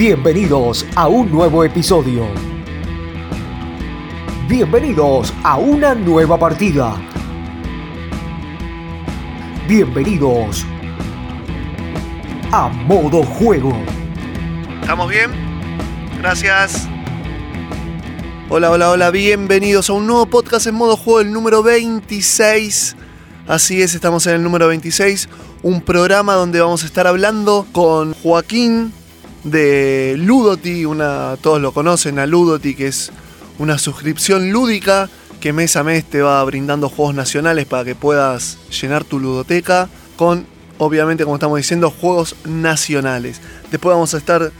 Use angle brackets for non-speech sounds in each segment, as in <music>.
Bienvenidos a un nuevo episodio. Bienvenidos a una nueva partida. Bienvenidos a modo juego. ¿Estamos bien? Gracias. Hola, hola, hola, bienvenidos a un nuevo podcast en modo juego, el número 26. Así es, estamos en el número 26, un programa donde vamos a estar hablando con Joaquín de Ludoti, una, todos lo conocen a Ludoti, que es una suscripción lúdica que mes a mes te va brindando juegos nacionales para que puedas llenar tu ludoteca con, obviamente, como estamos diciendo, juegos nacionales. Después vamos a estar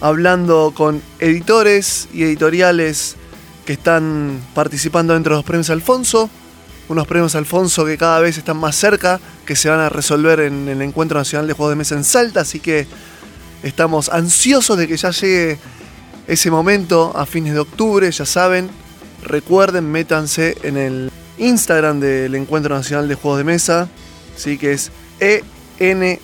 hablando con editores y editoriales que están participando dentro de los premios Alfonso. Unos premios Alfonso que cada vez están más cerca, que se van a resolver en el Encuentro Nacional de Juegos de Mesa en Salta, así que estamos ansiosos de que ya llegue ese momento a fines de octubre, ya saben. Recuerden, métanse en el Instagram del Encuentro Nacional de Juegos de Mesa, ¿sí? que es enjm.ar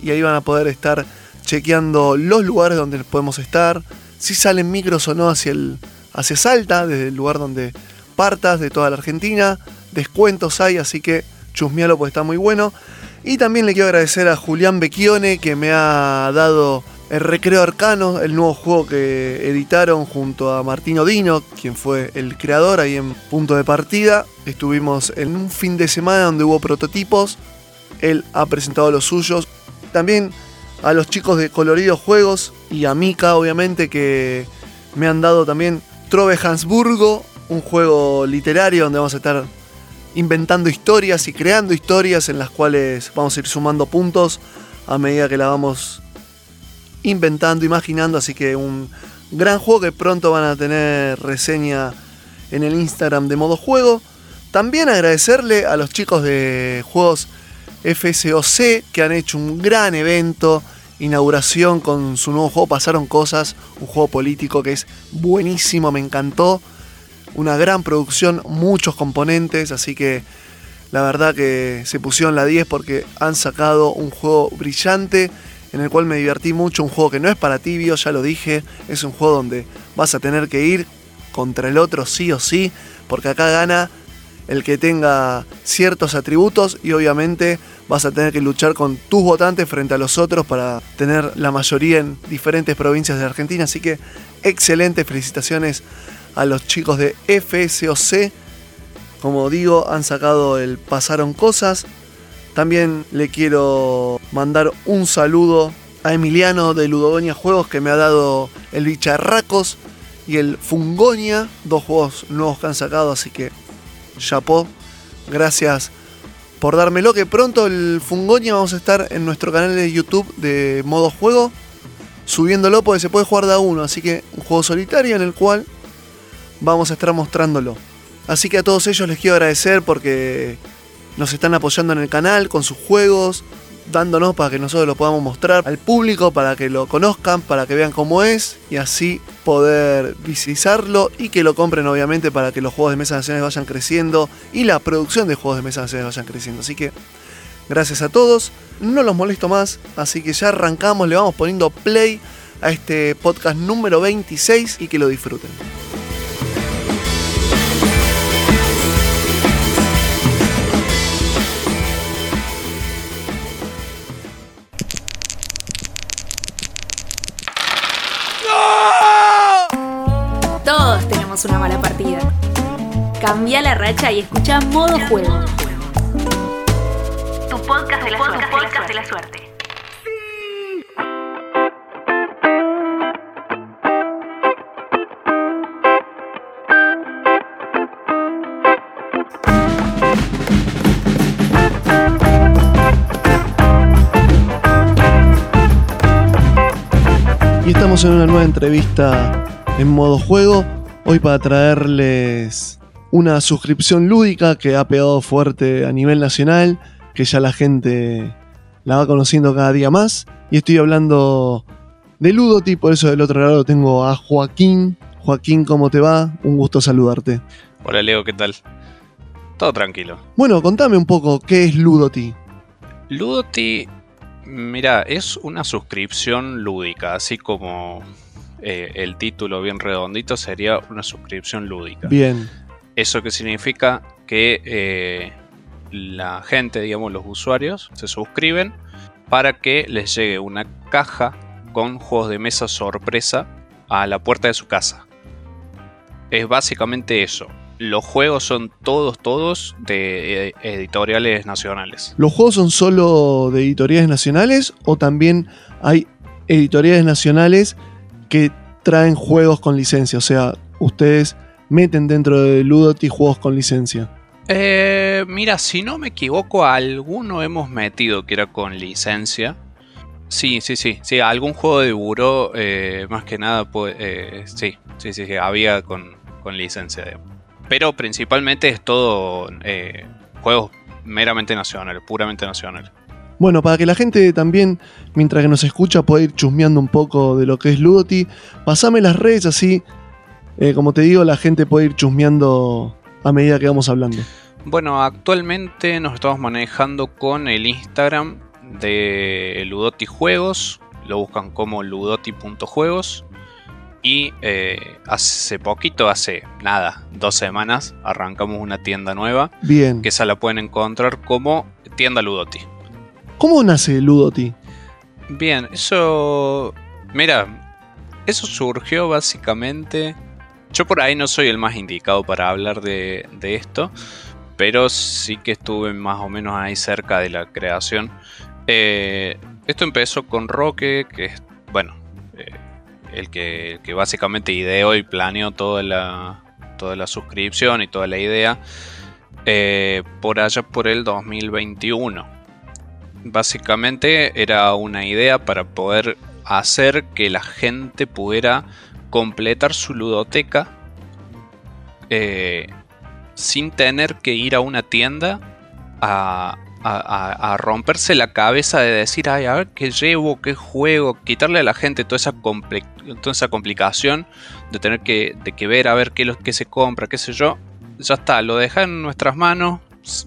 y ahí van a poder estar chequeando los lugares donde podemos estar, si salen micros o no hacia, el, hacia Salta, desde el lugar donde partas de toda la Argentina. Descuentos hay, así que chusmealo porque está muy bueno. Y también le quiero agradecer a Julián Becchione que me ha dado el Recreo Arcano, el nuevo juego que editaron junto a Martino Dino, quien fue el creador ahí en punto de partida. Estuvimos en un fin de semana donde hubo prototipos. Él ha presentado los suyos. También a los chicos de Coloridos Juegos y a Mika, obviamente, que me han dado también Trove Hansburgo, un juego literario donde vamos a estar inventando historias y creando historias en las cuales vamos a ir sumando puntos a medida que la vamos inventando, imaginando. Así que un gran juego que pronto van a tener reseña en el Instagram de modo juego. También agradecerle a los chicos de juegos FSOC que han hecho un gran evento, inauguración con su nuevo juego, pasaron cosas, un juego político que es buenísimo, me encantó, una gran producción, muchos componentes, así que la verdad que se pusieron la 10 porque han sacado un juego brillante en el cual me divertí mucho, un juego que no es para tibio, ya lo dije, es un juego donde vas a tener que ir contra el otro sí o sí, porque acá gana el que tenga ciertos atributos y obviamente vas a tener que luchar con tus votantes frente a los otros para tener la mayoría en diferentes provincias de Argentina. Así que excelente, felicitaciones a los chicos de FSOC. Como digo, han sacado el Pasaron Cosas. También le quiero mandar un saludo a Emiliano de Ludogonia Juegos que me ha dado el Bicharracos y el Fungonia, dos juegos nuevos que han sacado, así que chapó. Gracias por dármelo. Que pronto el Fungonia vamos a estar en nuestro canal de YouTube de modo juego. Subiéndolo porque se puede jugar de a uno. Así que un juego solitario en el cual vamos a estar mostrándolo. Así que a todos ellos les quiero agradecer porque nos están apoyando en el canal con sus juegos, dándonos para que nosotros lo podamos mostrar al público, para que lo conozcan, para que vean cómo es y así poder visibilizarlo y que lo compren obviamente para que los juegos de mesa nacionales vayan creciendo y la producción de juegos de mesa nacionales vayan creciendo. Así que gracias a todos, no los molesto más, así que ya arrancamos, le vamos poniendo play a este podcast número 26 y que lo disfruten. Cambia la racha y escucha Modo Juego. Tu podcast de la, suerte. Podcast de la suerte. Y estamos en una nueva entrevista en modo juego. Hoy para traerles una suscripción lúdica que ha pegado fuerte a nivel nacional, que ya la gente la va conociendo cada día más. Y estoy hablando de Ludoti, por eso del otro lado tengo a Joaquín. Joaquín, ¿cómo te va? Un gusto saludarte. Hola Leo, ¿qué tal? Todo tranquilo. Bueno, contame un poco qué es Ludoti. Ludoti Mira, es una suscripción lúdica, así como eh, el título bien redondito sería una suscripción lúdica. Bien. ¿Eso qué significa? Que eh, la gente, digamos, los usuarios, se suscriben para que les llegue una caja con juegos de mesa sorpresa a la puerta de su casa. Es básicamente eso. Los juegos son todos, todos de eh, editoriales nacionales. ¿Los juegos son solo de editoriales nacionales o también hay editoriales nacionales que traen juegos con licencia? O sea, ustedes meten dentro de Ludoti juegos con licencia. Eh, mira, si no me equivoco, alguno hemos metido que era con licencia. Sí, sí, sí. Sí, algún juego de buró, eh, más que nada, pues, eh, sí, sí, sí, sí, había con, con licencia. digamos. Pero principalmente es todo juegos meramente nacionales, puramente nacionales. Bueno, para que la gente también, mientras que nos escucha, pueda ir chusmeando un poco de lo que es Ludoti, pasame las redes así, eh, como te digo, la gente puede ir chusmeando a medida que vamos hablando. Bueno, actualmente nos estamos manejando con el Instagram de Ludoti Juegos. Lo buscan como ludoti.juegos. Y eh, hace poquito, hace nada, dos semanas, arrancamos una tienda nueva. Bien. Que esa la pueden encontrar como tienda Ludoti. ¿Cómo nace Ludoti? Bien, eso. Mira, eso surgió básicamente. Yo por ahí no soy el más indicado para hablar de, esto, pero sí que estuve más o menos ahí cerca de la creación. Eh, esto empezó con Roque, que es, bueno, eh, el que, el que básicamente ideó y planeó toda la, toda la suscripción y toda la idea, eh, por allá por el 2021. Básicamente era una idea para poder hacer que la gente pudiera completar su ludoteca eh, sin tener que ir a una tienda a, romperse la cabeza de decir, ay, a ver qué llevo, qué juego, quitarle a la gente toda esa, toda esa complicación de tener que, de que ver a ver qué, es lo que se compra, qué sé yo. Ya está, lo deja en nuestras manos.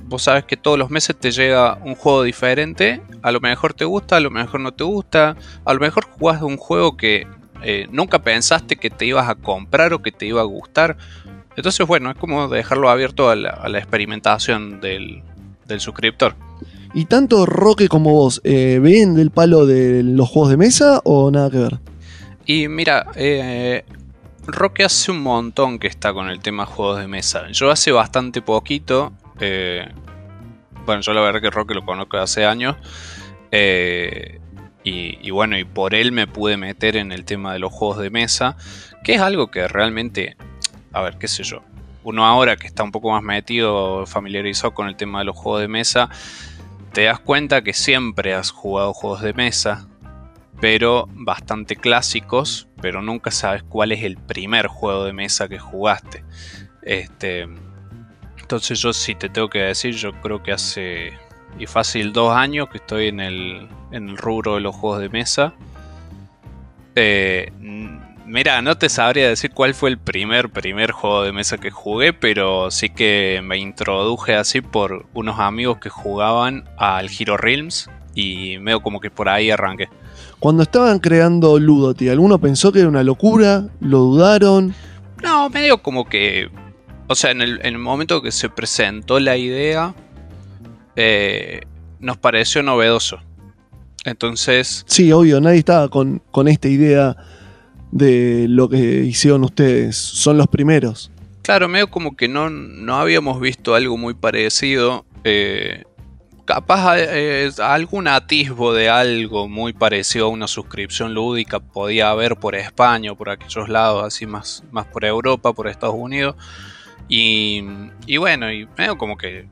Vos sabes que todos los meses te llega un juego diferente. A lo mejor te gusta, a lo mejor no te gusta. A lo mejor jugás de un juego que eh, nunca pensaste que te ibas a comprar o que te iba a gustar. Entonces, bueno, es como dejarlo abierto a la, a la experimentación del, del suscriptor. ¿Y tanto Roque como vos eh, ven del palo de los juegos de mesa o nada que ver? Y mira, eh, Roque hace un montón que está con el tema juegos de mesa. Yo hace bastante poquito. bueno, yo la verdad que Roque lo conozco hace años. eh, y, bueno, y por él me pude meter en el tema de los juegos de mesa. Que es algo que realmente. A ver, qué sé yo. Uno ahora que está un poco más metido, familiarizado con el tema de los juegos de mesa. Te das cuenta que siempre has jugado juegos de mesa pero bastante clásicos, pero nunca sabes cuál es el primer juego de mesa que jugaste. Este, entonces yo si te tengo que decir, yo creo que hace y fácil dos años que estoy en el, en el rubro de los juegos de mesa. Eh, mira, no te sabría decir cuál fue el primer, primer juego de mesa que jugué, pero sí que me introduje así por unos amigos que jugaban al Hero Realms y medio como que por ahí arranqué. Cuando estaban creando Ludoti, ¿alguno pensó que era una locura? ¿Lo dudaron? No, medio como que. O sea, en el, en el momento que se presentó la idea, eh, nos pareció novedoso. Entonces, Sí, obvio, nadie estaba con, con esta idea de lo que hicieron ustedes. Son los primeros. claro, medio como que no, no habíamos visto algo muy parecido. eh, capaz eh, algún atisbo de algo muy parecido a una suscripción lúdica podía haber por España o por aquellos lados, así más, más por Europa, por Estados Unidos. Y, y bueno, y medio como que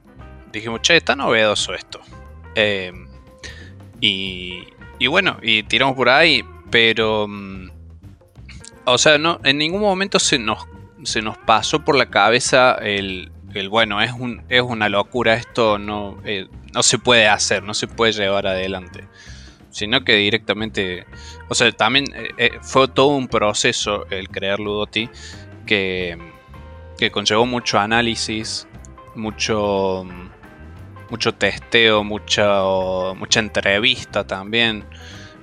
dijimos, che, está novedoso esto. Eh, y, bueno, y tiramos por ahí, pero... mm, O sea, no, en ningún momento se nos, se nos pasó por la cabeza el, bueno, es, un, es una locura esto, no, eh, no se puede hacer, no se puede llevar adelante. Sino que directamente, o sea, también eh, fue todo un proceso el crear Ludoti que, que conllevó mucho análisis, mucho, mucho testeo, mucha, mucha entrevista también,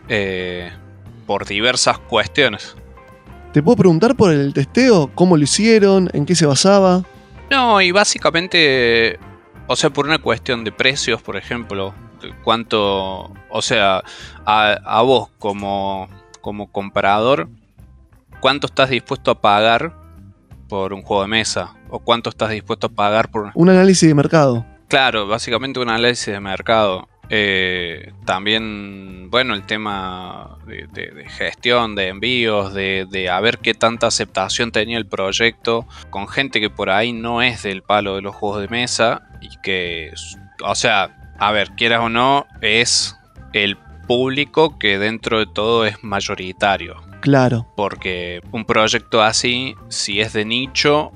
eh, por diversas cuestiones. ¿Te puedo preguntar por el testeo? ¿Cómo lo hicieron? ¿En qué se basaba? No, y básicamente, o sea, por una cuestión de precios, por ejemplo, cuánto, o sea, a, vos como, como comprador, ¿cuánto estás dispuesto a pagar por un juego de mesa? ¿O cuánto estás dispuesto a pagar por... Un análisis de mercado. Claro, básicamente un análisis de mercado. Eh, también, bueno, el tema de, gestión, de envíos, de, de, a ver qué tanta aceptación tenía el proyecto con gente que por ahí no es del palo de los juegos de mesa y que, o sea, a ver, quieras o no, es el público que dentro de todo es mayoritario. Claro. Porque un proyecto así, si es de nicho,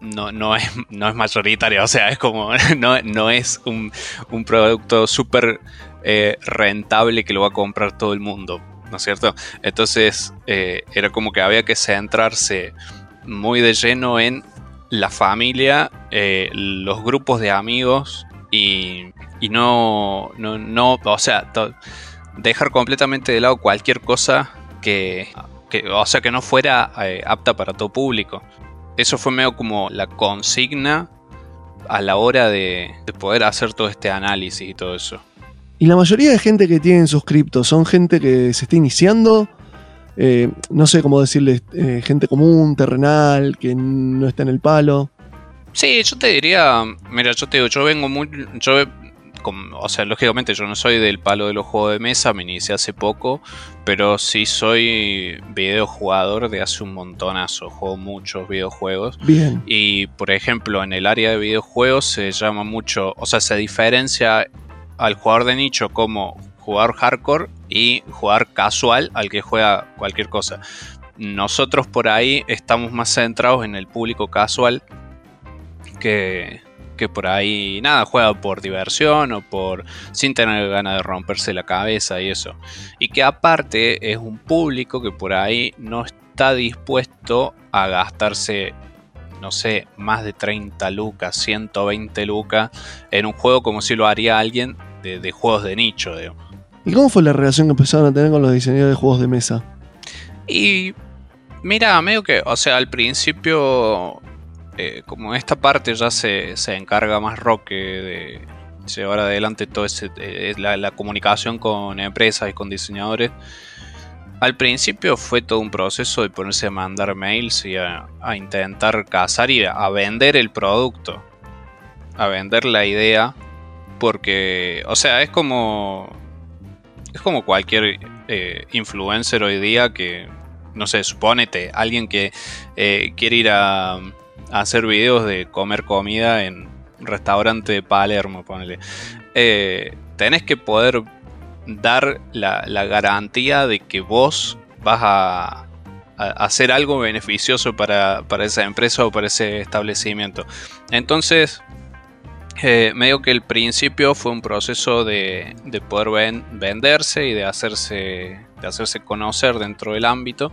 no, no, es, no es mayoritario. O sea, es como. <laughs> No, no es un, producto súper eh, rentable que lo va a comprar todo el mundo. ¿No es cierto? Entonces, eh, era como que había que centrarse muy de lleno en la familia, eh, los grupos de amigos y, y no, no, no, o sea, dejar completamente de lado cualquier cosa que, o sea, que no fuera apta para todo público. Eso fue medio como la consigna a la hora de, poder hacer todo este análisis y todo eso. Y la mayoría de gente que tienen suscriptos son gente que se está iniciando, eh, no sé cómo decirle, eh, gente común, terrenal, que no está en el palo. Sí, yo te diría, mira, yo te digo, yo vengo muy, yo o sea, lógicamente yo no soy del palo de los juegos de mesa, me inicié hace poco, pero sí soy videojugador de hace un montonazo, juego muchos videojuegos. Bien. Y por ejemplo, en el área de videojuegos se llama mucho, o sea, se diferencia al jugador de nicho como jugador hardcore y jugar casual al que juega cualquier cosa. Nosotros por ahí estamos más centrados en el público casual que, que por ahí nada, juega por diversión o por sin tener ganas de romperse la cabeza y eso. Y que aparte es un público que por ahí no está dispuesto a gastarse, no sé, más de 30 lucas, 120 lucas en un juego como si lo haría alguien de, juegos de nicho, ¿Y cómo fue la relación que empezaron a tener con los diseñadores de juegos de mesa? Y mira, medio que, o sea, al principio eh, como esta parte ya se, encarga más Roque de llevar adelante toda eh, la, comunicación con empresas y con diseñadores, al principio fue todo un proceso de ponerse a mandar mails y a, intentar cazar y a, vender el producto, a vender la idea, porque, o sea, es como, es como cualquier eh, influencer hoy día que, no sé, supónete, alguien que quiere ir a hacer videos de comer comida en restaurante de Palermo, ponele. Eh, tenés que poder dar la, garantía de que vos vas a, hacer algo beneficioso para, esa empresa o para ese establecimiento. Entonces, eh, medio que el principio fue un proceso de, poder venderse y de hacerse, de hacerse conocer dentro del ámbito.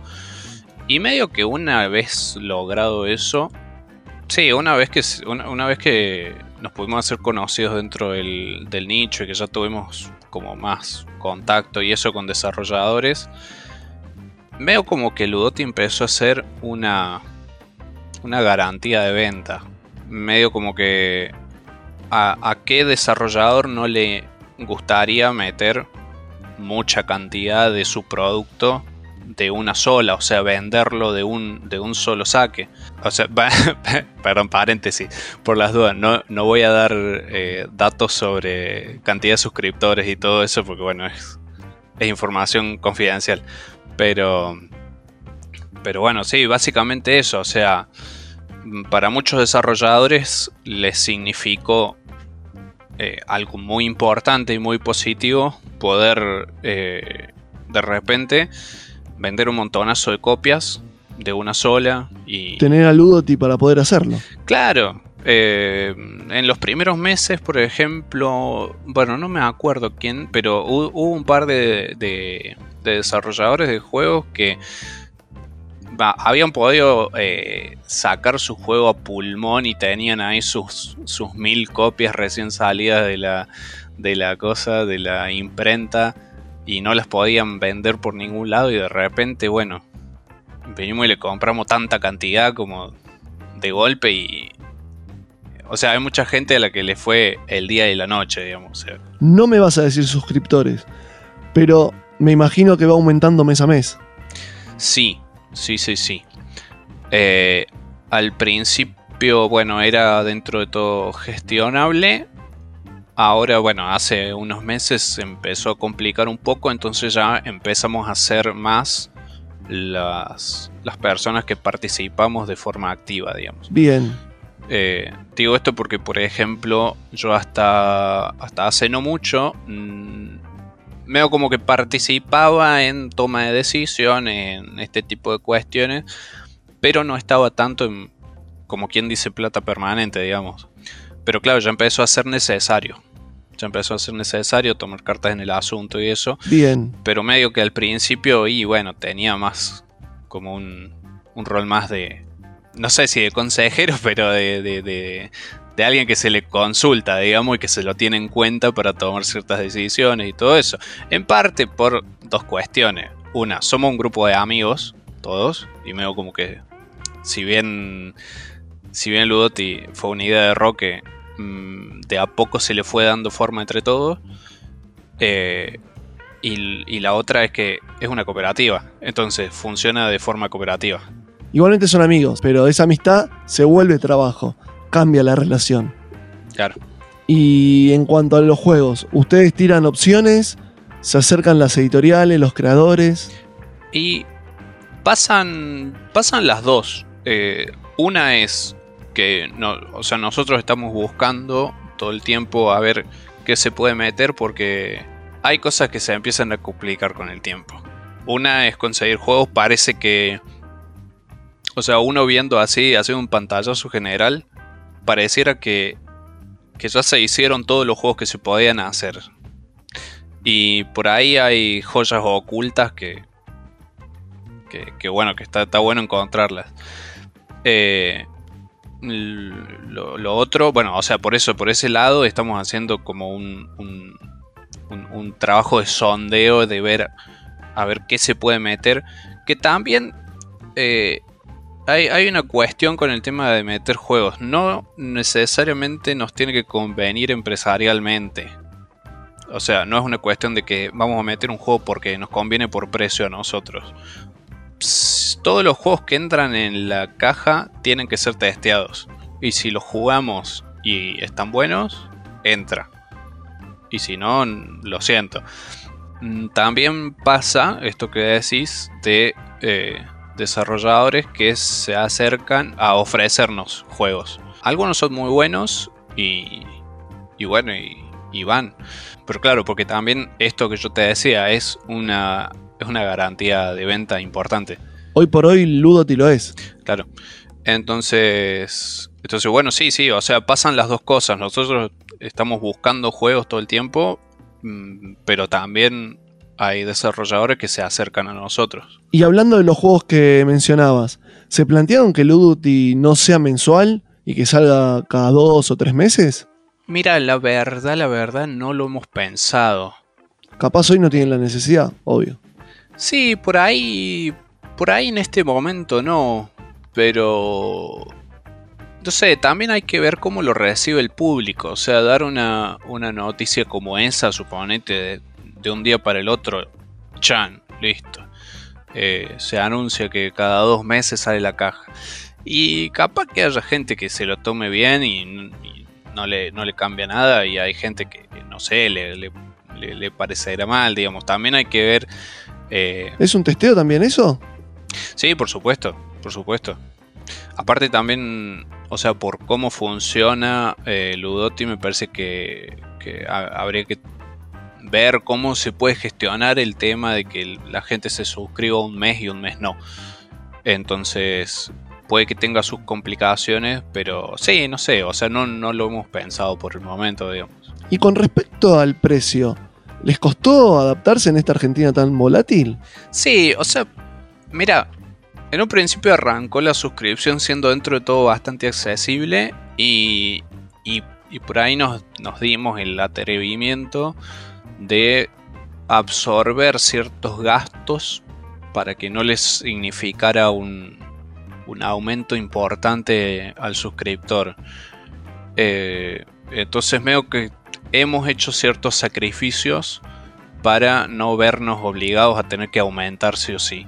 Y medio que una vez logrado eso, Sí, una vez que una, vez que nos pudimos hacer conocidos dentro del, nicho y que ya tuvimos como más contacto y eso con desarrolladores, veo como que Ludoti empezó a ser una, una garantía de venta. Medio como que a qué desarrollador no le gustaría meter mucha cantidad de su producto de una sola, o sea, venderlo de un, de un solo saque. O sea, <laughs> perdón, paréntesis, por las dudas, no, no voy a dar eh, datos sobre cantidad de suscriptores y todo eso, porque bueno, es, es información confidencial. Pero, pero bueno, sí, básicamente eso, o sea, para muchos desarrolladores les significó eh, algo muy importante y muy positivo poder eh, de repente vender un montonazo de copias de una sola y... Tener a Ludoti para poder hacerlo. Claro. Eh, en los primeros meses, por ejemplo, bueno, no me acuerdo quién, pero hubo, un par de, de, desarrolladores de juegos que habían podido eh, sacar su juego a pulmón y tenían ahí sus, sus mil copias recién salidas de la, de la cosa, de la imprenta, y no las podían vender por ningún lado y de repente, bueno, venimos y le compramos tanta cantidad como de golpe y... O sea, hay mucha gente a la que le fue el día y la noche, digamos. o sea, No me vas a decir suscriptores, pero me imagino que va aumentando mes a mes. Sí, sí, sí, sí. Eh, al principio, bueno, era dentro de todo gestionable. Ahora, bueno, hace unos meses se empezó a complicar un poco, entonces ya empezamos a ser más las, las personas que participamos de forma activa, digamos. Bien. Eh, digo esto porque, por ejemplo, yo hasta, hasta hace no mucho, mm, veo como que participaba en toma de decisiones, en este tipo de cuestiones, pero no estaba tanto en, como quien dice, plata permanente, digamos. Pero claro, ya empezó a ser necesario. Ya empezó a ser necesario tomar cartas en el asunto y eso. Bien. Pero medio que al principio, y bueno, tenía más como un, un rol más de, no sé si de consejero, <laughs> pero de, de, de- de alguien que se le consulta, digamos, y que se lo tiene en cuenta para tomar ciertas decisiones y todo eso. En parte por dos cuestiones. Una, somos un grupo de amigos, todos, y medio como que, si bien, si bien Ludotti fue una idea de Roque, mm, de a poco se le fue dando forma entre todos. eh, y, y la otra es que es una cooperativa, entonces funciona de forma cooperativa. Igualmente son amigos, pero esa amistad se vuelve trabajo. Cambia la relación. Claro. Y en cuanto a los juegos, ¿ustedes tiran opciones? ¿Se acercan las editoriales, los creadores? Y pasan, pasan las dos. Eh, una es que no, o sea, nosotros estamos buscando todo el tiempo a ver qué se puede meter porque hay cosas que se empiezan a complicar con el tiempo. Una es conseguir juegos, parece que... O sea, uno viendo así, haciendo un pantallazo general, pareciera que, que ya se hicieron todos los juegos que se podían hacer. Y por ahí hay joyas ocultas que, que, bueno, que está, está bueno encontrarlas. Eh, lo, otro, bueno, o sea, por eso, por ese lado estamos haciendo como un, un, trabajo de sondeo, de ver a ver qué se puede meter. Que también eh, hay, hay una cuestión con el tema de meter juegos. No necesariamente nos tiene que convenir empresarialmente. O sea, no es una cuestión de que vamos a meter un juego porque nos conviene por precio a nosotros. Todos los juegos que entran en la caja tienen que ser testeados. Y si los jugamos y están buenos, entra. Y si no, lo siento. Mm, También pasa esto que decís de eh, desarrolladores que se acercan a ofrecernos juegos. Algunos son muy buenos y, y bueno, y, y van. Pero claro, porque también esto que yo te decía es una, es una garantía de venta importante. Hoy por hoy Ludoti lo es. Claro. Entonces, entonces bueno, sí, sí, o sea, pasan las dos cosas. Nosotros estamos buscando juegos todo el tiempo, mm, pero también hay desarrolladores que se acercan a nosotros. Y hablando de los juegos que mencionabas, ¿se plantearon que Ludoti no sea mensual y que salga cada dos o tres meses? Mira, la verdad, la verdad, no lo hemos pensado. Capaz hoy no tienen la necesidad, obvio. Sí, por ahí. Por ahí en este momento no. Pero. No sé, también hay que ver cómo lo recibe el público. O sea, dar una, una noticia como esa, suponete, de, un día para el otro. Chan, listo. Eh, se anuncia que cada dos meses sale la caja. Y capaz que haya gente que se lo tome bien y, no, le, no le cambia nada. Y hay gente que, no sé, le, le, le- le parecerá mal, digamos. También hay que ver. eh, ¿Es un testeo también eso? Sí, por supuesto, por supuesto. Aparte también, o sea, por cómo funciona eh, Ludoti, me parece que, que ha- habría que ver cómo se puede gestionar el tema de que la gente se suscriba un mes y un mes no. Entonces, puede que tenga sus complicaciones, pero sí, no sé, o sea, no, no lo hemos pensado por el momento, digamos. Y con respecto al precio, ¿les costó adaptarse en esta Argentina tan volátil? Sí, o sea, mira, En un principio arrancó la suscripción siendo dentro de todo bastante accesible y, y, por ahí nos, nos dimos el atrevimiento de absorber ciertos gastos para que no les significara un, un aumento importante al suscriptor. Eh, entonces veo que hemos hecho ciertos sacrificios para no vernos obligados a tener que aumentar sí o sí.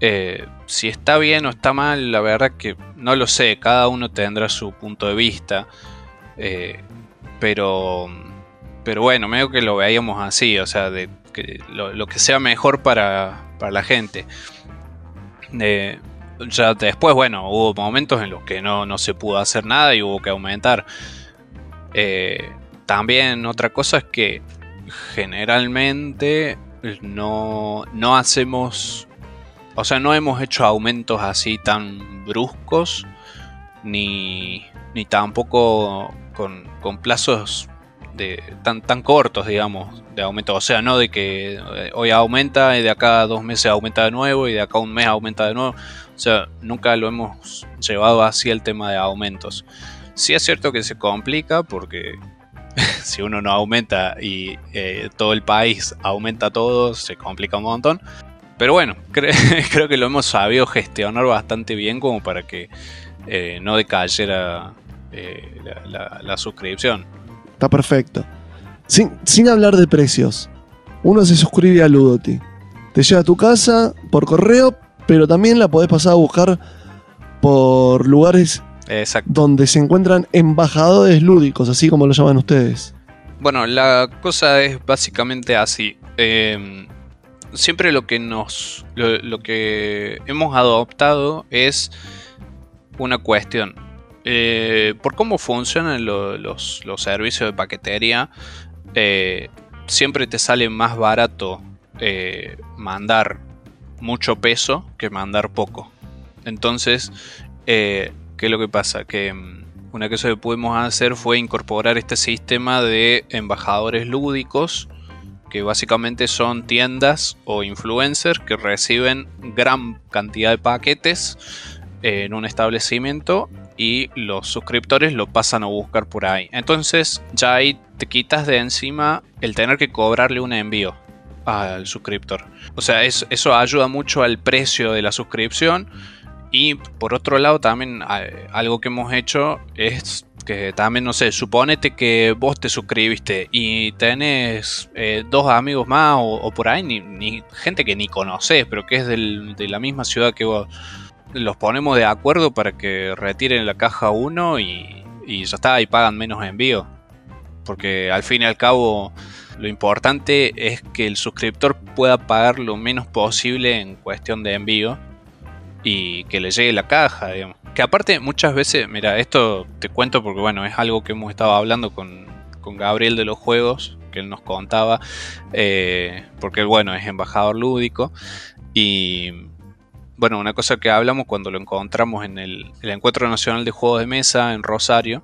Eh, si está bien o está mal, la verdad que no lo sé, cada uno tendrá su punto de vista. Eh, pero, pero bueno, medio que lo veíamos así, o sea, de que lo, que sea mejor para, para la gente. Eh, ya después, bueno, hubo momentos en los que no, no, se pudo hacer nada y hubo que aumentar. también otra cosa es que generalmente no, no hacemos o sea, no hemos hecho aumentos así tan bruscos, ni, ni tampoco con, con plazos de, tan, tan cortos, digamos, de aumento. O sea, no de que eh, hoy aumenta y de acá dos meses aumenta de nuevo y de acá un mes aumenta de nuevo. O sea, nunca lo hemos llevado así el tema de aumentos. Sí es cierto que se complica porque <laughs> si uno no aumenta y eh, todo el país aumenta todo, se complica un montón. Pero bueno, <laughs> creo que lo hemos sabido gestionar bastante bien como para que eh, no decayera eh, la, suscripción. Está perfecto. Sin, hablar de precios, uno se suscribe a Ludoti. Te lleva a tu casa por correo, pero también la podés pasar a buscar por lugares donde se encuentran embajadores lúdicos, así como lo llaman ustedes. Bueno, la cosa es básicamente así. Eh, siempre lo que nos. Lo, que hemos adoptado es una cuestión. Eh, por cómo funcionan los, servicios de paquetería, eh, siempre te sale más barato eh, mandar mucho peso que mandar poco. Entonces, ¿qué es lo que pasa? Que mm, una cosa que pudimos hacer fue incorporar este sistema de embajadores lúdicos que básicamente son tiendas o influencers que reciben gran cantidad de paquetes en un establecimiento y los suscriptores lo pasan a buscar por ahí. Entonces ya ahí te quitas de encima el tener que cobrarle un envío al suscriptor. O sea, eso ayuda mucho al precio de la suscripción. Y por otro lado también eh, algo que hemos hecho es que también, no sé, suponete que vos te suscribiste y tenés eh, dos amigos más o, por ahí, ni, gente que ni conoces, pero que es de la misma ciudad que vos. Los ponemos de acuerdo para que retiren la caja uno y, y ya está, y pagan menos envío. Porque al fin y al cabo, lo importante es que el suscriptor pueda pagar lo menos posible en cuestión de envío y que le llegue la caja, digamos. Que aparte muchas veces, mira, esto te cuento porque bueno, es algo que hemos estado hablando con, Gabriel de los juegos, que él nos contaba, eh, porque bueno, es embajador lúdico. Y bueno, una cosa que hablamos cuando lo encontramos en el, el Encuentro Nacional de Juegos de Mesa en Rosario,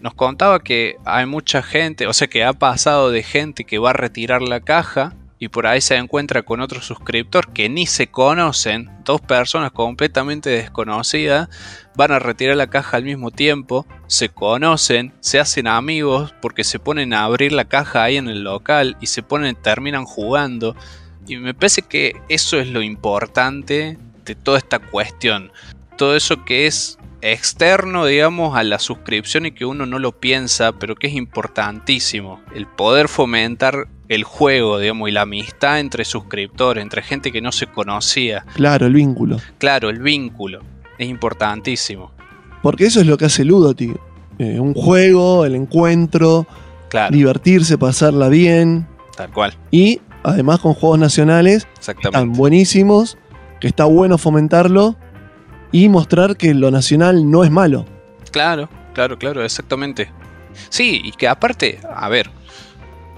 nos contaba que hay mucha gente, o sea que ha pasado de gente que va a retirar la caja y por ahí se encuentra con otro suscriptor que ni se conocen, dos personas completamente desconocidas, van a retirar la caja al mismo tiempo, se conocen, se hacen amigos porque se ponen a abrir la caja ahí en el local y se ponen, terminan jugando. Y me parece que eso es lo importante de toda esta cuestión. Todo eso que es externo, digamos, a la suscripción y que uno no lo piensa, pero que es importantísimo. El poder fomentar el juego, digamos, y la amistad entre suscriptores, entre gente que no se conocía. Claro, el vínculo. Claro, el vínculo. Es importantísimo. Porque eso es lo que hace Ludoti. Eh, un juego, el encuentro, divertirse, pasarla bien. Tal cual. Y además con juegos nacionales tan buenísimos, que está bueno fomentarlo y mostrar que lo nacional no es malo. Claro, claro, claro, exactamente. Sí, y que aparte, a ver,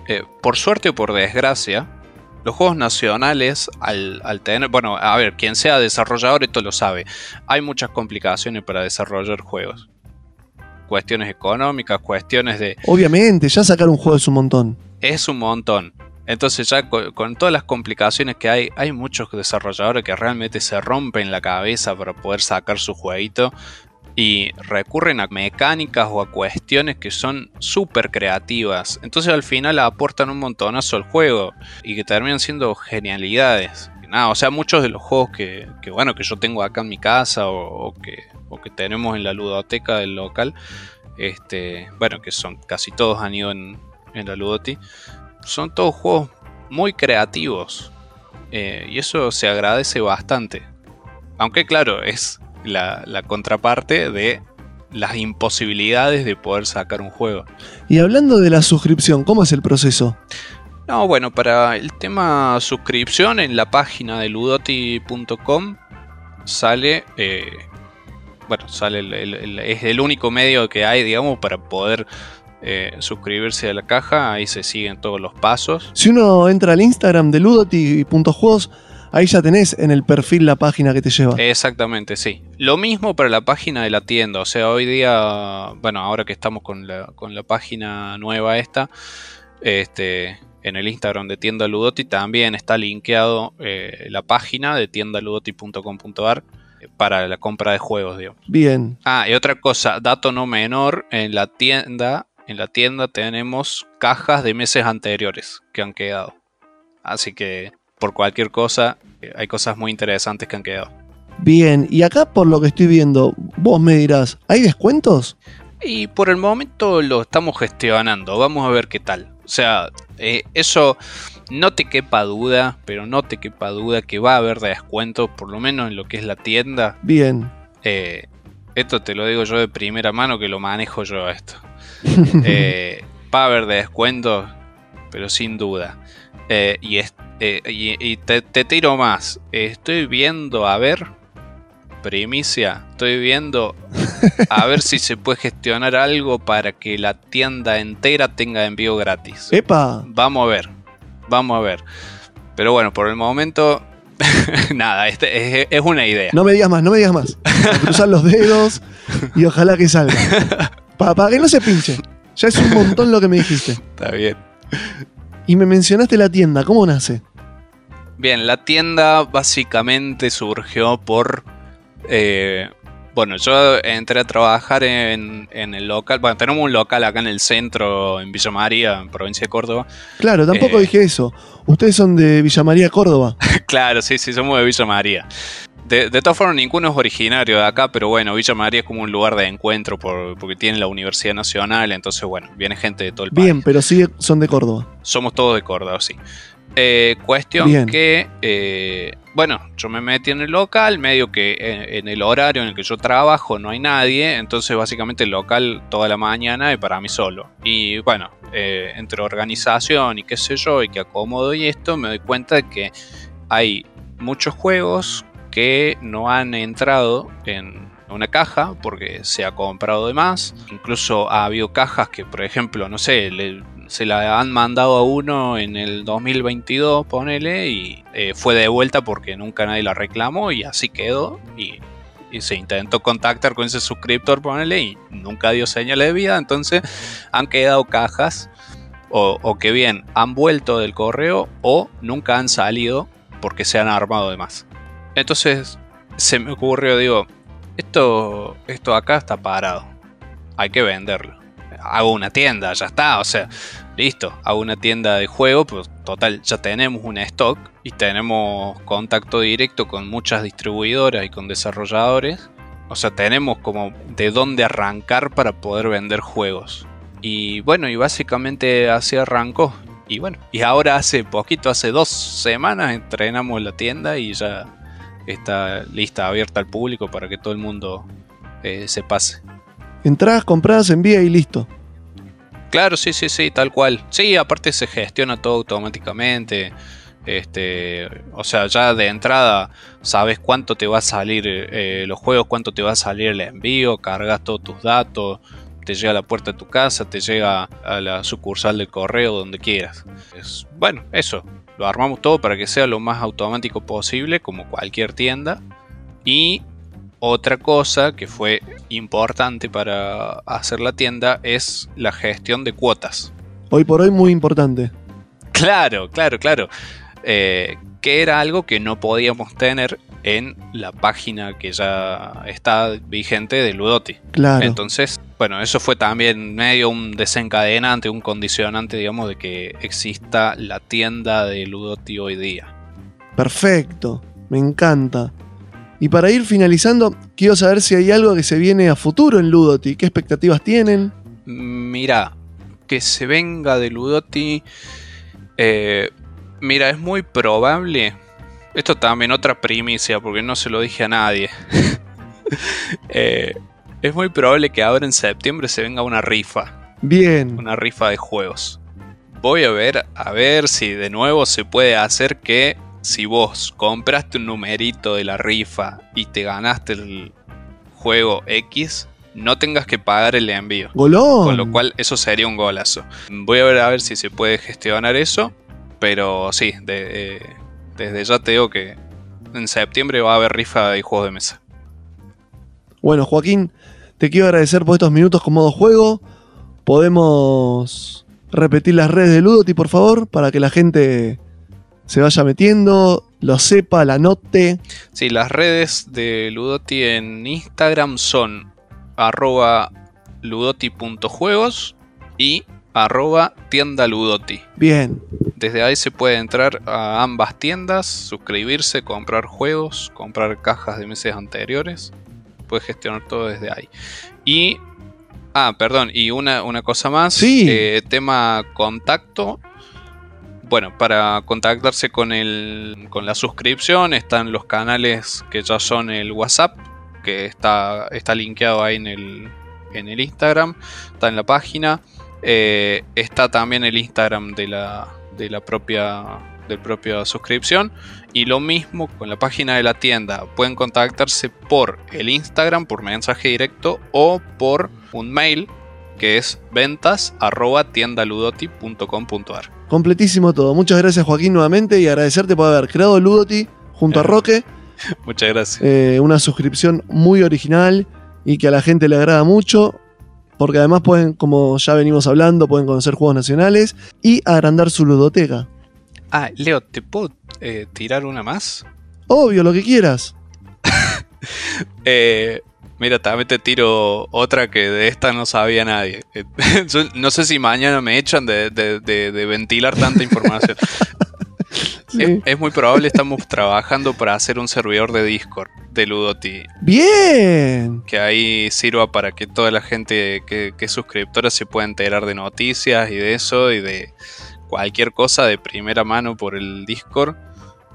eh, por suerte o por desgracia, los juegos nacionales, al, tener, bueno, a ver, quien sea desarrollador esto lo sabe, hay muchas complicaciones para desarrollar juegos. Cuestiones económicas, cuestiones de... Obviamente, ya sacar un juego es un montón. Es un montón. Entonces ya con, con todas las complicaciones que hay, hay muchos desarrolladores que realmente se rompen la cabeza para poder sacar su jueguito y recurren a mecánicas o a cuestiones que son súper creativas. Entonces al final aportan un montonazo al juego y que terminan siendo genialidades. Nada, o sea, muchos de los juegos que, que, bueno, que yo tengo acá en mi casa o, que, o que tenemos en la ludoteca del local, este, bueno, que son casi todos han ido en, en la ludoti, son todos juegos muy creativos. Eh, y eso se agradece bastante. Aunque claro, es la, la, contraparte de las imposibilidades de poder sacar un juego. Y hablando de la suscripción, ¿cómo es el proceso? No, bueno, para el tema suscripción en la página de ludoti.com sale, eh, bueno, sale el, el, el, es el único medio que hay, digamos, para poder eh, suscribirse a la caja, ahí se siguen todos los pasos. Si uno entra al Instagram de ludoti.juegos, ahí ya tenés en el perfil la página que te lleva. Exactamente, sí. Lo mismo para la página de la tienda. O sea, hoy día, bueno, ahora que estamos con la, con la página nueva esta, este, en el Instagram de tienda Ludoti también está linkeado eh, la página de tiendaludoti.com.ar para la compra de juegos, digamos. Bien. Ah, y otra cosa, dato no menor, en la tienda, en la tienda tenemos cajas de meses anteriores que han quedado. Así que por cualquier cosa, eh, hay cosas muy interesantes que han quedado. Bien, y acá por lo que estoy viendo, vos me dirás, ¿hay descuentos? Y por el momento lo estamos gestionando, vamos a ver qué tal. O sea, eh, eso no te quepa duda, pero no te quepa duda que va a haber descuentos, por lo menos en lo que es la tienda. Bien. Eh, esto te lo digo yo de primera mano que lo manejo yo esto. eh, <laughs> va a haber descuentos, pero sin duda. Eh, y, es, eh, y, y te, te, tiro más. Estoy viendo a ver. Primicia. Estoy viendo a ver si se puede gestionar algo para que la tienda entera tenga envío gratis. ¡Epa! Vamos a ver. Vamos a ver. Pero bueno, por el momento. <laughs> nada, este es, es, una idea. No me digas más, no me digas más. Cruzar los dedos y ojalá que salga. <laughs> Para, para que no se pinche. Ya es un montón lo que me dijiste. Está bien. Y me mencionaste la tienda, ¿cómo nace? Bien, la tienda básicamente surgió por... Eh, bueno, yo entré a trabajar en, en, el local. Bueno, tenemos un local acá en el centro, en Villa María, en provincia de Córdoba. Claro, tampoco eh, dije eso. Ustedes son de Villa María, Córdoba. <laughs> claro, sí, sí, somos de Villa María. De, de, todas formas, ninguno es originario de acá, pero bueno, Villa María es como un lugar de encuentro por, porque tiene la Universidad Nacional, entonces bueno, viene gente de todo el país. Bien, pero sí son de Córdoba. Somos todos de Córdoba, sí. Eh, cuestión Bien. que, eh, bueno, yo me metí en el local, medio que en, en, el horario en el que yo trabajo no hay nadie, entonces básicamente el local toda la mañana es para mí solo. Y bueno, eh, entre organización y qué sé yo, y que acomodo y esto, me doy cuenta de que hay muchos juegos que no han entrado en una caja porque se ha comprado de más. Incluso ha habido cajas que, por ejemplo, no sé, se la han mandado a uno en el 2022, ponele, y eh, fue de vuelta porque nunca nadie la reclamó y así quedó. Y, se intentó contactar con ese suscriptor, ponele, y nunca dio señal de vida. Entonces han quedado cajas. O, o que bien han vuelto del correo o nunca han salido porque se han armado de más. Entonces se me ocurrió, digo, esto, esto acá está parado. Hay que venderlo. Hago una tienda, ya está. O sea, listo. Hago una tienda de juego, pues total, ya tenemos un stock y tenemos contacto directo con muchas distribuidoras y con desarrolladores. O sea, tenemos como de dónde arrancar para poder vender juegos. Y bueno, y básicamente así arrancó. Y bueno, y ahora hace poquito, hace dos semanas, entrenamos la tienda y ya está lista, abierta al público para que todo el mundo eh, se pase. Entradas, compradas, envía y listo. Claro, sí, sí, sí, tal cual. Sí, aparte se gestiona todo automáticamente. Este, o sea, ya de entrada sabes cuánto te va a salir eh, los juegos, cuánto te va a salir el envío, cargas todos tus datos, te llega a la puerta de tu casa, te llega a la sucursal del correo, donde quieras. Es, bueno, eso, lo armamos todo para que sea lo más automático posible, como cualquier tienda. Y otra cosa que fue importante para hacer la tienda es la gestión de cuotas. Hoy por hoy muy importante. Claro, claro, claro. Eh, que era algo que no podíamos tener en la página que ya está vigente de Ludoti. Claro. Entonces, bueno, eso fue también medio un desencadenante, un condicionante, digamos, de que exista la tienda de Ludoti hoy día. Perfecto, me encanta. Y para ir finalizando, quiero saber si hay algo que se viene a futuro en Ludoti. ¿Qué expectativas tienen? Mira, que se venga de Ludoti. eh, mira, es muy probable. Esto también otra primicia, porque no se lo dije a nadie. <laughs> Eh, es muy probable que ahora en septiembre se venga una rifa. Bien. Una rifa de juegos. Voy a ver, a ver si de nuevo se puede hacer que si vos compraste un numerito de la rifa y te ganaste el juego X, no tengas que pagar el envío. Golón. Con lo cual eso sería un golazo. Voy a ver a ver si se puede gestionar eso. Pero sí, de- eh, desde ya te digo que en septiembre va a haber rifa de juegos de mesa. Bueno, Joaquín, te quiero agradecer por estos minutos con modo juego. Podemos repetir las redes de Ludoti, por favor, para que la gente se vaya metiendo, lo sepa, la note. Sí, las redes de Ludoti en Instagram son arroba ludoti.juegos y arroba tienda Ludoti. Bien. Desde ahí se puede entrar a ambas tiendas, suscribirse, comprar juegos, comprar cajas de meses anteriores. Puedes gestionar todo desde ahí. Y. Ah, perdón, y una, una cosa más. Sí. eh, tema contacto. Bueno, para contactarse con, el, con la suscripción están los canales que ya son el WhatsApp, que está, está linkeado ahí en el, en el Instagram, está en la página. Eh, está también el Instagram de la, de la propia del propia suscripción y lo mismo con la página de la tienda pueden contactarse por el Instagram por mensaje directo o por un mail que es ventas arroba tiendaludoti.com.ar Completísimo todo. Muchas gracias, Joaquín, nuevamente y agradecerte por haber creado Ludoti junto a Roque. <laughs> muchas gracias Eh, una suscripción muy original y que a la gente le agrada mucho. Porque además pueden, como ya venimos hablando, pueden conocer juegos nacionales y agrandar su ludoteca. ah Leo te puedo eh, tirar una más Obvio, lo que quieras. <laughs> Eh, mira, también te tiro otra que de esta no sabía nadie. <laughs> No sé si mañana me echan de, de- de- de ventilar tanta información. <laughs> Sí. Es, es muy probable, estamos <laughs> trabajando para hacer un servidor de Discord de Ludoti. Bien. Que ahí sirva para que toda la gente que, que es suscriptora se pueda enterar de noticias y de eso y de cualquier cosa de primera mano por el Discord.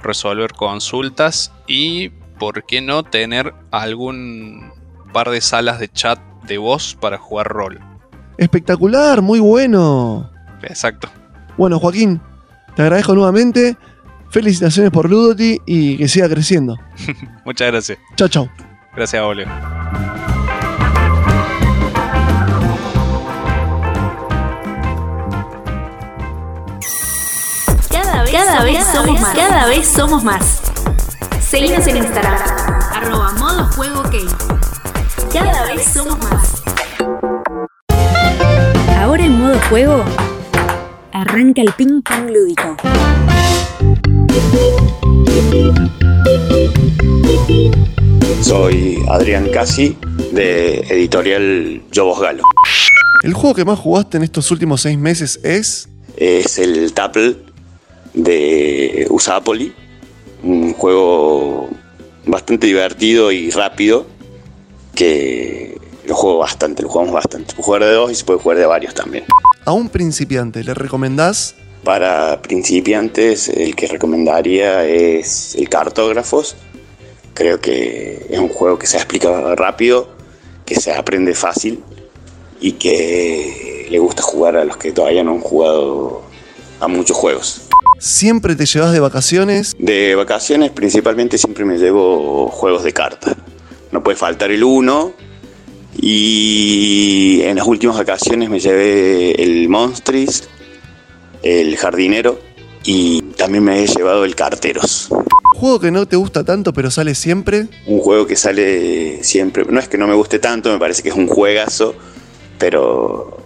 Resolver consultas y, ¿por qué no tener algún par de salas de chat de voz para jugar rol? Espectacular, muy bueno. Exacto. Bueno, Joaquín, te agradezco nuevamente. Felicitaciones por Ludoti y que siga creciendo. <laughs> Muchas gracias. Chao, chao. Gracias, Oleo. Cada vez, cada vez somos más. Cada vez somos más. Seguinos en Instagram. Arroba modo juego ok. Cada vez somos más. Ahora en modo juego, arranca el ping pong lúdico. Soy Adrián Casi de Editorial Lobos Galo. El juego que más jugaste en estos últimos seis meses es. Es el Tapl de Usapoli, un juego bastante divertido y rápido que lo juego bastante, lo jugamos bastante. Se puede jugar de dos y se puede jugar de varios también. A un principiante, ¿le recomendás? Para principiantes, el que recomendaría es el Cartógrafos. Creo que es un juego que se explica rápido, que se aprende fácil y que le gusta jugar a los que todavía no han jugado a muchos juegos. ¿Siempre te llevas de vacaciones? De vacaciones principalmente siempre me llevo juegos de cartas. No puede faltar el 1 y en las últimas vacaciones me llevé el Monstris, el Jardinero y también me he llevado el Carteros. ¿Juego que no te gusta tanto pero sale siempre? Un juego que sale siempre, no es que no me guste tanto, me parece que es un juegazo, pero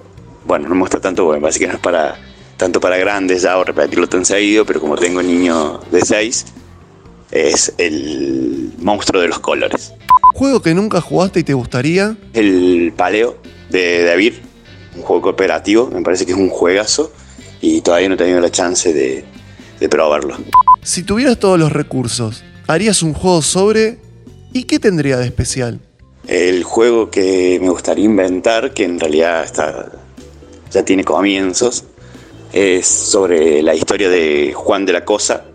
bueno, no me gusta tanto porque me parece que no es para tanto para grandes ya o repetirlo tan seguido, pero como tengo niño de 6, es el monstruo de los colores. ¿Juego que nunca jugaste y te gustaría? El paleo de David, un juego cooperativo, me parece que es un juegazo y todavía no he tenido la chance de, de probarlo. Si tuvieras todos los recursos, ¿harías un juego sobre... ¿Y qué tendría de especial? El juego que me gustaría inventar, que en realidad está, ya tiene comienzos, es sobre la historia de Juan de la Cosa,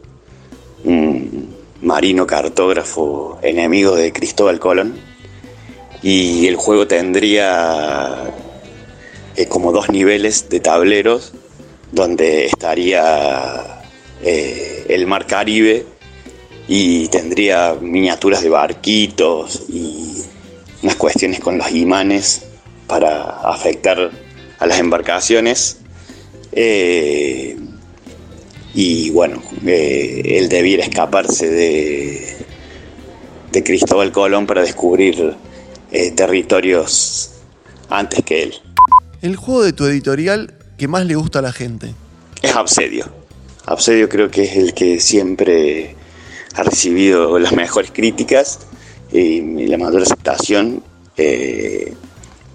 un marino cartógrafo enemigo de Cristóbal Colón. Y el juego tendría eh, como dos niveles de tableros donde estaría eh, el mar Caribe y tendría miniaturas de barquitos y unas cuestiones con los imanes para afectar a las embarcaciones. Eh, y bueno, eh, él debiera escaparse de, de Cristóbal Colón para descubrir eh, territorios antes que él. El juego de tu editorial que más le gusta a la gente. Es Absedio. Absedio creo que es el que siempre ha recibido las mejores críticas y la mayor aceptación. eh,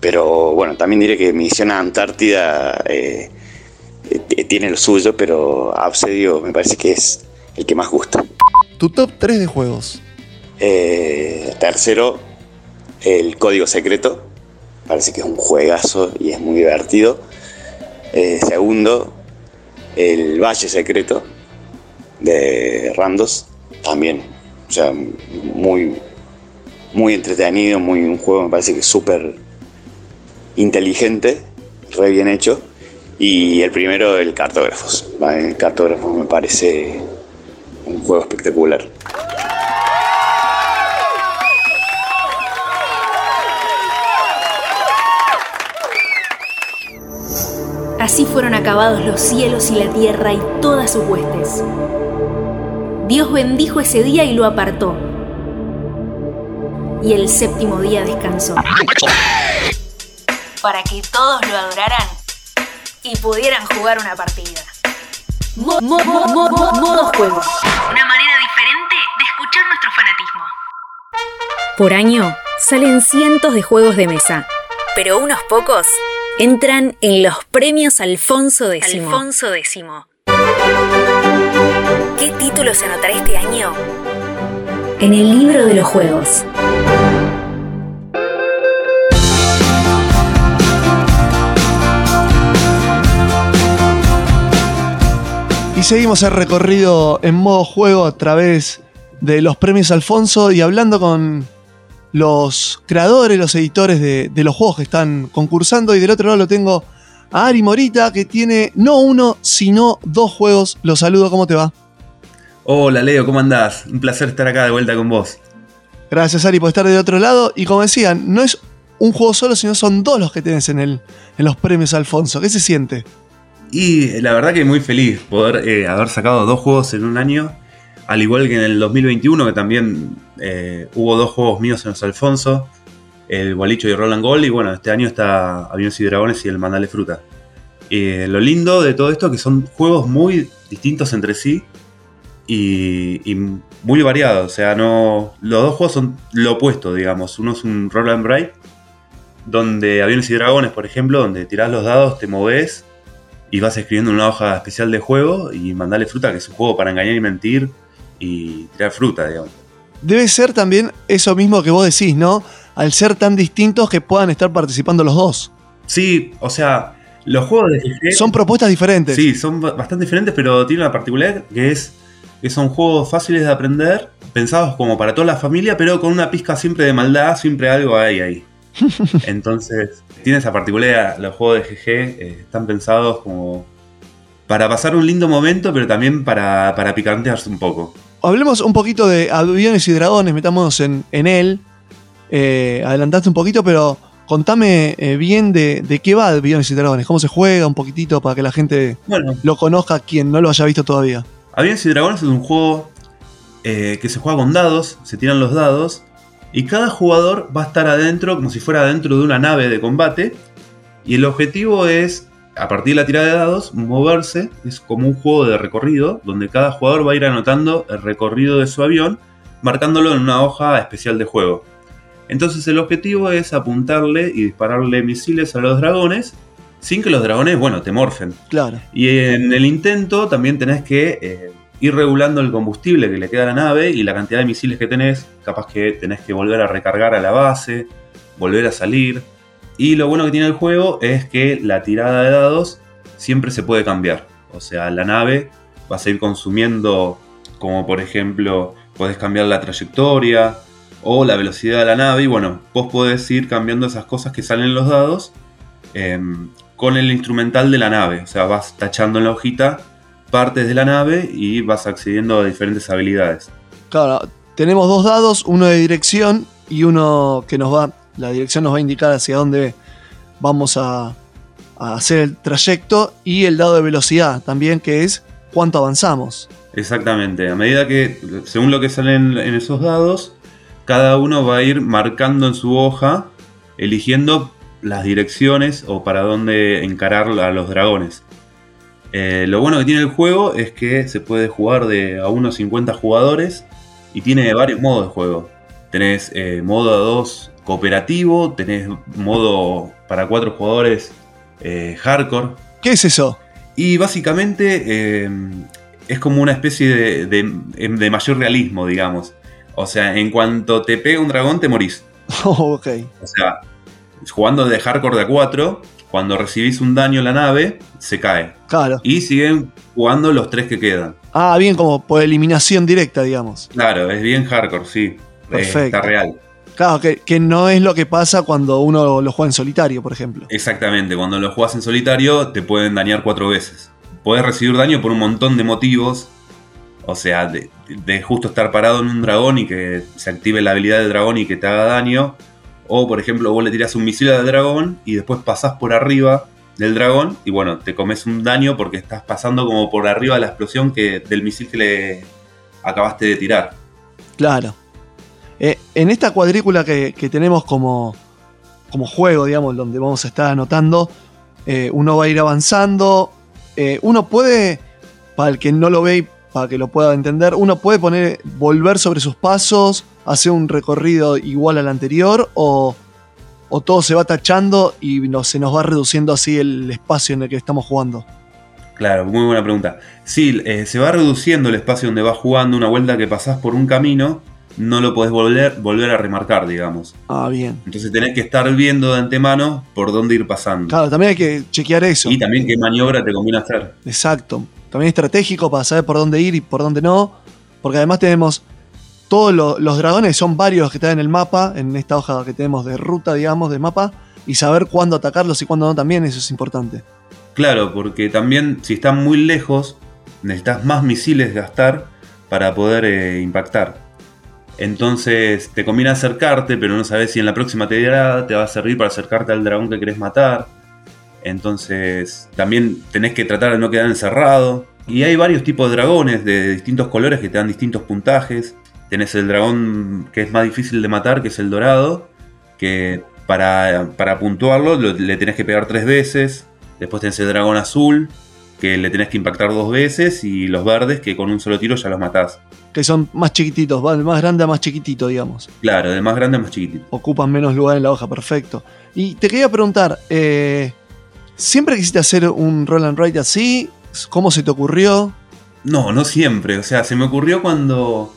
pero bueno, también diré que Misión Antártida eh, eh, tiene lo suyo, pero Absedio me parece que es el que más gusta. Tu top 3 de juegos. Eh, tercero, el Código Secreto. Parece que es un juegazo y es muy divertido. Eh, segundo, el Valle Secreto de Randos. También, o sea, muy, muy entretenido, muy un juego me parece que súper inteligente, re bien hecho. Y el primero, el Cartógrafos. El Cartógrafos me parece un juego espectacular. Así fueron acabados los cielos y la tierra y todas sus huestes. Dios bendijo ese día y lo apartó. Y el séptimo día descansó. Para que todos lo adoraran y pudieran jugar una partida. Mo- mo- mo- mo- mo- modo juego. Una manera diferente de escuchar nuestro fanatismo. Por año salen cientos de juegos de mesa, pero unos pocos entran en los premios Alfonso X. Alfonso X. ¿Qué títulos anotará este año? En el libro de los juegos. Y seguimos el recorrido en modo juego a través de los premios Alfonso y hablando con los creadores, los editores de, de los juegos que están concursando. Y del otro lado lo tengo a Ari Morita, que tiene no uno, sino dos juegos. Los saludo, ¿cómo te va? Hola Leo, ¿cómo andás? Un placer estar acá de vuelta con vos. Gracias, Ari, por estar del otro lado. Y como decían, no es un juego solo, sino son dos los que tienes en, el, en los premios Alfonso. ¿Qué se siente? Y la verdad que muy feliz poder eh, haber sacado dos juegos en un año, al igual que en el 2021, que también eh, hubo dos juegos míos en los Alfonso, el Bolicho y Roland Gold, y bueno, este año está Aviones y Dragones y el Mandale Fruta. Eh, lo lindo de todo esto es que son juegos muy distintos entre sí y, muy variados, o sea, no los dos juegos son lo opuesto, digamos. Uno es un Roll and Write, donde Aviones y Dragones, por ejemplo, donde tirás los dados, te moves y vas escribiendo una hoja especial de juego y mandale fruta, que es un juego para engañar y mentir y tirar fruta, digamos. Debe ser también eso mismo que vos decís, ¿no? Al ser tan distintos que puedan estar participando los dos. Sí, o sea, los juegos de GG Son propuestas diferentes. Sí, son ba- bastante diferentes, pero tiene una particularidad que es que son juegos fáciles de aprender, pensados como para toda la familia, pero con una pizca siempre de maldad, siempre algo hay ahí. <laughs> Entonces, tiene esa particularidad. Los juegos de GG eh, están pensados como para pasar un lindo momento, pero también para, para picantearse un poco. Hablemos un poquito de aviones y dragones, metámonos en, en él. Eh, adelantaste un poquito, pero contame eh, bien de, de qué va aviones y dragones, cómo se juega un poquitito para que la gente Bueno, lo conozca quien no lo haya visto todavía. Aviones y Dragones es un juego eh, que se juega con dados, se tiran los dados, y cada jugador va a estar adentro como si fuera adentro de una nave de combate, y el objetivo es a partir de la tirada de dados, moverse es como un juego de recorrido, donde cada jugador va a ir anotando el recorrido de su avión, marcándolo en una hoja especial de juego. Entonces el objetivo es apuntarle y dispararle misiles a los dragones, sin que los dragones, bueno, te morfen. Claro. Y en el intento también tenés que eh, ir regulando el combustible que le queda a la nave y la cantidad de misiles que tenés. Capaz que tenés que volver a recargar a la base, volver a salir. Y lo bueno que tiene el juego es que la tirada de dados siempre se puede cambiar. O sea, la nave va a seguir consumiendo, como por ejemplo, podés cambiar la trayectoria o la velocidad de la nave. Y bueno, vos podés ir cambiando esas cosas que salen en los dados em, con el instrumental de la nave. O sea, vas tachando en la hojita partes de la nave y vas accediendo a diferentes habilidades. Claro, tenemos dos dados, uno de dirección y uno que nos va, la dirección nos va a indicar hacia dónde vamos a, a hacer el trayecto y el dado de velocidad también que es cuánto avanzamos. Exactamente, a medida que, según lo que salen en esos dados, cada uno va a ir marcando en su hoja, eligiendo las direcciones o para dónde encarar a los dragones. Eh, lo bueno que tiene el juego es que se puede jugar de a unos 50 jugadores y tiene varios modos de juego. Tenés eh, modo a 2 cooperativo, tenés modo para 4 jugadores eh, hardcore. ¿Qué es eso? Y básicamente eh, es como una especie de, de- de mayor realismo, digamos. O sea, en cuanto te pega un dragón, te morís. Oh, <laughs> ok. O sea, jugando de hardcore de a 4, cuando recibís un daño en la nave, se cae. Claro. Y siguen jugando los tres que quedan. Ah, bien, como por eliminación directa, digamos. Claro, es bien hardcore, sí. Perfecto. está real. Claro, que, que no es lo que pasa cuando uno lo juega en solitario, por ejemplo. Exactamente, cuando lo jugás en solitario te pueden dañar cuatro veces. Puedes recibir daño por un montón de motivos. O sea, de, de justo estar parado en un dragón y que se active la habilidad del dragón y que te haga daño. O, por ejemplo, vos le tirás un misil al dragón y después pasás por arriba del dragón y bueno, te comes un daño porque estás pasando como por arriba de la explosión que, del misil que le acabaste de tirar. Claro. Eh, en esta cuadrícula que, que tenemos como, como juego, digamos, donde vamos a estar anotando, eh, uno va a ir avanzando. eh, uno puede, para el que no lo ve y para que lo pueda entender, uno puede poner, volver sobre sus pasos, hacer un recorrido igual al anterior, o, o todo se va tachando y no, se nos va reduciendo así el espacio en el que estamos jugando. Claro, muy buena pregunta. Sí, eh, se va reduciendo el espacio donde vas jugando una vuelta que pasás por un camino, no lo podés volver, volver a remarcar, digamos. Ah, bien. Entonces tenés que estar viendo de antemano por dónde ir pasando. Claro, también hay que chequear eso. Y también qué maniobra te conviene hacer. Exacto. También estratégico para saber por dónde ir y por dónde no. Porque además tenemos todos lo- los dragones, son varios que están en el mapa, en esta hoja que tenemos de ruta, digamos, de mapa. Y saber cuándo atacarlos y cuándo no también, eso es importante. Claro, porque también si están muy lejos, necesitas más misiles gastar para poder eh, impactar. Entonces te conviene acercarte, pero no sabes si en la próxima tirada te va a servir para acercarte al dragón que querés matar. Entonces también tenés que tratar de no quedar encerrado. Y hay varios tipos de dragones de distintos colores que te dan distintos puntajes. Tenés el dragón que es más difícil de matar, que es el dorado, que para, para puntuarlo lo- le tenés que pegar tres veces. Después tenés el dragón azul, que le tenés que impactar dos veces. Y los verdes, que con un solo tiro ya los matás. Que son más chiquititos, va del más grande a más chiquitito, digamos. Claro, del más grande al más chiquitito. Ocupan menos lugar en la hoja, perfecto. Y te quería preguntar, eh, ¿siempre quisiste hacer un roll and write así? ¿Cómo se te ocurrió? No, no siempre. O sea, se me ocurrió cuando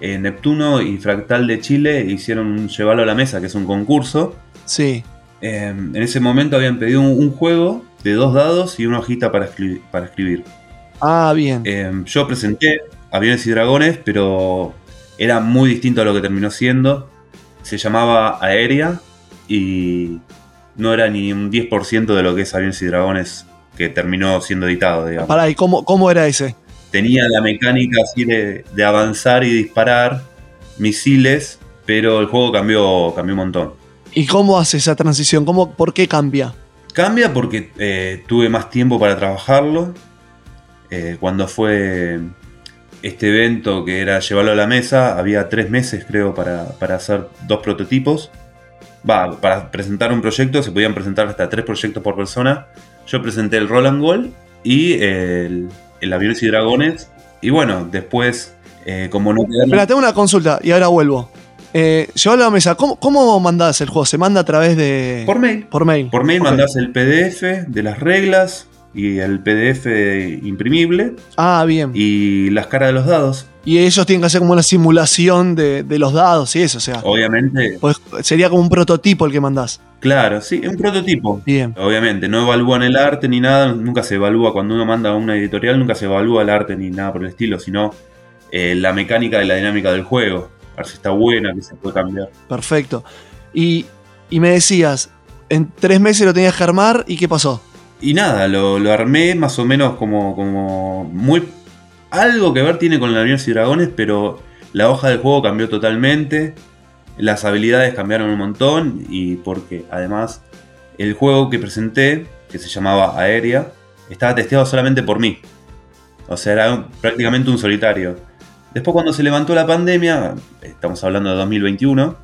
eh, Neptuno y Fractal de Chile hicieron un Llevalo a la Mesa, que es un concurso. Sí. Eh, en ese momento habían pedido un, un juego de dos dados y una hojita para, escri- para escribir. Ah, bien. Eh, yo presenté Aviones y Dragones, pero era muy distinto a lo que terminó siendo. Se llamaba Aérea y no era ni un 10% de lo que es Aviones y Dragones que terminó siendo editado, digamos. Pará, ¿y cómo, cómo era ese? Tenía la mecánica así de, de avanzar y disparar misiles, pero el juego cambió, cambió un montón. ¿Y cómo hace esa transición? ¿Cómo, ¿Por qué cambia? Cambia porque eh, tuve más tiempo para trabajarlo. Eh, cuando fue este evento que era llevarlo a la mesa, había tres meses creo para, para hacer dos prototipos. Va, para presentar un proyecto se podían presentar hasta tres proyectos por persona. Yo presenté el Roland Gold y el, el Aviones y Dragones. Y bueno, después, eh, como no quedaron- Espera, tengo una consulta y ahora vuelvo. Eh, Llévalo a la mesa. ¿Cómo, ¿Cómo mandás el juego? ¿Se manda a través de. Por mail. Por mail. Por mail mandás el PDF de las reglas y el PDF imprimible Ah, bien. y las caras de los dados. Y ellos tienen que hacer como una simulación de, de los dados y eso, o sea. Obviamente, pues, sería como un prototipo el que mandás. claro, sí, un prototipo. Bien. Obviamente, no evalúan el arte ni nada, nunca se evalúa cuando uno manda a una editorial, nunca se evalúa el arte ni nada por el estilo, sino eh, la mecánica y la dinámica del juego. A ver si está buena, que se puede cambiar. Perfecto. Y, y me decías, en tres meses lo tenías que armar y ¿qué pasó? Y nada, lo, lo armé más o menos como, como muy... Algo que ver tiene con el Aviones y Dragones, pero la hoja del juego cambió totalmente, las habilidades cambiaron un montón y porque además el juego que presenté, que se llamaba Aérea, estaba testeado solamente por mí. O sea, era prácticamente un solitario. Después cuando se levantó la pandemia, estamos hablando de 2021,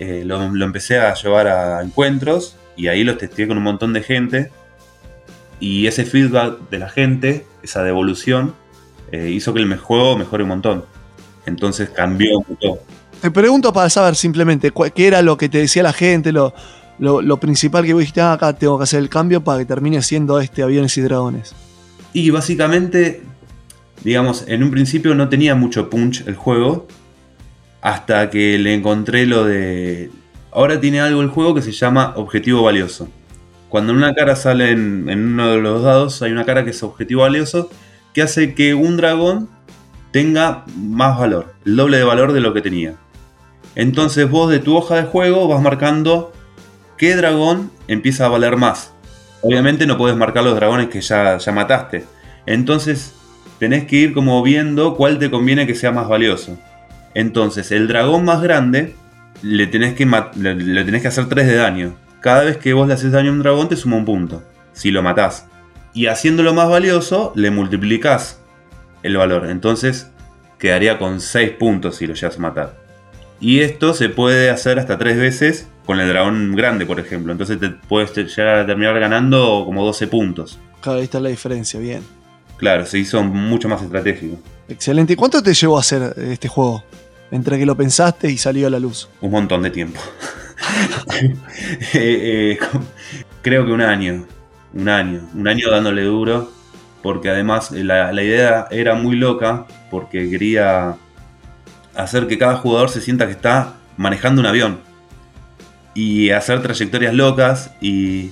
eh, lo, lo empecé a llevar a encuentros y ahí los testé con un montón de gente. Y ese feedback de la gente, esa devolución, eh, hizo que el juego mejore un montón. Entonces cambió mucho. Te pregunto para saber simplemente qué era lo que te decía la gente, lo, lo, lo principal que vos dijiste, ah, acá tengo que hacer el cambio para que termine siendo este Aviones y Dragones. Y básicamente, digamos, en un principio no tenía mucho punch el juego. Hasta que le encontré lo de... Ahora tiene algo el juego que se llama objetivo valioso. Cuando en una cara sale en, en uno de los dados, hay una cara que es objetivo valioso, que hace que un dragón tenga más valor, el doble de valor de lo que tenía. Entonces vos de tu hoja de juego vas marcando qué dragón empieza a valer más. Obviamente no puedes marcar los dragones que ya, ya mataste. Entonces tenés que ir como viendo cuál te conviene que sea más valioso. Entonces el dragón más grande le tenés que, le, le tenés que hacer 3 de daño. Cada vez que vos le haces daño a un dragón te suma un punto. Si lo matás. Y haciéndolo más valioso le multiplicás el valor. Entonces quedaría con 6 puntos si lo llegas a matar. Y esto se puede hacer hasta 3 veces con el dragón grande, por ejemplo. Entonces te puedes llegar a terminar ganando como 12 puntos. Claro, ahí está la diferencia, bien. Claro, se hizo mucho más estratégico. Excelente. ¿Y cuánto te llevó a hacer este juego? Entre que lo pensaste y salió a la luz. Un montón de tiempo. <laughs> Eh, eh, <laughs> creo que un año. Un año. Un año dándole duro. Porque además eh, la, la idea era muy loca. Porque quería hacer que cada jugador se sienta que está manejando un avión. Y hacer trayectorias locas. Y,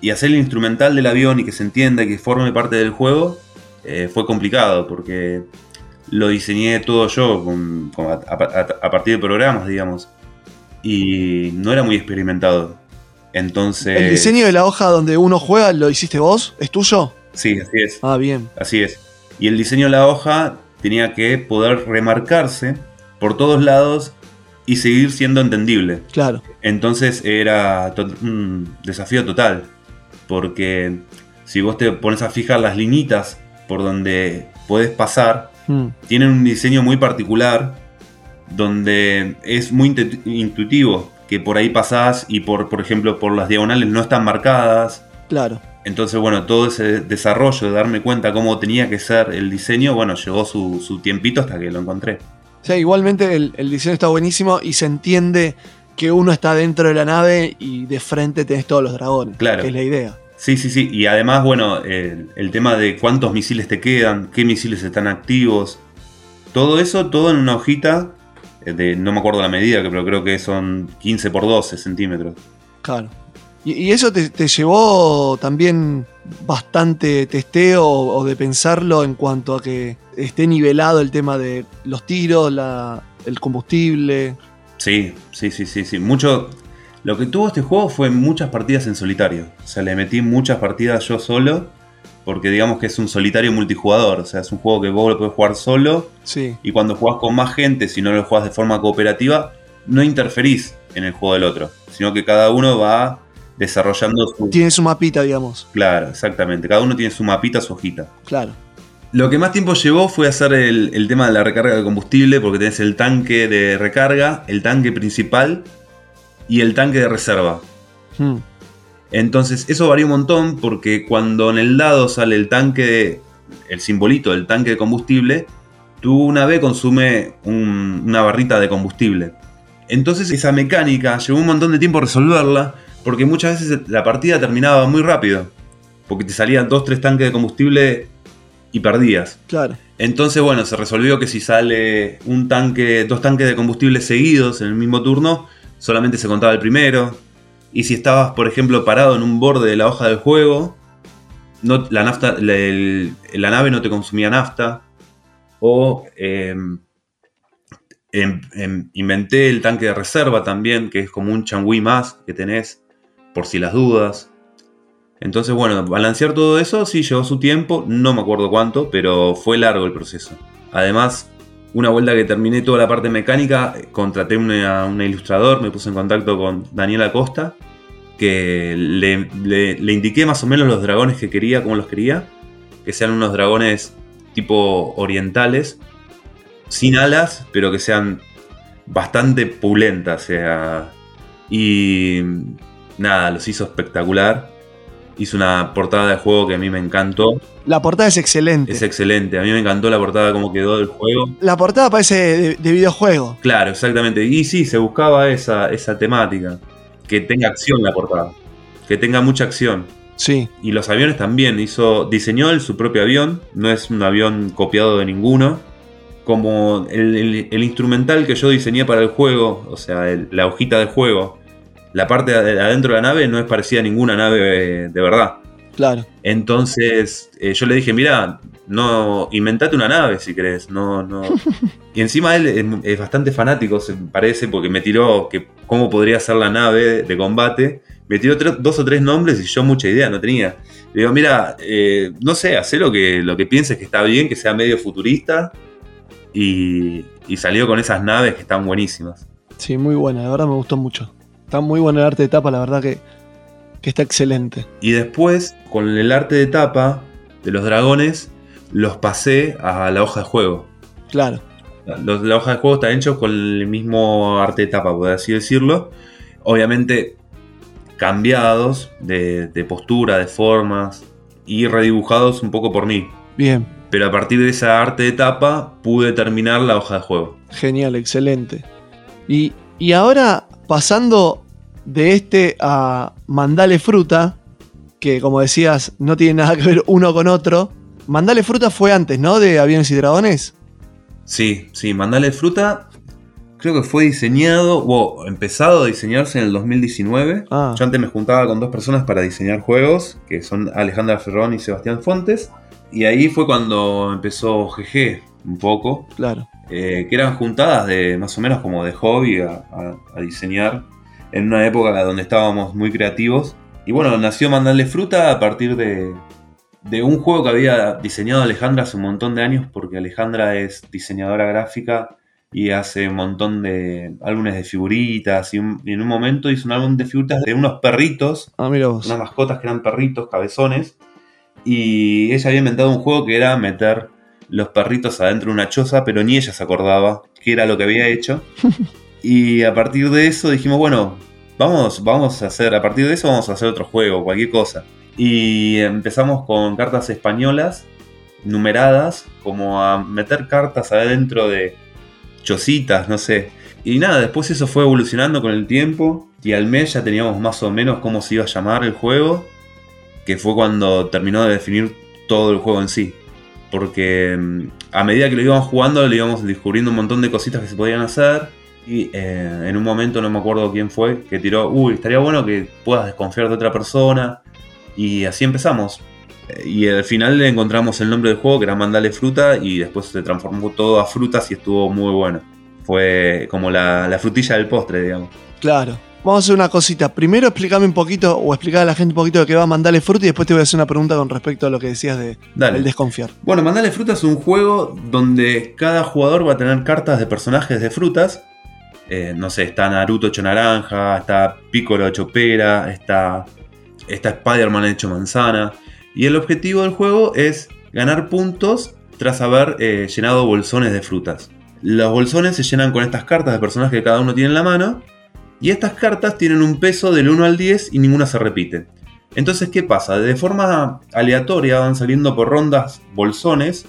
y hacer el instrumental del avión y que se entienda y que forme parte del juego. eh, fue complicado. Porque lo diseñé todo yo con- a, a- a partir de programas, digamos. Y no era muy experimentado. Entonces. ¿El diseño de la hoja donde uno juega lo hiciste vos? ¿Es tuyo? Sí, así es. Ah, bien. Así es. Y el diseño de la hoja tenía que poder remarcarse por todos lados y seguir siendo entendible. Claro. Entonces era un desafío total. Porque si vos te pones a fijar las linitas por donde puedes pasar, Mm, tienen un diseño muy particular donde es muy intu- intuitivo que por ahí pasás y por, por ejemplo por las diagonales no están marcadas. claro. Entonces, bueno, todo ese desarrollo de darme cuenta cómo tenía que ser el diseño, bueno, llevó su, su tiempito hasta que lo encontré. Sea, igualmente el, el diseño está buenísimo y se entiende que uno está dentro de la nave y de frente tenés todos los dragones. Claro. Que es la idea. Sí, sí, sí. Y además, bueno, el, el tema de cuántos misiles te quedan, qué misiles están activos. Todo eso, todo en una hojita de, no me acuerdo la medida, pero creo que son 15 por 12 centímetros. Claro. Y, y eso te, te llevó también bastante testeo o, o de pensarlo en cuanto a que esté nivelado el tema de los tiros, la, el combustible. Sí, sí, sí, sí, sí. Mucho. Lo que tuvo este juego fue muchas partidas en solitario. O sea, le metí muchas partidas yo solo. Porque digamos que es un solitario multijugador. O sea, es un juego que vos lo podés jugar solo. Sí, Y cuando jugás con más gente, si no lo jugás de forma cooperativa, no interferís en el juego del otro. Sino que cada uno va desarrollando su. tiene su mapita, digamos. Claro, exactamente. Cada uno tiene su mapita, su hojita. Claro. Lo que más tiempo llevó fue hacer el, el tema de la recarga de combustible, porque tenés el tanque de recarga, el tanque principal y el tanque de reserva. Mm, Entonces, eso varía un montón porque cuando en el dado sale el tanque, de- el simbolito del tanque de combustible, tu nave consume un- una barrita de combustible. Entonces, esa mecánica llevó un montón de tiempo resolverla porque muchas veces la partida terminaba muy rápido. Porque te salían dos, tres tanques de combustible y perdías. Claro. Entonces, bueno, se resolvió que si sale un tanque, dos tanques de combustible seguidos en el mismo turno, solamente se contaba el primero. Y si estabas, por ejemplo, parado en un borde de la hoja del juego, no, la, nafta, la, nave no te consumía nafta. O em, em- em, inventé el tanque de reserva también, que es como un changui más que tenés, por si las dudas. Entonces, bueno, balancear todo eso sí llevó su tiempo, no me acuerdo cuánto, pero fue largo el proceso. Además, una vuelta que terminé toda la parte mecánica, contraté una, una ilustrador, me puse en contacto con Daniel Acosta, que le, le- le indiqué más o menos los dragones que quería, como los quería, que sean unos dragones tipo orientales, sin alas, pero que sean bastante pulentas, o sea, y nada, los hizo espectacular. Hizo una portada de juego que a mí me encantó. La portada es excelente. Es excelente. A mí me encantó la portada como quedó del juego. La portada parece de, de videojuego. Claro, exactamente. Y sí, se buscaba esa, esa temática. Que tenga acción la portada. Que tenga mucha acción. Sí. Y los aviones también. Hizo, diseñó él su propio avión. No es un avión copiado de ninguno. Como el, el- el instrumental que yo diseñé para el juego, o sea, el- la hojita del juego, la parte de adentro de la nave no es parecida a ninguna nave de verdad. Claro. Entonces eh, yo le dije, mira, no, inventate una nave si querés, no, no. <laughs> Y encima él es, es bastante fanático, se parece, porque me tiró que cómo podría ser la nave de combate. Me tiró dos o tres nombres y yo mucha idea no tenía. Le digo, mira, eh, no sé, hacé lo que, lo que pienses que está bien, que sea medio futurista. Y, y salió con esas naves que están buenísimas. Sí, muy buena. La verdad me gustó mucho. Está muy bueno el arte de tapa, la verdad que, que está excelente. Y después, con el arte de tapa de los dragones, los pasé a la hoja de juego. Claro. La hoja de juego está hecho con el mismo arte de tapa, por así decirlo. Obviamente cambiados de, de postura, de formas y redibujados un poco por mí. Bien. Pero a partir de esa arte de tapa pude terminar la hoja de juego. Genial, excelente. Y, y ahora, pasando de este a Mandale Fruta, que como decías, no tiene nada que ver uno con otro. Mandale Fruta fue antes, ¿no? De Aviones y Dragones. Sí, sí, Mandale Fruta creo que fue diseñado o empezado a diseñarse en el 2019. Ah. Yo antes me juntaba con dos personas para diseñar juegos, que son Alejandra Ferrón y Sebastián Fontes. Y ahí fue cuando empezó GG un poco, Claro. eh, que eran juntadas de más o menos como de hobby a, a- a diseñar en una época donde estábamos muy creativos. Y bueno, nació Mandale Fruta a partir de, de un juego que había diseñado Alejandra hace un montón de años, porque Alejandra es diseñadora gráfica y hace un montón de álbumes de figuritas. Y, un- y en un momento hizo un álbum de figuritas de unos perritos Ah, mira vos. unas mascotas que eran perritos, cabezones. Y ella había inventado un juego que era meter los perritos adentro de una choza, pero ni ella se acordaba qué era lo que había hecho. <laughs> Y a partir de eso dijimos, bueno, vamos, vamos a hacer, a partir de eso vamos a hacer otro juego, cualquier cosa. Y empezamos con cartas españolas, numeradas, como a meter cartas adentro de chocitas, no sé. Y nada, después eso fue evolucionando con el tiempo y al mes ya teníamos más o menos cómo se iba a llamar el juego, que fue cuando terminó de definir todo el juego en sí. Porque mm, a medida que lo íbamos jugando le íbamos descubriendo un montón de cositas que se podían hacer. Y eh, en un momento no me acuerdo quién fue que tiró, uy, estaría bueno que puedas desconfiar de otra persona. Y así empezamos. Eh, Y al final le encontramos el nombre del juego, que era Mandale Fruta, y después se transformó todo a frutas y estuvo muy bueno. Fue como la, la frutilla del postre, digamos. Claro. Vamos a hacer una cosita. Primero explícame un poquito, o explicar a la gente un poquito de qué va Mandale Fruta, y después te voy a hacer una pregunta con respecto a lo que decías de Dale. el desconfiar. Bueno, Mandale Fruta es un juego donde cada jugador va a tener cartas de personajes de frutas. Eh, no sé, está Naruto hecho naranja, está Piccolo hecho pera, está, está Spider-Man hecho manzana. Y el objetivo del juego es ganar puntos tras haber eh, llenado bolsones de frutas. Los bolsones se llenan con estas cartas de personajes que cada uno tiene en la mano. Y estas cartas tienen un peso del 1 al 10 y ninguna se repite. Entonces, ¿qué pasa? De forma aleatoria van saliendo por rondas bolsones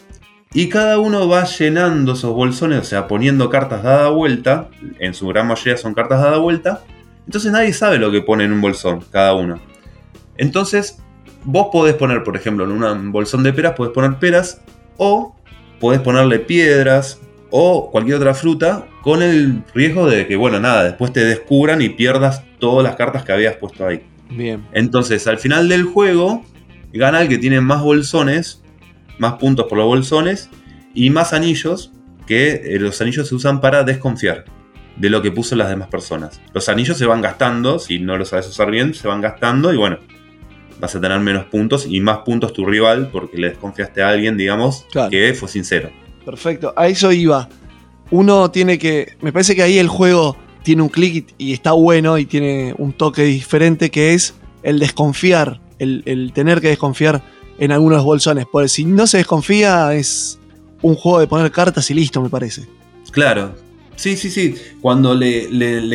y cada uno va llenando esos bolsones, o sea, poniendo cartas dada vuelta. En su gran mayoría son cartas dada vuelta. Entonces nadie sabe lo que pone en un bolsón, cada uno. Entonces, vos podés poner, por ejemplo, en un bolsón de peras, podés poner peras o podés ponerle piedras o cualquier otra fruta con el riesgo de que, bueno, nada, después te descubran y pierdas todas las cartas que habías puesto ahí. Bien. Entonces, al final del juego, gana el que tiene más bolsones, más puntos por los bolsones y más anillos, que eh, los anillos se usan para desconfiar de lo que puso las demás personas. Los anillos se van gastando, si no los sabes usar bien, se van gastando y bueno, vas a tener menos puntos y más puntos tu rival porque le desconfiaste a alguien, digamos, Claro. que fue sincero. Perfecto, a eso iba. Uno tiene que. Me parece que ahí el juego tiene un clic y está bueno y tiene un toque diferente que es el desconfiar, el, el tener que desconfiar en algunos bolsones. Porque si no se desconfía, es un juego de poner cartas y listo, me parece. Claro. Sí, sí, sí. Cuando le,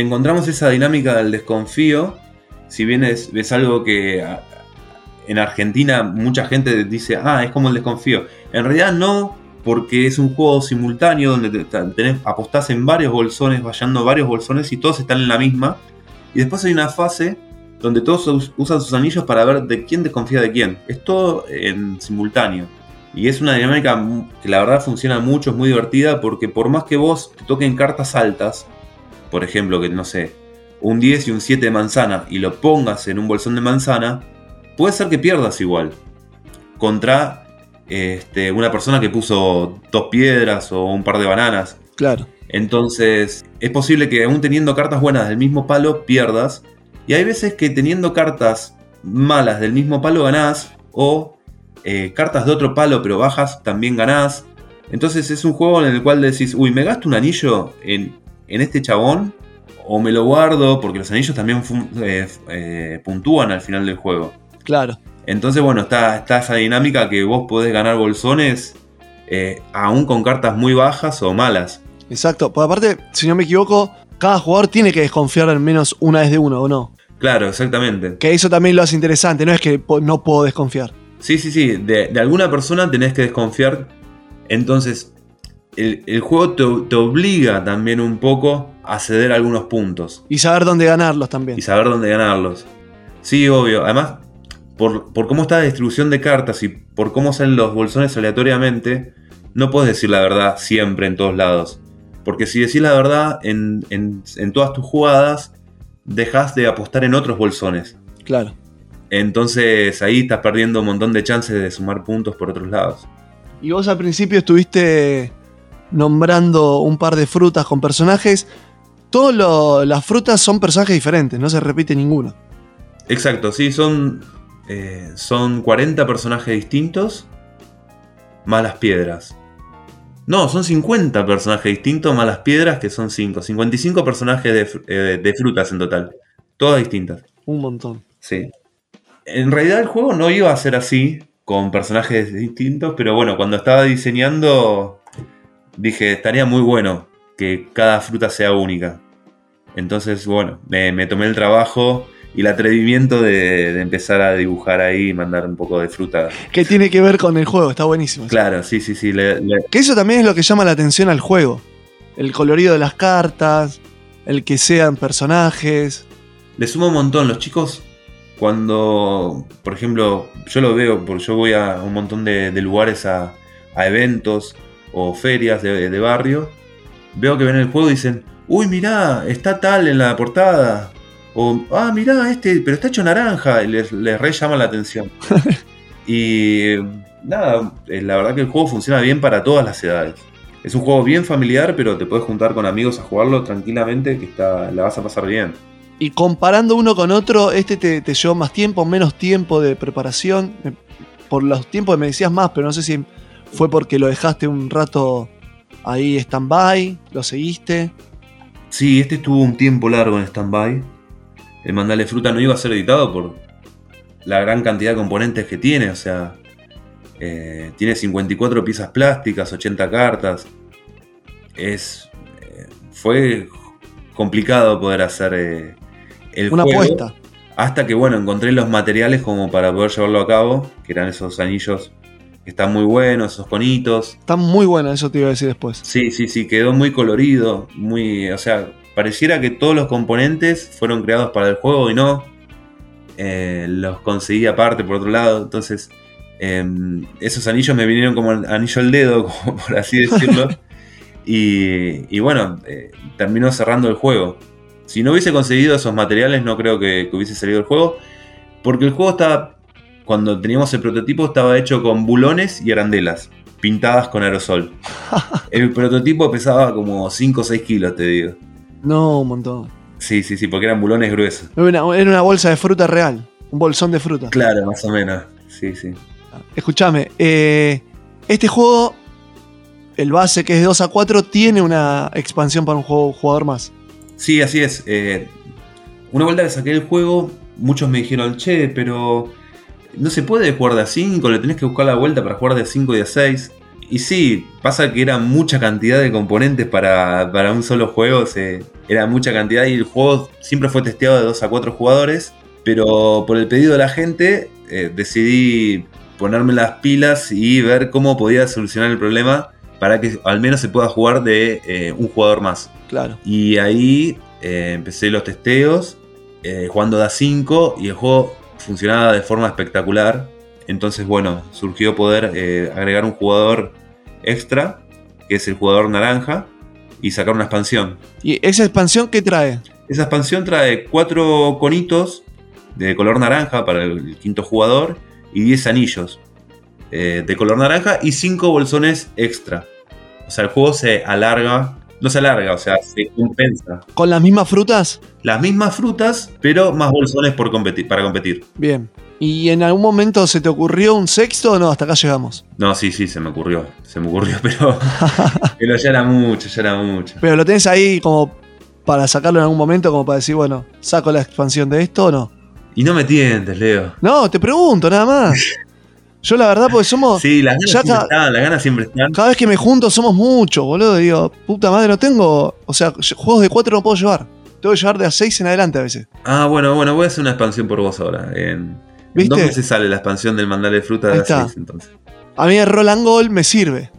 encontramos esa dinámica del desconfío, si bien es, es algo que en Argentina mucha gente dice, ah, es como el desconfío. En realidad no, porque es un juego simultáneo donde te- tenés, apostás en varios bolsones, vallando varios bolsones y todos están en la misma. Y después hay una fase donde todos us- usan sus anillos para ver de quién desconfía de quién. Es todo en simultáneo. Y es una dinámica que la verdad funciona mucho, es muy divertida, porque por más que vos te toquen cartas altas, por ejemplo, que no sé, un 10 y un 7 de manzana, y lo pongas en un bolsón de manzana, puede ser que pierdas igual. Contra este, una persona que puso dos piedras o un par de bananas. Claro. Entonces, es posible que aún teniendo cartas buenas del mismo palo, pierdas. Y hay veces que teniendo cartas malas del mismo palo ganás. O eh, cartas de otro palo pero bajas también ganás. Entonces es un juego en el cual decís, uy, ¿me gasto un anillo en, en este chabón? O me lo guardo, porque los anillos también eh, eh, puntúan al final del juego. Claro. Entonces, bueno, está, está esa dinámica que vos podés ganar bolsones aún con cartas muy bajas o malas. Exacto. Por aparte, si no me equivoco, cada jugador tiene que desconfiar al menos una vez de uno, ¿o no? Claro, exactamente. Que eso también lo hace interesante, no es que no puedo desconfiar. Sí, sí, sí. De, de alguna persona tenés que desconfiar. Entonces, el, el juego te, te obliga también un poco a ceder algunos puntos Y saber dónde ganarlos también. y saber dónde ganarlos. Sí, obvio. Además, por, por cómo está la distribución de cartas y por cómo salen los bolsones aleatoriamente, no puedes decir la verdad siempre en todos lados. Porque si decís la verdad en, en- en todas tus jugadas, dejas de apostar en otros bolsones. Claro. Entonces ahí estás perdiendo un montón de chances de sumar puntos por otros lados. Y vos al principio estuviste nombrando un par de frutas con personajes. Todas las frutas son personajes diferentes, no se repite ninguno. Exacto, sí, son, eh, son 40 personajes distintos más las piedras. No, son 50 personajes distintos más las piedras que son 5. 55 personajes de, eh, de frutas en total. Todas distintas. Un montón. Sí. En realidad el juego no iba a ser así, con personajes distintos, pero bueno, cuando estaba diseñando dije, estaría muy bueno que cada fruta sea única. Entonces, bueno, me, me tomé el trabajo y el atrevimiento de, de empezar a dibujar ahí y mandar un poco de fruta. ¿Qué tiene que ver con el juego? Está buenísimo. Claro, sí, sí, sí. le- le- Que eso también es lo que llama la atención al juego. El colorido de las cartas, el que sean personajes. Le suma un montón. Los chicos, cuando, por ejemplo, yo lo veo, porque yo voy a un montón de, de lugares a, a eventos o ferias de, de barrio, veo que ven el juego y dicen, uy, mirá, está tal en la portada. O, ah, mirá, este, pero está hecho naranja. Y les, les re llama la atención. <laughs> y nada, eh, la verdad que el juego funciona bien para todas las edades. Es un juego bien familiar, pero te puedes juntar con amigos a jugarlo tranquilamente, que está, la vas a pasar bien. Y comparando uno con otro, este te, te llevó más tiempo, menos tiempo de preparación. Me- Por los tiempos que me decías más, pero no sé si fue porque lo dejaste un rato ahí stand-by, lo seguiste. Sí, este estuvo un tiempo largo en stand-by. El Mandale Fruta no iba a ser editado por la gran cantidad de componentes que tiene. O sea, eh, tiene 54 piezas plásticas, 80 cartas. Es, eh, fue complicado poder hacer eh, el Una juego. apuesta. Hasta que, bueno, encontré los materiales como para poder llevarlo a cabo, que eran esos anillos que están muy buenos, esos conitos. Está muy buena, eso te iba a decir después. Sí, sí, sí, quedó muy colorido, muy, o sea, pareciera que todos los componentes fueron creados para el juego y no. Eh, los conseguí aparte por otro lado, entonces eh, esos anillos me vinieron como anillo al dedo, <laughs> como por así decirlo. <laughs> y, y, bueno, eh, terminó cerrando el juego. Si no hubiese conseguido esos materiales, no creo que, que hubiese salido el juego. Porque el juego estaba, cuando teníamos el prototipo, estaba hecho con bulones y arandelas, pintadas con aerosol. <laughs> el prototipo pesaba como 5 o 6 kilos, te digo. No, un montón. Sí, sí, sí, porque eran bulones gruesos. Era una, era una bolsa de fruta real, un bolsón de fruta. Claro, más o menos. Sí, sí. Escúchame, eh, este juego, el base que es de 2 a 4, tiene una expansión para un juego, jugador más. Sí, así es. Eh, una vuelta que saqué el juego, muchos me dijeron, che, pero no se puede jugar de a 5, le tenés que buscar la vuelta para jugar de a 5 y de a 6. Y sí, pasa que era mucha cantidad de componentes para, para un solo juego, se, era mucha cantidad y el juego siempre fue testeado de 2 a 4 jugadores, pero por el pedido de la gente eh, decidí ponerme las pilas y ver cómo podía solucionar el problema para que al menos se pueda jugar de eh, un jugador más. Claro. Y ahí eh, empecé los testeos, jugando de a 5 y el juego funcionaba de forma espectacular. Entonces, bueno, surgió poder eh, agregar un jugador extra, que es el jugador naranja, y sacar una expansión. ¿Y esa expansión qué trae? Esa expansión trae cuatro conitos de color naranja para el quinto jugador y 10 anillos eh, de color naranja y 5 bolsones extra. O sea, el juego se alarga, no se alarga, o sea, se compensa. ¿Con las mismas frutas? Las mismas frutas, pero más bolsones por competir, para competir. Bien. ¿Y en algún momento se te ocurrió un sexto o no? Hasta acá llegamos. No, sí, sí, se me ocurrió. Se me ocurrió, <laughs> pero, pero ya era mucho, ya era mucho. Pero lo tenés ahí como para sacarlo en algún momento, como para decir, bueno, ¿saco la expansión de esto o no? Y no me tientes, Leo. No, te pregunto nada más. <laughs> Yo la verdad, porque somos. Sí, las ganas siempre están, las ganas siempre están. Cada vez que me junto somos muchos, boludo. Digo, puta madre, no tengo. O sea, juegos de 4 no puedo llevar. Tengo que llevar de a 6 en adelante a veces. Ah, bueno, bueno, voy a hacer una expansión por vos ahora. En, en ¿Viste? dos meses sale la expansión del mandale fruta Ahí de está. A6, entonces. A mí el Roland Gold me sirve.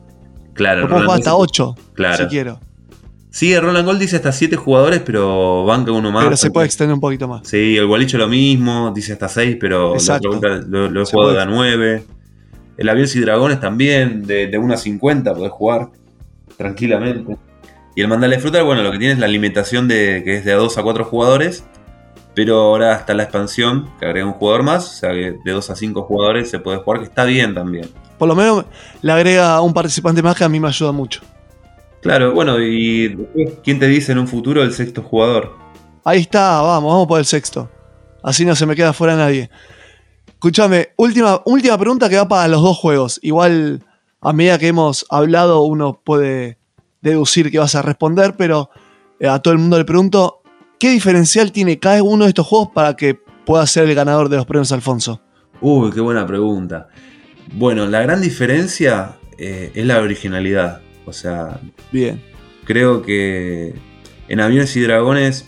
Claro, puedo jugar hasta Gold- 8, Claro. si quiero. Sí, el Roland Gold dice hasta 7 jugadores, pero banca uno más. Pero se puede extender un poquito más. Sí, el Gualicho lo mismo, dice hasta 6, pero vuelta lo, lo he Se jugado de a 9. El Aviones y Dragones también, de, de 1 a 50 podés jugar tranquilamente. Y el Mandale Fruta, bueno, lo que tiene es la limitación de que es de a 2 a 4 jugadores, pero ahora está la expansión, que agrega un jugador más, o sea que de 2 a 5 jugadores se puede jugar, que está bien también. Por lo menos le agrega un participante más que a mí me ayuda mucho. Claro, bueno, y después, ¿quién te dice en un futuro el sexto jugador? Ahí está, vamos, vamos por el sexto. Así no se me queda fuera nadie. Escúchame, última, última pregunta que va para los dos juegos. Igual, a medida que hemos hablado, uno puede deducir que vas a responder, pero eh, a todo el mundo le pregunto, ¿qué diferencial tiene cada uno de estos juegos para que pueda ser el ganador de los premios Alfonso? Uy, qué buena pregunta. Bueno, la gran diferencia eh, es la originalidad. O sea, Bien, creo que en Aviones y Dragones,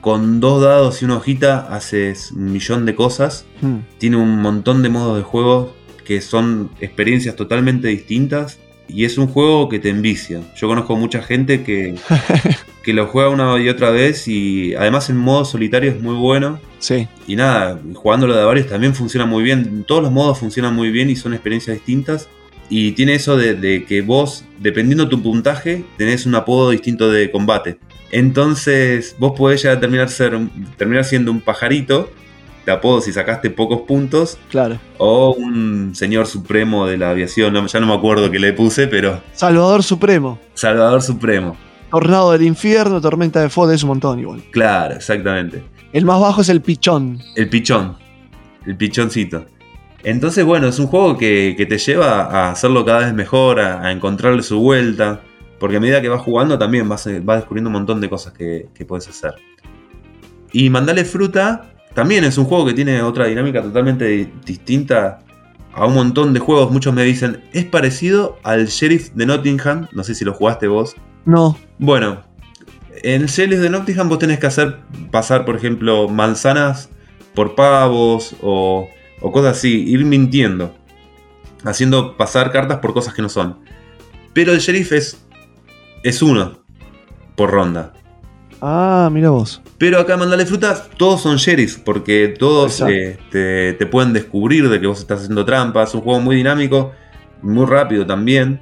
con dos dados y una hojita, haces un millón de cosas. Hmm, Tiene un montón de modos de juego que son experiencias totalmente distintas. Y es un juego que te envicia. Yo conozco mucha gente que, <laughs> que lo juega una y otra vez y además en modo solitario es muy bueno. sí, Y nada, jugándolo de varios también funciona muy bien. Todos los modos funcionan muy bien y son experiencias distintas. Y tiene eso de, de que vos, dependiendo tu puntaje, tenés un apodo distinto de combate. Entonces, vos podés ya terminar, ser, terminar siendo un pajarito de apodo si sacaste pocos puntos. claro. O un señor supremo de la aviación. no- ya no me acuerdo qué le puse, pero Salvador Supremo, Salvador Supremo. Tornado del Infierno, Tormenta de Fuego, es un montón igual. Claro, exactamente. El más bajo es el Pichón. El pichón. El pichoncito. Entonces, bueno, es un juego que, que te lleva a hacerlo cada vez mejor, a, a encontrarle su vuelta. Porque a medida que vas jugando también vas, eh, vas descubriendo un montón de cosas que, que puedes hacer. Y Mandale Fruta también es un juego que tiene otra dinámica totalmente di- distinta a un montón de juegos. Muchos me dicen, es parecido al Sheriff de Nottingham. No sé si lo jugaste vos. No, Bueno, en el Sheriff de Nottingham vos tenés que hacer pasar, por ejemplo, manzanas por pavos o, o cosas así, ir mintiendo, haciendo pasar cartas por cosas que no son. Pero el sheriff es, es uno por ronda. Ah, mira vos. Pero acá en Mandale Frutas todos son sheriffs, porque todos Exacto. eh, te, te pueden descubrir de que vos estás haciendo trampas. Es un juego muy dinámico, muy rápido también,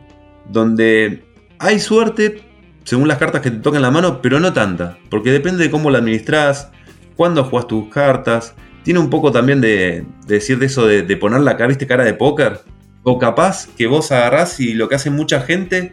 donde hay suerte según las cartas que te tocan la mano, pero no tanta, porque depende de cómo la administras, cuándo jugás tus cartas. Tiene un poco también de, de decir de eso de, de poner la cara, ¿viste? cara de póker. O capaz que vos agarrás y lo que hace mucha gente,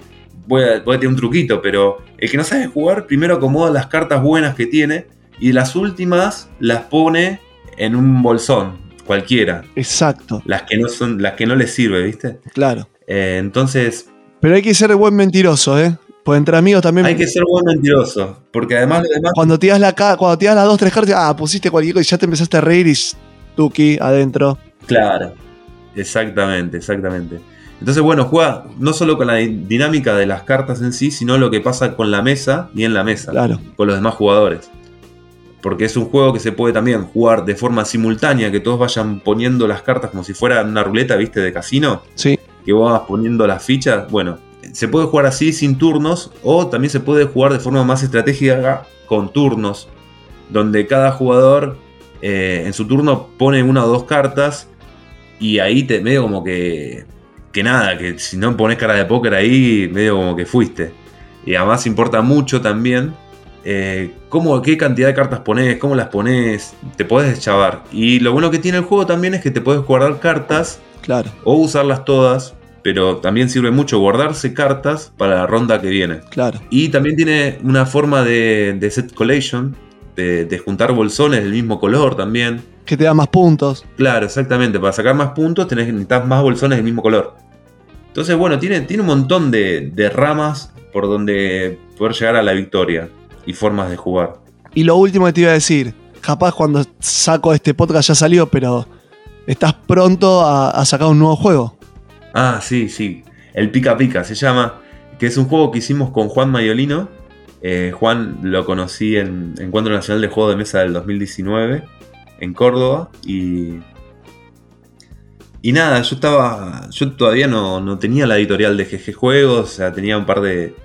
voy a, voy a tener un truquito, pero el que no sabe jugar, primero acomoda las cartas buenas que tiene y las últimas las pone en un bolsón, cualquiera. Exacto, Las que no son, las que no les sirve, ¿viste? claro. Eh, entonces, Pero hay que ser buen mentiroso, ¿eh? Pues entre amigos también. hay que ser buen mentiroso. Porque además lo demás. Cuando tiras la cuando tiras las dos, tres cartas, ah, pusiste cualquier cosa y ya te empezaste a reír y Tuki adentro. Claro. Exactamente, exactamente. Entonces, bueno, juega no solo con la di- dinámica de las cartas en sí, sino lo que pasa con la mesa y en la mesa. Claro. Con los demás jugadores. Porque es un juego que se puede también jugar de forma simultánea, que todos vayan poniendo las cartas como si fuera una ruleta, viste, de casino. Sí. que vos vas poniendo las fichas. Bueno, se puede jugar así sin turnos o también se puede jugar de forma más estratégica con turnos, donde cada jugador eh, en su turno pone una o dos cartas y ahí te medio como que que nada, que si no pones cara de póker ahí, medio como que fuiste. Y además importa mucho también eh, cómo, qué cantidad de cartas pones, cómo las pones, te podés deschavar. Y lo bueno que tiene el juego también es que te puedes guardar cartas Claro, o usarlas todas, pero también sirve mucho guardarse cartas para la ronda que viene. claro. Y también tiene una forma de, de set collation, de, de juntar bolsones del mismo color también. Que te da más puntos. Claro, exactamente, para sacar más puntos tenés, necesitas más bolsones del mismo color. Entonces, bueno, tiene, tiene un montón de, de ramas por donde poder llegar a la victoria y formas de jugar. Y lo último que te iba a decir, capaz cuando saco este podcast ya salió, pero estás pronto a, a sacar un nuevo juego. Ah, sí, sí. El Pica Pica se llama. Que es un juego que hicimos con Juan Mayolino. Eh, Juan lo conocí en Encuentro Nacional de Juego de Mesa del 2019. En Córdoba. Y. Y nada, yo estaba. Yo todavía no, no tenía la editorial de GG Juegos. O sea, tenía un par de.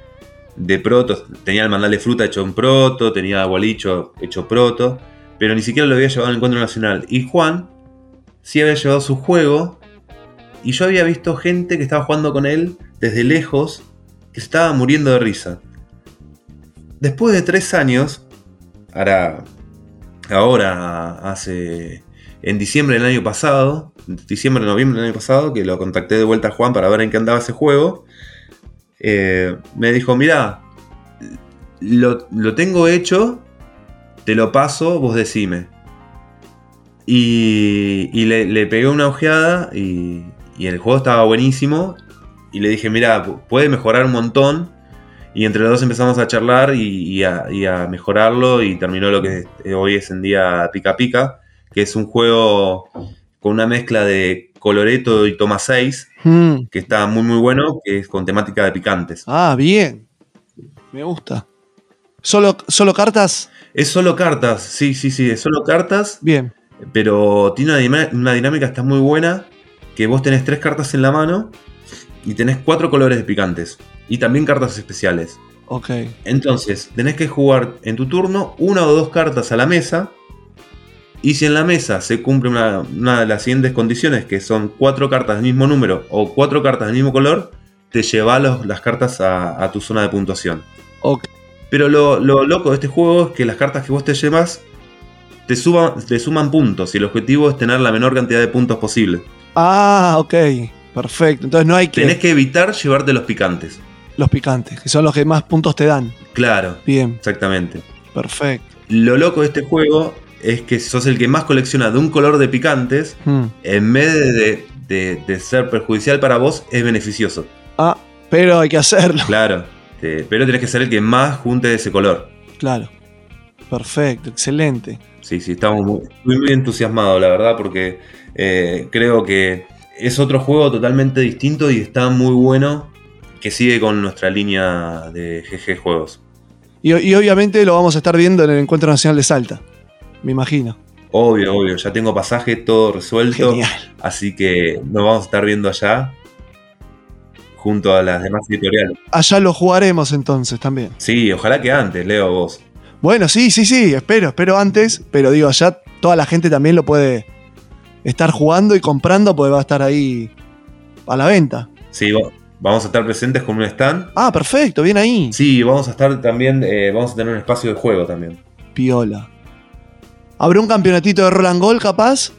De protos. Tenía el mandal de fruta hecho en proto. Tenía bolicho hecho proto. Pero ni siquiera lo había llevado al Encuentro Nacional. Y Juan. Sí había llevado su juego y yo había visto gente que estaba jugando con él desde lejos que estaba muriendo de risa. Después de tres años, ahora, ahora hace en diciembre del año pasado, diciembre, noviembre del año pasado, que lo contacté de vuelta a Juan para ver en qué andaba ese juego, eh, me dijo, mira, lo, lo tengo hecho, te lo paso, vos decime. Y, y le, le pegué una ojeada y, y el juego estaba buenísimo. Y le dije, mira, pu- puede mejorar un montón. Y entre los dos empezamos a charlar y, y a, y a mejorarlo. Y terminó lo que hoy es en día Pica Pica, que es un juego con una mezcla de Coloreto y Toma 6, Hmm. que está muy muy bueno, que es con temática de picantes. Ah, bien. Me gusta. ¿Solo, ¿Solo cartas? Es solo cartas, sí, sí, sí, es solo cartas. Bien. pero tiene una, una dinámica está muy buena que vos tenés tres cartas en la mano y tenés cuatro colores de picantes y también cartas especiales. Ok. Entonces, tenés que jugar en tu turno una o dos cartas a la mesa y si en la mesa se cumple una, una de las siguientes condiciones que son cuatro cartas del mismo número o cuatro cartas del mismo color, te llevas los- las cartas a, a tu zona de puntuación. Ok. Pero lo, lo loco de este juego es que las cartas que vos te llevas te, te suman puntos y el objetivo es tener la menor cantidad de puntos posible. Ah, ok. Perfecto. Entonces no hay que. Tenés que evitar llevarte los picantes. Los picantes, que son los que más puntos te dan. Claro, Bien. exactamente. Perfecto. Lo loco de este juego es que si sos el que más colecciona de un color de picantes, Hmm. en vez de, de- de ser perjudicial para vos, es beneficioso. Ah, pero hay que hacerlo. Claro. Te- pero tenés que ser el que más junte de ese color. Claro. Perfecto, excelente. Sí, sí, estamos muy, muy entusiasmados, la verdad, porque eh, creo que es otro juego totalmente distinto y está muy bueno que sigue con nuestra línea de GG Juegos. Y, y obviamente lo vamos a estar viendo en el Encuentro Nacional de Salta. Me imagino. Obvio, obvio, ya tengo pasaje, todo resuelto. Genial. Así que nos vamos a estar viendo allá. Junto a las demás editoriales. Allá lo jugaremos entonces también. Sí, ojalá que antes, Leo, vos. Bueno, sí, sí, sí, espero, espero antes, pero digo, allá toda la gente también lo puede estar jugando y comprando porque va a estar ahí a la venta. Sí, va- vamos a estar presentes con un stand. Ah, perfecto, bien ahí. Sí, vamos a estar también, eh, vamos a tener un espacio de juego también. Piola. ¿Habrá un campeonatito de Roland Gol capaz?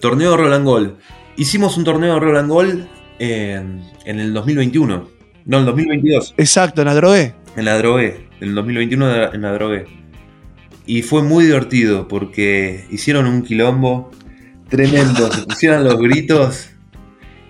Torneo de Roland Gol. Hicimos un torneo de Roland Gol en, en el 2021. No, en el 2022. Exacto, en la drogué. En la Drogué. En el 2021 en la Drogué. Y fue muy divertido porque hicieron un quilombo tremendo. Se pusieron los gritos.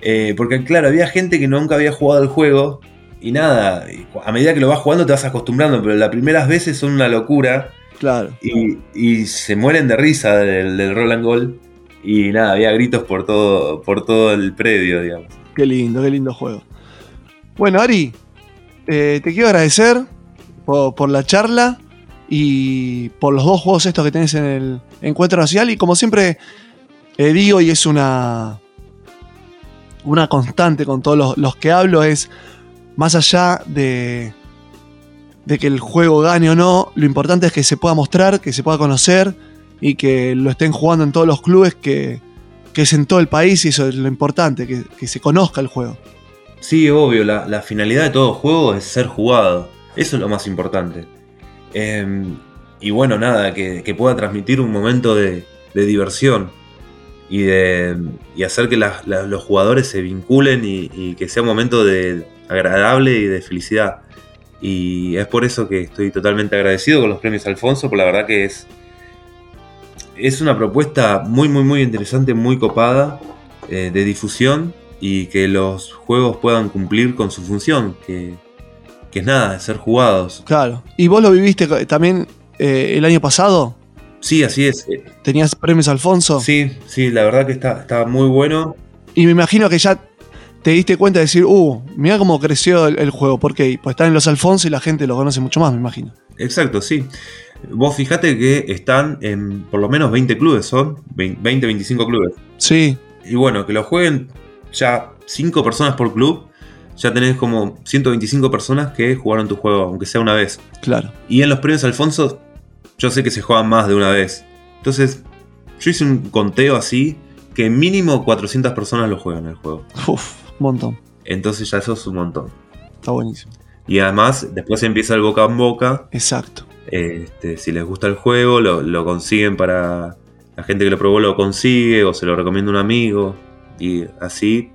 eh, porque claro, había gente que nunca había jugado el juego. Y nada, a medida que lo vas jugando te vas acostumbrando. Pero las primeras veces son una locura. Claro. Y, y se mueren de risa del, del Roland Gol. Y nada, había gritos por todo, por todo el predio, digamos. Qué lindo, qué lindo juego. Bueno, Ari, eh, te quiero agradecer por, por la charla y por los dos juegos estos que tenés en el Encuentro Nacional. Y como siempre eh, digo, y es una, una constante con todos los, los que hablo, es más allá de, de que el juego gane o no, lo importante es que se pueda mostrar, que se pueda conocer y que lo estén jugando en todos los clubes que, que es en todo el país y eso es lo importante, que, que se conozca el juego. Sí, obvio, la, la finalidad de todo juego es ser jugado. Eso es lo más importante. Eh, y bueno, nada, que, que pueda transmitir un momento de, de diversión y, de, y hacer que los jugadores se vinculen y, que sea un momento de agradable y de felicidad. Y es por eso que estoy totalmente agradecido con los premios Alfonso, por la verdad que es, es una propuesta muy, muy, muy interesante, muy copada eh, de difusión y que los juegos puedan cumplir con su función, que, que es nada, ser jugados. Claro. ¿Y vos lo viviste también eh, el año pasado? Sí, así es. Eh, ¿Tenías premios Alfonso? Sí, sí, la verdad que está, está muy bueno. Y me imagino que ya te diste cuenta de decir, uh, mira cómo creció el, el juego. ¿Por qué? Pues están en los Alfonso y la gente lo conoce mucho más, me imagino. Exacto, sí. Vos fijate que están en por lo menos 20 clubes, son 20, 25 clubes. Sí, Y bueno, que lo jueguen ya 5 personas por club, ya tenés como 125 personas que jugaron tu juego, aunque sea una vez. claro. Y en los premios Alfonso, yo sé que se juegan más de una vez. Entonces, yo hice un conteo así, que mínimo 400 personas lo juegan el juego. Uf, un montón. Entonces ya eso es un montón. Está buenísimo. Y además, después empieza el boca en boca. Exacto. Este, si les gusta el juego, lo, lo consiguen para. La gente que lo probó lo consigue o se lo recomienda un amigo. Y así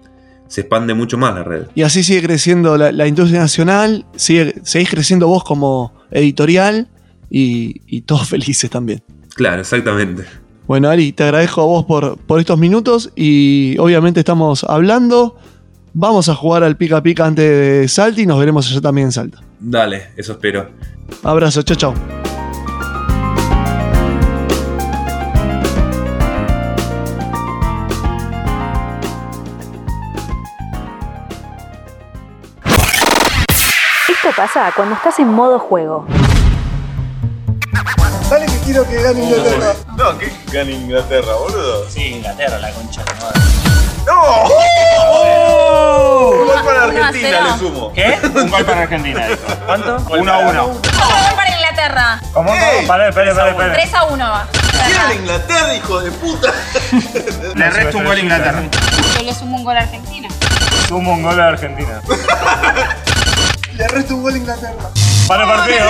se expande mucho más la red. Y así sigue creciendo la, la industria nacional, sigue, seguís creciendo vos como editorial y, y todos <laughs> felices también. Claro, exactamente. Bueno, Ari, te agradezco a vos por, por estos minutos y obviamente estamos hablando. Vamos a jugar al pica pica antes de Salta y nos veremos allá también en Salta. Dale, eso espero. Abrazo, chao, chao. Esto pasa cuando estás en modo juego. Dale que quiero que gane Inglaterra. No, que gane Inglaterra, boludo. Sí, Inglaterra, la concha de madre. ¡No! Un gol para Argentina, le sumo. ¿Qué? Un gol para Argentina, dijo. ¿Cuánto? Uno a uno. Gol para Inglaterra. ¿Cómo? ¡Ey! Espera, espera, espera, espera. 3 a 1 va. ¡Quieren Inglaterra, hijo de puta! Le resto un gol a Inglaterra. Yo le sumo un gol a Argentina. Sumo un gol a Argentina. <laughs> Le resto un gol a Inglaterra. Para el partido.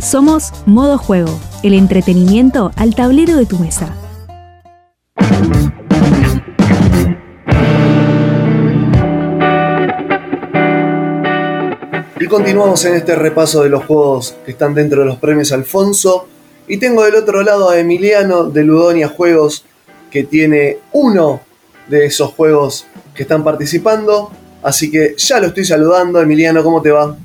Somos Modo Juego, el entretenimiento al tablero de tu mesa. Y continuamos en este repaso de los juegos que están dentro de los premios Alfonso. Y tengo del otro lado a Emiliano de Ludonia Juegos, que tiene uno de esos juegos que están participando. Así que ya lo estoy saludando. Emiliano, ¿cómo te va?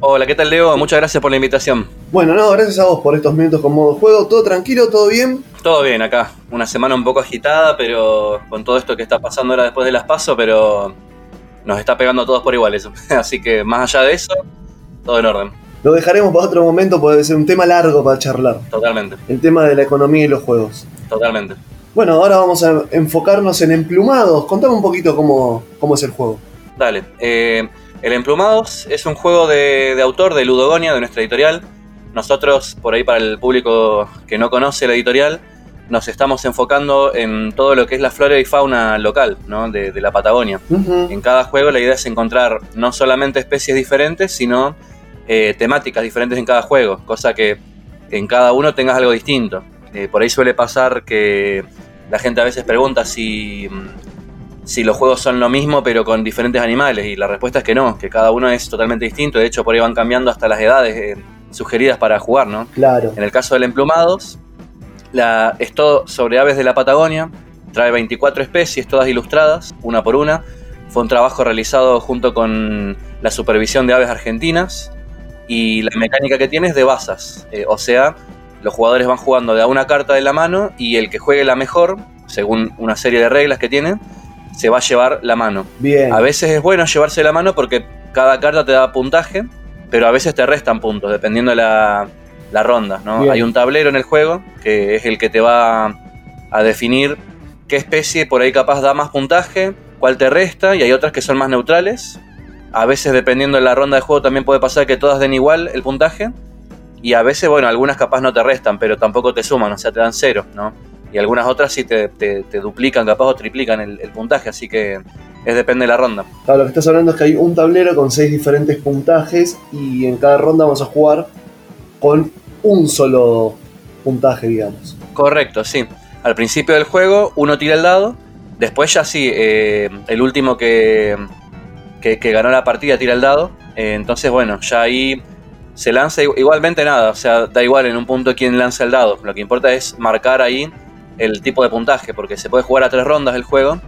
Hola, ¿qué tal Leo? Muchas gracias por la invitación. Bueno, no, gracias a vos por estos minutos con modo juego. ¿Todo tranquilo? ¿Todo bien? Todo bien acá. Una semana un poco agitada, pero con todo esto que está pasando ahora después de las paso, pero nos está pegando a todos por igual eso. <laughs> Así que más allá de eso, todo en orden, Lo dejaremos para otro momento, puede ser un tema largo para charlar. totalmente, El tema de la economía y los juegos. totalmente. Bueno, ahora vamos a enfocarnos en emplumados. Contame un poquito cómo, cómo es el juego. Dale. eh, el Emplumados es un juego de, de autor de Ludogonia, de nuestra editorial. Nosotros, por ahí para el público que no conoce la editorial, nos estamos enfocando en todo lo que es la flora y fauna local, ¿no? de, de la Patagonia. En cada juego la idea es encontrar no solamente especies diferentes, sino eh, temáticas diferentes en cada juego, cosa que en cada uno tengas algo distinto. Eh, por ahí suele pasar que la gente a veces pregunta si, mm, si los juegos son lo mismo pero con diferentes animales y la respuesta es que no, que cada uno es totalmente distinto, de hecho por ahí van cambiando hasta las edades eh, sugeridas para jugar, ¿no? Claro. En el caso del Emplumados, la, es todo sobre aves de la Patagonia, trae 24 especies, todas ilustradas, una por una. Fue un trabajo realizado junto con la supervisión de aves argentinas y la mecánica que tiene es de basas, eh, o sea, los jugadores van jugando de a una carta de la mano y el que juegue la mejor, según una serie de reglas que tiene, se va a llevar la mano. Bien. A veces es bueno llevarse la mano porque cada carta te da puntaje, pero a veces te restan puntos, dependiendo de la, la ronda. ¿no? Bien. Hay un tablero en el juego que es el que te va a definir qué especie por ahí capaz da más puntaje, cuál te resta, y hay otras que son más neutrales. A veces, dependiendo de la ronda de juego, también puede pasar que todas den igual el puntaje. Y a veces, bueno, algunas capaz no te restan, pero tampoco te suman, o sea, te dan cero, ¿no? Y algunas otras sí te, te- te duplican, capaz o triplican el, el puntaje, así que es depende de la ronda. Claro, lo que estás hablando es que hay un tablero con seis diferentes puntajes y en cada ronda vamos a jugar con un solo puntaje, digamos. Correcto, sí. Al principio del juego uno tira el dado, después ya sí, eh, el último que, que, que ganó la partida tira el dado, eh, entonces bueno, ya ahí se lanza igu- igualmente nada, o sea, da igual en un punto quién lanza el dado, lo que importa es marcar ahí el tipo de puntaje, porque se puede jugar a tres rondas el juego,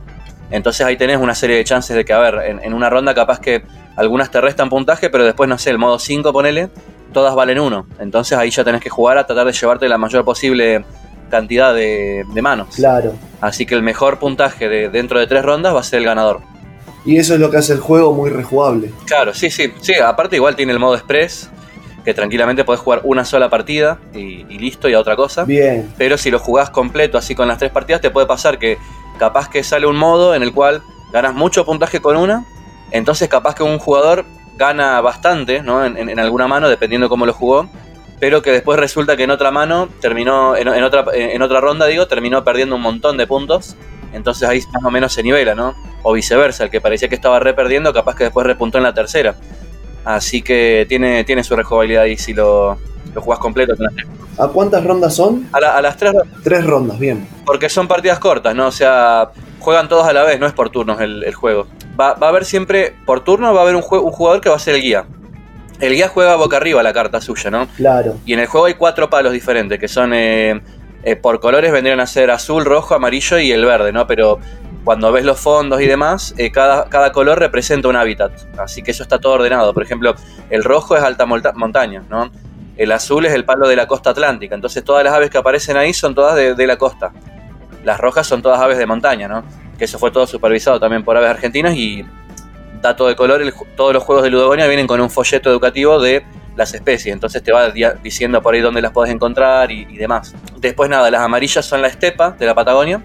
entonces ahí tenés una serie de chances de que, a ver, en, en una ronda capaz que algunas te restan puntaje, pero después, no sé, el modo 5 ponele, todas valen uno, entonces ahí ya tenés que jugar a tratar de llevarte la mayor posible cantidad de, de manos. Claro. Así que el mejor puntaje de dentro de tres rondas va a ser el ganador. Y eso es lo que hace el juego muy rejugable. Claro, sí, sí. Sí, aparte igual tiene el modo express, que tranquilamente podés jugar una sola partida y, y listo y a otra cosa. Bien. Pero si lo jugás completo así con las tres partidas, te puede pasar que capaz que sale un modo en el cual ganas mucho puntaje con una, entonces capaz que un jugador gana bastante, ¿no? En, en- en alguna mano, dependiendo cómo lo jugó, pero que después resulta que en otra mano terminó, en, en otra, en otra ronda, digo, terminó perdiendo un montón de puntos, entonces ahí más o menos se nivela, ¿no? O viceversa, el que parecía que estaba re perdiendo, capaz que después repuntó en la tercera. Así que tiene, tiene su rejugabilidad ahí si lo, lo jugás completo tres. ¿A cuántas rondas son? A, la- a las tres rondas. Tres rondas, bien. Porque son partidas cortas, ¿no? O sea, juegan todos a la vez, no es por turnos el, el juego. Va, va a haber siempre, por turno, va a haber un, un jugador que va a ser el guía. El guía juega boca arriba la carta suya, ¿no? Claro. Y en el juego hay cuatro palos diferentes, que son eh, eh, por colores vendrían a ser azul, rojo, amarillo y el verde, ¿no? Pero cuando ves los fondos y demás, eh, cada, cada color representa un hábitat. Así que eso está todo ordenado. Por ejemplo, el rojo es alta montaña, ¿no? El azul es el palo de la costa atlántica. Entonces todas las aves que aparecen ahí son todas de, la costa. Las rojas son todas aves de montaña, ¿no? Que eso fue todo supervisado también por aves argentinas y dato de color, todos los juegos de Ludogonia vienen con un folleto educativo de las especies, entonces te va diciendo por ahí dónde las podés encontrar y demás. Después nada, las amarillas son la estepa de la Patagonia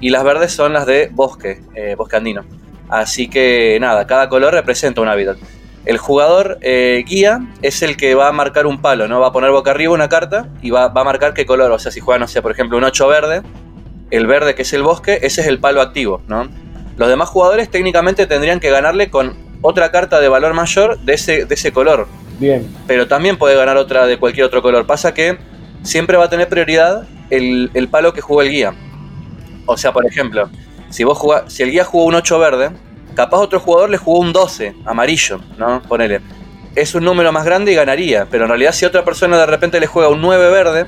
y las verdes son las de bosque, eh, bosque andino. Así que nada, cada color representa un hábitat. El jugador eh, guía es el que va a marcar un palo, ¿no? Va a poner boca arriba una carta y va, va a marcar qué color. O sea, si juega, no sé, por ejemplo, un 8 verde, el verde que es el bosque, ese es el palo activo, ¿no? Los demás jugadores técnicamente tendrían que ganarle con otra carta de valor mayor de ese, de ese color. Bien. Pero también puede ganar otra de cualquier otro color. Pasa que siempre va a tener prioridad el, el palo que jugó el guía. O sea, por ejemplo, si vos jugá- si el guía jugó un 8 verde, capaz otro jugador le jugó un 12 amarillo, ¿no? Ponele. Es un número más grande y ganaría, pero en realidad si otra persona de repente le juega un 9 verde,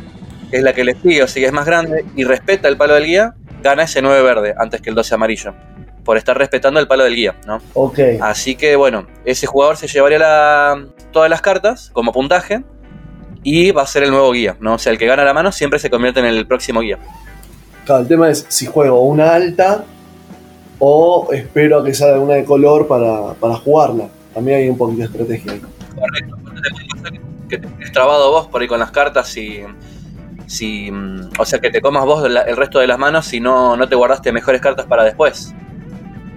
que es la que le sigue, o sea que es más grande, y respeta el palo del guía, gana ese 9 verde antes que el 12 amarillo, por estar respetando el palo del guía, ¿no? Ok. Así que bueno, ese jugador se llevaría la- todas las cartas como puntaje y va a ser el nuevo guía, ¿no? O sea, el que gana la mano siempre se convierte en el próximo guía. Claro, el tema es si juego una alta o espero a que salga una de color para, para jugarla. También hay un poquito de estrategia ahí. Correcto, que te estés trabado vos por ahí con las cartas y. Si, o sea, que te comas vos el resto de las manos si no, no te guardaste mejores cartas para después.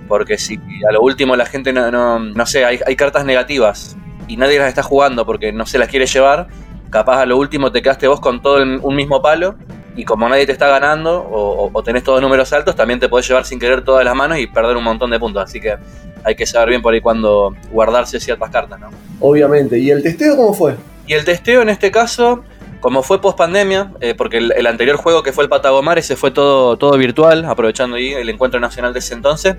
Porque si a lo último la gente no, no, no sé, hay, hay cartas negativas y nadie las está jugando porque no se las quiere llevar, capaz a lo último te quedaste vos con todo el- un mismo palo y como nadie te está ganando o, o- tenés todos números altos, también te podés llevar sin querer todas las manos y perder un montón de puntos. Así que hay que saber bien por ahí cuando guardarse ciertas cartas, ¿no? Obviamente. ¿Y el testeo cómo fue? Y el testeo en este caso, como fue post pandemia, porque el, el anterior juego que fue el Patagomar, ese fue todo, todo virtual, aprovechando ahí el encuentro nacional de ese entonces.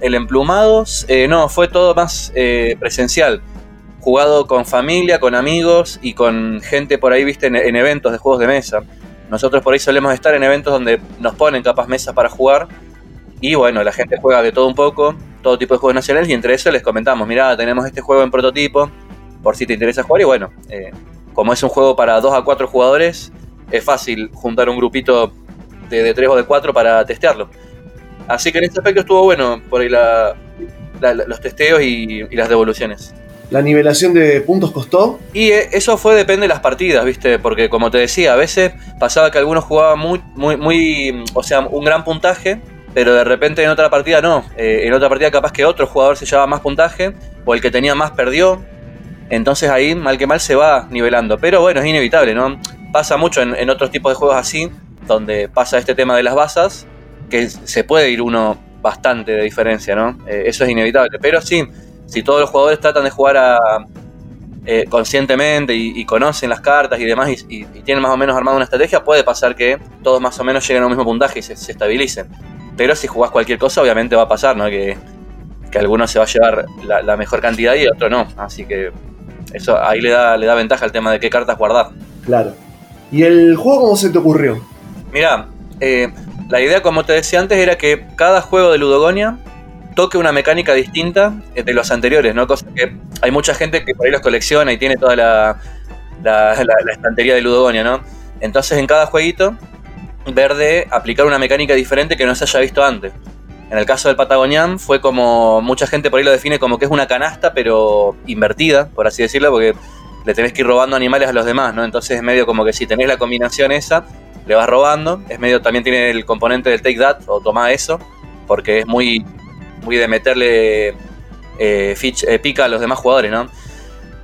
El Emplumados, eh, no, fue todo más eh, presencial. Jugado con familia, con amigos y con gente por ahí, viste, en, en eventos de juegos de mesa. Nosotros por ahí solemos estar en eventos donde nos ponen capas mesas para jugar. Y bueno, la gente juega de todo un poco, todo tipo de juegos nacionales, y entre eso les comentamos, mirá, tenemos este juego en prototipo, por si te interesa jugar, y bueno, eh, como es un juego para 2 a 4 jugadores, es fácil juntar un grupito de, de 3 o de 4 para testearlo. Así que en este aspecto estuvo bueno por ahí la- la- los testeos y las devoluciones. ¿La nivelación de puntos costó? Y eh, eso fue depende de las partidas, ¿viste? Porque como te decía, a veces pasaba que algunos jugaban muy, muy, muy, o sea, un gran puntaje, pero de repente en otra partida no. Eh, en otra partida capaz que otro jugador se llevaba más puntaje, o el que tenía más perdió. Entonces ahí, mal que mal, se va nivelando. Pero bueno, es inevitable, ¿no? Pasa mucho en, otros tipos de juegos así, donde pasa este tema de las basas, que se puede ir uno bastante de diferencia, ¿no? Eh, eso es inevitable. Pero sí, si todos los jugadores tratan de jugar a, eh, conscientemente y, y conocen las cartas y demás y, y- y tienen más o menos armada una estrategia, puede pasar que todos más o menos lleguen a un mismo puntaje y se, se estabilicen. Pero si jugás cualquier cosa, obviamente va a pasar, ¿no? Que, que alguno se va a llevar la, la mejor cantidad y otro no. Así que eso ahí le da, le da ventaja al tema de qué cartas guardar. Claro. ¿Y el juego cómo se te ocurrió? Mira, eh, la idea, como te decía antes, era que cada juego de Ludogonia toque una mecánica distinta eh, de los anteriores, ¿no? Cosa que hay mucha gente que por ahí los colecciona y tiene toda la, la, estantería de Ludogonia, ¿no? Entonces, en cada jueguito, ver de aplicar una mecánica diferente que no se haya visto antes. En el caso del Patagonian fue como, mucha gente por ahí lo define como que es una canasta, pero invertida, por así decirlo, porque le tenés que ir robando animales a los demás, ¿no? Entonces es medio como que si tenés la combinación esa, le vas robando. Es medio, también tiene el componente del take that, o toma eso, porque es muy, muy de meterle eh, eh, pica a los demás jugadores, ¿no?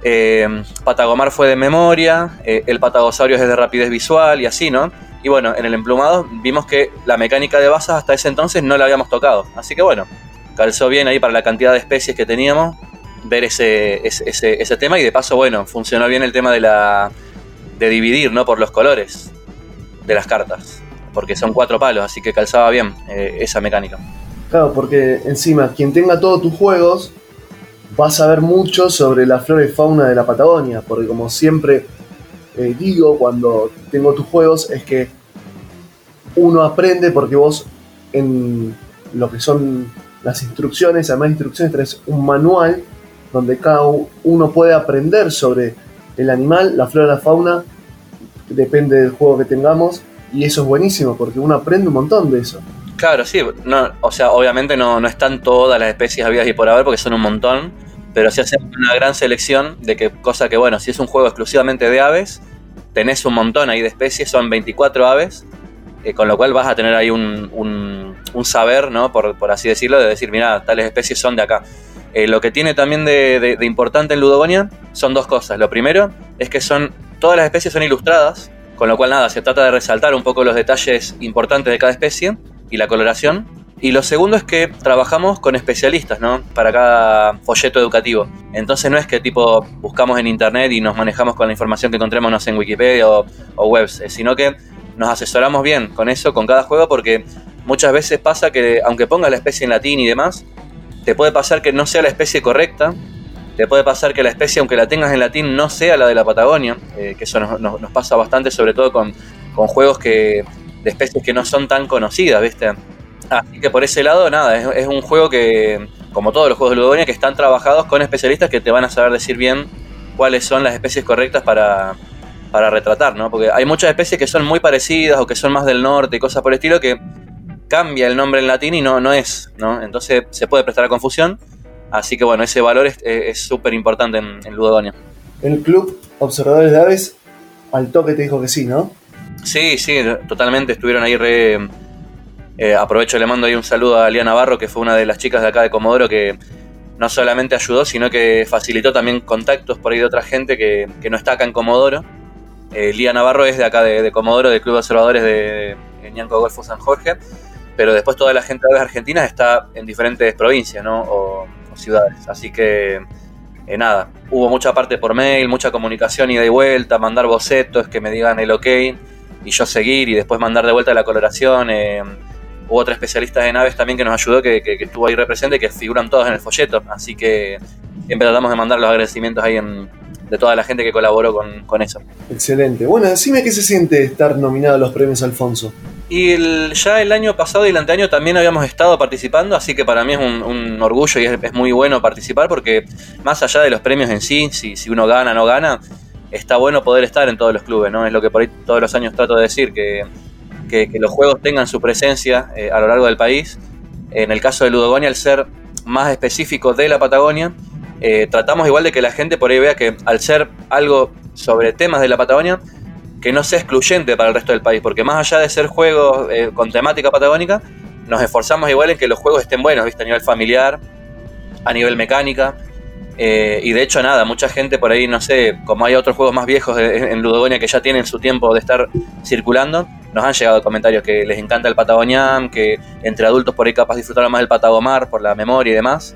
Eh, Patagomar fue de memoria, el Patagosaurio es de rapidez visual y así, ¿no? Y bueno, en el emplumado vimos que la mecánica de basas hasta ese entonces no la habíamos tocado. Así que bueno, calzó bien ahí para la cantidad de especies que teníamos ver ese, ese, tema y de paso, bueno, funcionó bien el tema de la de dividir, ¿no? Por los colores de las cartas. Porque son cuatro palos, así que calzaba bien esa mecánica. Claro, porque encima, quien tenga todos tus juegos va a saber mucho sobre la flora y fauna de la Patagonia, porque como siempre eh, digo cuando tengo tus juegos es que uno aprende porque vos en lo que son las instrucciones, además de instrucciones, tenés un manual donde cada uno puede aprender sobre el animal, la flora la fauna, depende del juego que tengamos, y eso es buenísimo porque uno aprende un montón de eso. Claro, sí, no, o sea, obviamente no, no están todas las especies habidas y por haber porque son un montón, pero se hace una gran selección de que, cosa que, bueno, si es un juego exclusivamente de aves, tenés un montón ahí de especies, son 24 aves, eh, con lo cual vas a tener ahí un, un- un saber, ¿no? Por, por así decirlo, de decir, mira, tales especies son de acá. Eh, lo que tiene también de, de- de importante en Ludogonia son dos cosas. Lo primero es que son todas las especies son ilustradas, con lo cual nada, se trata de resaltar un poco los detalles importantes de cada especie y la coloración. Y lo segundo es que trabajamos con especialistas, ¿no? Para cada folleto educativo. Entonces no es que tipo buscamos en internet y nos manejamos con la información que encontremos no sé, en Wikipedia o, webs, eh, sino que nos asesoramos bien con eso, con cada juego, porque muchas veces pasa que aunque pongas la especie en latín y demás, te puede pasar que no sea la especie correcta, te puede pasar que la especie, aunque la tengas en latín, no sea la de la Patagonia, eh, que eso nos, nos- nos pasa bastante, sobre todo con, con juegos que de especies que no son tan conocidas, ¿viste? Así que por ese lado, nada, es, un juego que, como todos los juegos de Ludogonia, que están trabajados con especialistas que te van a saber decir bien cuáles son las especies correctas para, para retratar, ¿no? Porque hay muchas especies que son muy parecidas o que son más del norte y cosas por el estilo que cambia el nombre en latín y no, no es, ¿no? Entonces se puede prestar a confusión. Así que bueno, ese valor es súper importante en, en Ludogonia. el club Observadores de Aves al toque te dijo que sí, ¿no? Sí, sí, totalmente. Estuvieron ahí re. eh, aprovecho, le mando ahí un saludo a Lía Navarro, que fue una de las chicas de acá de Comodoro que no solamente ayudó, sino que facilitó también contactos por ahí de otra gente que, que no está acá en Comodoro. Eh, Lía Navarro es de acá de, de Comodoro, del Club de Observadores de, de Ñanco Golfo San Jorge, pero después toda la gente de aves argentinas está en diferentes provincias ¿no? o, o ciudades. Así que eh, nada, hubo mucha parte por mail, mucha comunicación ida y vuelta, mandar bocetos que me digan el ok y yo seguir y después mandar de vuelta la coloración. eh, hubo otra especialista en aves también que nos ayudó, que, que- que estuvo ahí represente, que figuran todos en el folleto. Así que siempre tratamos de mandar los agradecimientos ahí en- de toda la gente que colaboró con, con eso. Excelente. Bueno, decime qué se siente estar nominado a los premios Alfonso. Y el- ya el año pasado y el anteaño también habíamos estado participando, así que para mí es un, un orgullo y es, es muy bueno participar porque más allá de los premios en sí, si, si uno gana o no gana, está bueno poder estar en todos los clubes, ¿no? Es lo que por ahí todos los años trato de decir, que, que- los juegos tengan su presencia eh, a lo largo del país. En el caso de Ludogonia, al ser más específico de la Patagonia, eh, tratamos igual de que la gente por ahí vea que al ser algo sobre temas de la Patagonia, que no sea excluyente para el resto del país, porque más allá de ser juegos eh, con temática patagónica, nos esforzamos igual en que los juegos estén buenos. A nivel familiar, a nivel mecánica. Eh, y de hecho, nada, mucha gente por ahí, no sé, como hay otros juegos más viejos de- en Ludogonia que ya tienen su tiempo de estar circulando, nos han llegado comentarios que les encanta el Patagonian, que entre adultos por ahí capaz disfrutaron más del Patagomar por la memoria y demás.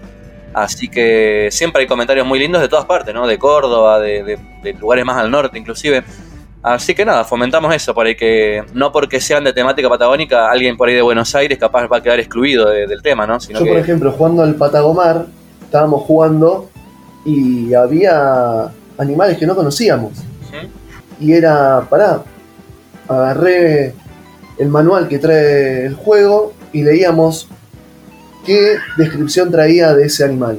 Así que siempre hay comentarios muy lindos de todas partes, ¿no? De Córdoba, de, de- de lugares más al norte inclusive. Así que nada, fomentamos eso, por ahí que no porque sean de temática patagónica, alguien por ahí de Buenos Aires capaz va a quedar excluido de- del tema, ¿no? Sino Yo, por ejemplo, jugando al Patagomar, estábamos jugando y había animales que no conocíamos. Y era, pará, agarré el manual que trae el juego y leíamos qué descripción traía de ese animal.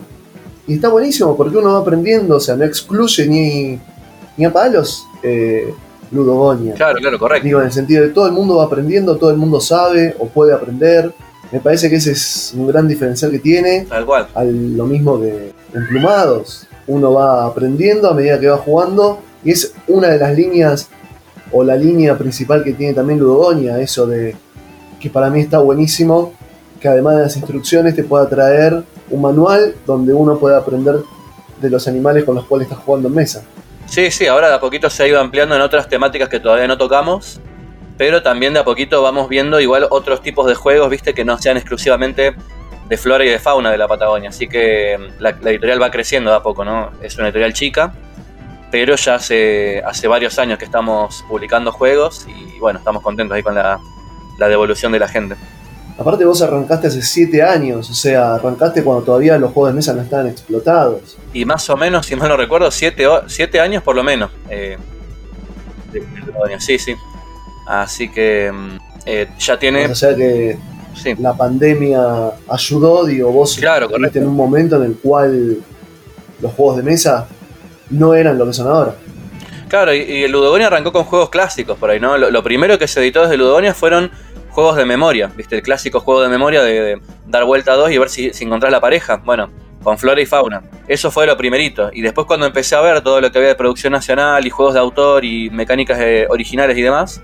Y está buenísimo porque uno va aprendiendo, o sea, no excluye ni, ni a palos eh, Ludogonia. Claro, claro, correcto. Digo, en el sentido de todo el mundo va aprendiendo, todo el mundo sabe o puede aprender. Me parece que ese es un gran diferencial que tiene. Tal cual. Al, lo mismo de emplumados. Uno va aprendiendo a medida que va jugando. Y es una de las líneas, o la línea principal que tiene también Ludogonia, eso de que para mí está buenísimo, que además de las instrucciones te pueda traer un manual donde uno pueda aprender de los animales con los cuales estás jugando en mesa. Sí, sí, ahora de a poquito se ha ido ampliando en otras temáticas que todavía no tocamos, pero también de a poquito vamos viendo igual otros tipos de juegos, viste, que no sean exclusivamente de flora y de fauna de la Patagonia. Así que mm, la, la editorial va creciendo de a poco, ¿no? Es una editorial chica, pero ya hace, hace varios años que estamos publicando juegos y bueno, estamos contentos ahí con la, la devolución de la gente. Aparte vos arrancaste hace 7 años, o sea, arrancaste cuando todavía los juegos de mesa no estaban explotados. Y más o menos, si mal no recuerdo, siete, siete años por lo menos. eh, de- de Patagonia. sí, sí. Así que mm, eh, ya tiene... O sea que la pandemia ayudó, digo, vos Claro, en un momento en el cual los juegos de mesa no eran lo que son ahora. Claro, y, y el Ludogonia arrancó con juegos clásicos por ahí, ¿no? Lo, lo primero que se editó desde Ludogonia fueron juegos de memoria, ¿viste? El clásico juego de memoria de, de dar vuelta a dos y ver si, si encontrás la pareja. Bueno, con flora y fauna. Eso fue lo primerito. Y después cuando empecé a ver todo lo que había de producción nacional y juegos de autor y mecánicas eh, originales y demás,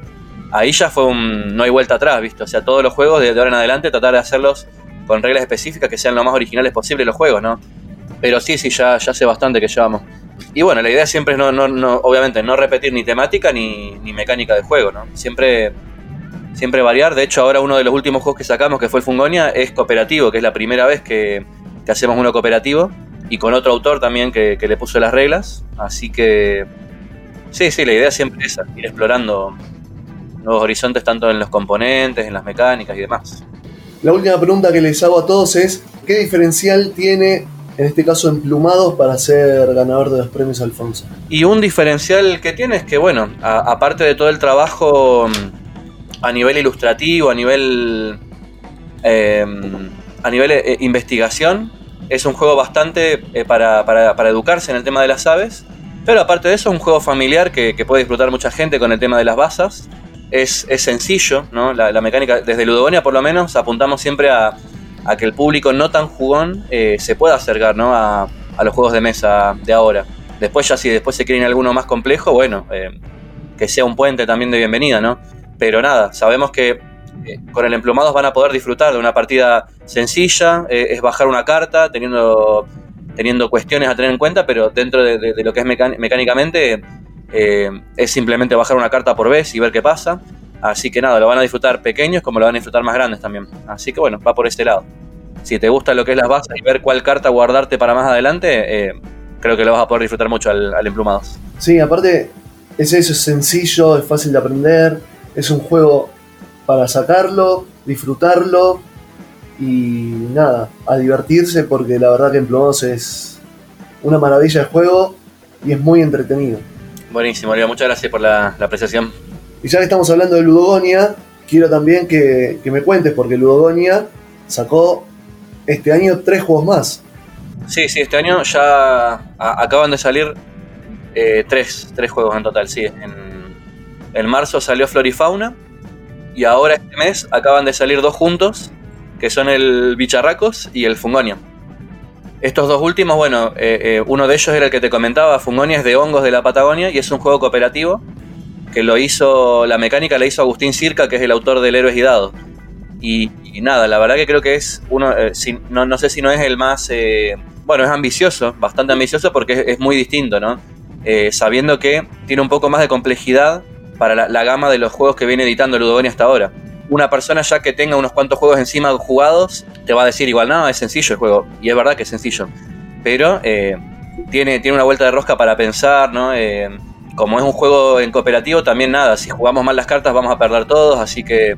ahí ya fue un... no hay vuelta atrás, ¿viste? O sea, todos los juegos de, ahora en adelante tratar de hacerlos con reglas específicas que sean lo más originales posible los juegos, ¿no? Pero sí, sí, ya, ya hace bastante que llevamos. Y bueno, la idea siempre es no, no, no obviamente, no repetir ni temática ni, ni mecánica de juego, ¿no? Siempre, siempre variar. De hecho, ahora uno de los últimos juegos que sacamos, que fue el Fungonia, es cooperativo, que es la primera vez que, que hacemos uno cooperativo. Y con otro autor también que, que le puso las reglas. Así que, sí, sí, la idea siempre es esa, ir explorando nuevos horizontes tanto en los componentes, en las mecánicas y demás. La última pregunta que les hago a todos es, ¿qué diferencial tiene, en este caso, Emplumados para ser ganador de los premios Alfonso? Y un diferencial que tiene es que, bueno, aparte de todo el trabajo mm, a nivel ilustrativo, a nivel. eh, a nivel eh, investigación, es un juego bastante eh, para, para- para educarse en el tema de las aves. Pero aparte de eso, es un juego familiar que, que puede disfrutar mucha gente con el tema de las basas. Es, es sencillo, ¿no? La, mecánica, desde Ludogonia por lo menos, apuntamos siempre a, que el público no tan jugón eh, se pueda acercar ¿no? a, a los juegos de mesa de ahora. Después ya si después se quieren alguno más complejo, bueno, eh, que sea un puente también de bienvenida, ¿no? Pero nada, sabemos que eh, con el emplumados van a poder disfrutar de una partida sencilla, es bajar una carta teniendo, teniendo cuestiones a tener en cuenta, pero dentro de, lo que es mecán- mecánicamente eh, es simplemente bajar una carta por vez y ver qué pasa. Así que nada, lo van a disfrutar pequeños como lo van a disfrutar más grandes también. Así que bueno, va por ese lado. Si te gusta lo que es las bases y ver cuál carta guardarte para más adelante, eh, creo que lo vas a poder disfrutar mucho al, al emplumados. Sí, aparte es eso, es sencillo, es fácil de aprender, es un juego para sacarlo, disfrutarlo y nada, a divertirse porque la verdad que Emplumados es una maravilla de juego y es muy entretenido. Buenísimo, Oliva, muchas gracias por la, la apreciación. Y ya que estamos hablando de Ludogonia, quiero también que, que me cuentes porque Ludogonia sacó este año tres juegos más. Sí, sí, este año ya a- acaban de salir eh, tres, tres juegos en total, sí. En, en marzo salió Florifauna y ahora este mes acaban de salir dos juntos, que son el Bicharracos y el Fungonia. Estos dos últimos, bueno, eh, eh, uno de ellos era el que te comentaba, Fungonia es de hongos de la Patagonia y es un juego cooperativo que lo hizo, la mecánica la hizo Agustín Circa, que es el autor del Héroes y Dados. Y, nada, la verdad que creo que es uno, eh, no, sé si no es el más, eh, bueno, es ambicioso, bastante ambicioso porque es, muy distinto, ¿no? Sabiendo que tiene un poco más de complejidad para la, la gama de los juegos que viene editando Ludogonia hasta ahora. Una persona ya que tenga unos cuantos juegos encima jugados, te va a decir igual, no, es sencillo el juego. Y es verdad que es sencillo. Pero eh, tiene, tiene una vuelta de rosca para pensar, ¿no? Eh, como es un juego en cooperativo, también nada, si jugamos mal las cartas vamos a perder todos, así que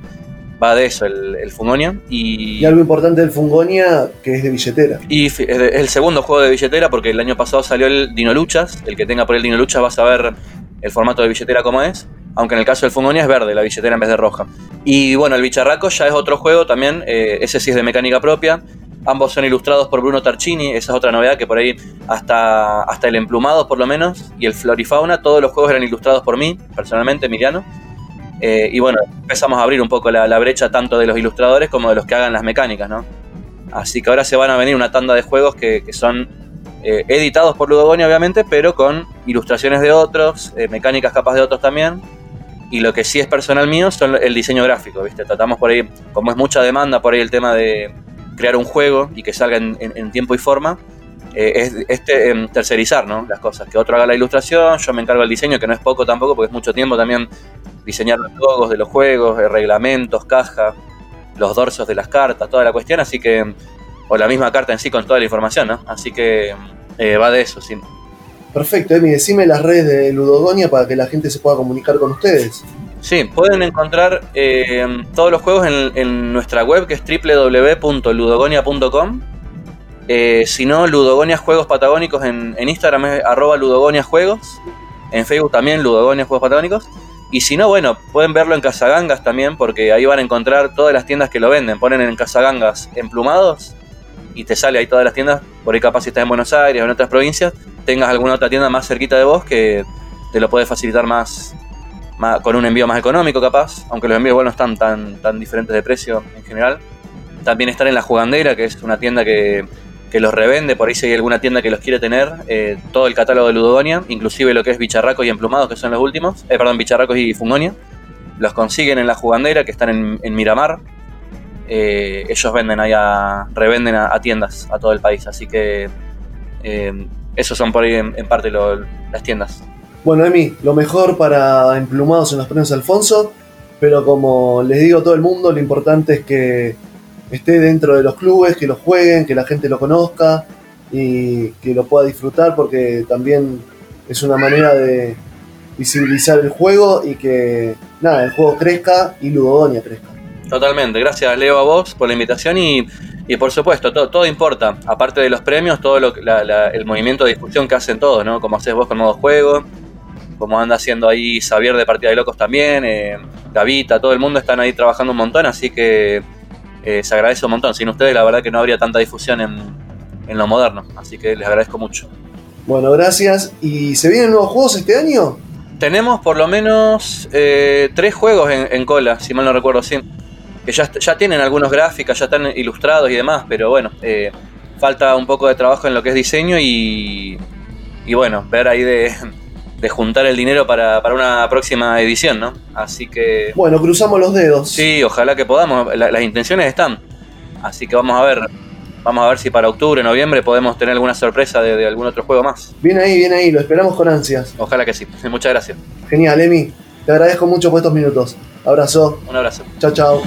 va de eso el, el Fungonia. Y, Y algo importante del Fungonia, que es de billetera. y es el segundo juego de billetera porque el año pasado salió el Dino Luchas. El que tenga por el Dino Luchas va a saber el formato de billetera como es. Aunque en el caso del Fungonia es verde, la billetera en vez de roja. Y bueno, el Bicharraco ya es otro juego también. eh, ese sí es de mecánica propia. Ambos son ilustrados por Bruno Tarchini. Esa es otra novedad que por ahí hasta, hasta el Emplumado por lo menos. Y el Florifauna, todos los juegos eran ilustrados por mí, personalmente, Emiliano. Eh, y bueno, empezamos a abrir un poco la, brecha tanto de los ilustradores como de los que hagan las mecánicas, ¿no? Así que ahora se van a venir una tanda de juegos que, son eh, editados por Ludogonia, obviamente, pero con ilustraciones de otros, mecánicas capas de otros también. Y lo que sí es personal mío son el diseño gráfico, ¿viste? Tratamos por ahí, como es mucha demanda por ahí el tema de crear un juego y que salga en, tiempo y forma, eh, es este, tercerizar, ¿no? Las cosas. Que otro haga la ilustración, yo me encargo del diseño, que no es poco tampoco, porque es mucho tiempo también diseñar los logos de los juegos, eh, reglamentos, caja, los dorsos de las cartas, toda la cuestión, así que, o la misma carta en sí con toda la información, ¿no? Así que eh, va de eso, sí. Perfecto, Emi, decime las redes de Ludogonia para que la gente se pueda comunicar con ustedes. Sí, pueden encontrar eh, todos los juegos en, nuestra web que es www.ludogonia.com. Eh, si no, Ludogonia Juegos Patagónicos en, en Instagram es arroba Ludogonia Juegos. En Facebook también Ludogonia Juegos Patagónicos. Y si no, bueno, pueden verlo en Casagangas también, porque ahí van a encontrar todas las tiendas que lo venden. Ponen en Casagangas emplumados y te sale ahí todas las tiendas. Por ahí capaz si estás en Buenos Aires o en otras provincias, tengas alguna otra tienda más cerquita de vos que te lo puede facilitar más, con un envío más económico capaz, aunque los envíos igual no están tan, tan diferentes de precio en general. También están en La Jugandera, que es una tienda que, que los revende, por ahí si hay alguna tienda que los quiere tener, eh, todo el catálogo de Ludogonia, inclusive lo que es Bicharracos y Emplumados, que son los últimos, eh, perdón, Bicharracos y Fungonia, los consiguen en La Jugandera, que están en, Miramar. Eh, ellos venden ahí revenden a, a tiendas a todo el país, así que eh, esos son por ahí en, en parte lo- las tiendas. Bueno, Emi, lo mejor para emplumados en los premios Alfonso, pero como les digo a todo el mundo, lo importante es que esté dentro de los clubes, que lo jueguen, que la gente lo conozca y que lo pueda disfrutar porque también es una manera de visibilizar el juego y que nada, el juego crezca y Ludogonia crezca. Totalmente, gracias Leo a vos por la invitación y, y por supuesto, todo, todo importa. Aparte de los premios, todo lo, la- la- el movimiento de discusión que hacen todos, ¿no? Como haces vos con modo juego, como anda haciendo ahí Xavier de Partida de Locos también, eh, Gavita, todo el mundo están ahí trabajando un montón, así que eh, se agradece un montón. Sin ustedes la verdad que no habría tanta difusión en, en lo moderno, así que les agradezco mucho. Bueno, gracias. ¿Y se vienen nuevos juegos este año? Tenemos por lo menos eh, tres juegos en, en cola, si mal no recuerdo, sí. Que ya, ya tienen algunos gráficas, ya están ilustrados y demás, pero bueno, eh, falta un poco de trabajo en lo que es diseño y, y bueno, ver ahí de, de juntar el dinero para, para una próxima edición, ¿no? Así que Bueno, cruzamos los dedos. sí, ojalá que podamos, La- las intenciones están. Así que vamos a ver, vamos a ver si para octubre, noviembre podemos tener alguna sorpresa de, de algún otro juego más. Bien ahí, bien ahí, lo esperamos con ansias. Ojalá que sí. <laughs> Muchas gracias. Genial, Emi. Te agradezco mucho por estos minutos. Abrazo. Un abrazo. Chao, chao.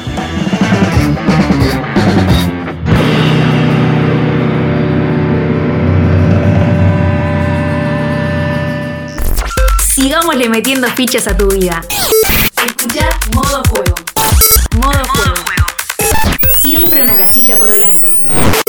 Sigámosle metiendo fichas a tu vida. Escucha Modo Juego. Modo Juego. Siempre una casilla por delante.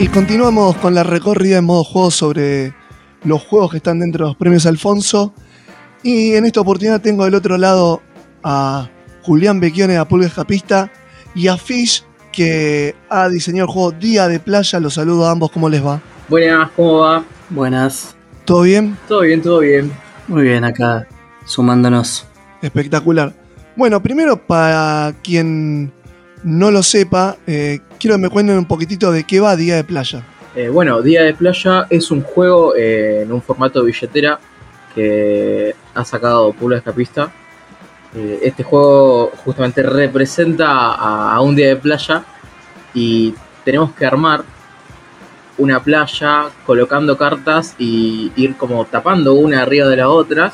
Y continuamos con la recorrida en modo juego sobre los juegos que están dentro de los premios Alfonso. Y en esta oportunidad tengo del otro lado a Julián Becchione, a Pulga Escapista, y a Fish, que ha diseñado el juego Día de Playa. Los saludo a ambos, ¿cómo les va? Buenas, ¿cómo va? Buenas. ¿Todo bien? Todo bien, todo bien. Muy bien, acá sumándonos. Espectacular. Bueno, primero para quien no lo sepa, eh, quiero que me cuenten un poquitito de qué va Día de Playa. Eh, bueno, Día de Playa es un juego eh, en un formato de billetera que ha sacado Pula Escapista. Eh, este juego justamente representa a, un día de playa y tenemos que armar una playa colocando cartas y ir como tapando una arriba de la otra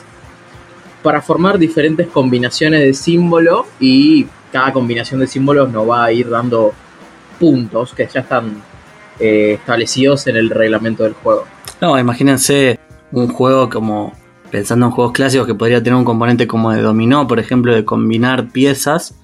para formar diferentes combinaciones de símbolo y cada combinación de símbolos nos va a ir dando puntos que ya están eh, establecidos en el reglamento del juego. No, imagínense un juego como, pensando en juegos clásicos, que podría tener un componente como de dominó, por ejemplo, de combinar piezas,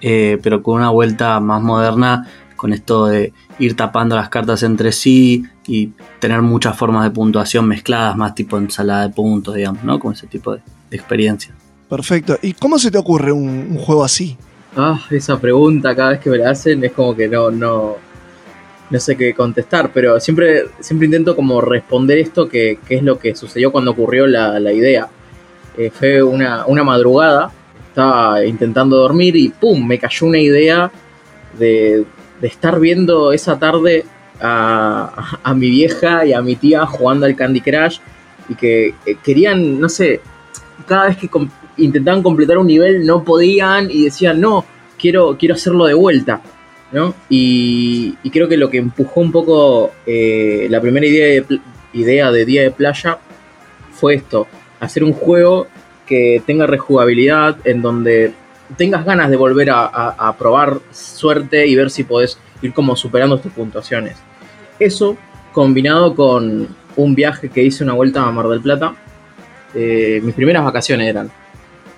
eh, pero con una vuelta más moderna, con esto de ir tapando las cartas entre sí y tener muchas formas de puntuación mezcladas, más tipo ensalada de puntos, digamos, ¿no? Con ese tipo de, de experiencia. Perfecto. ¿Y cómo se te ocurre un, un juego así? Ah, esa pregunta cada vez que me la hacen es como que no, no, no sé qué contestar, pero siempre, siempre intento como responder esto que, es lo que sucedió cuando ocurrió la, la idea. Eh, fue una, una madrugada, estaba intentando dormir y ¡pum! me cayó una idea de, de estar viendo esa tarde a, a, mi vieja y a mi tía jugando al Candy Crush y que eh, querían, no sé, cada vez que intentaban completar un nivel no podían y decían, no, quiero, quiero hacerlo de vuelta. ¿no? Y, creo que lo que empujó un poco eh, la primera idea de, idea de Día de Playa fue esto, hacer un juego que tenga rejugabilidad, en donde tengas ganas de volver a probar suerte y ver si podés ir como superando tus puntuaciones. Eso combinado con un viaje que hice una vuelta a Mar del Plata, eh, mis primeras vacaciones eran.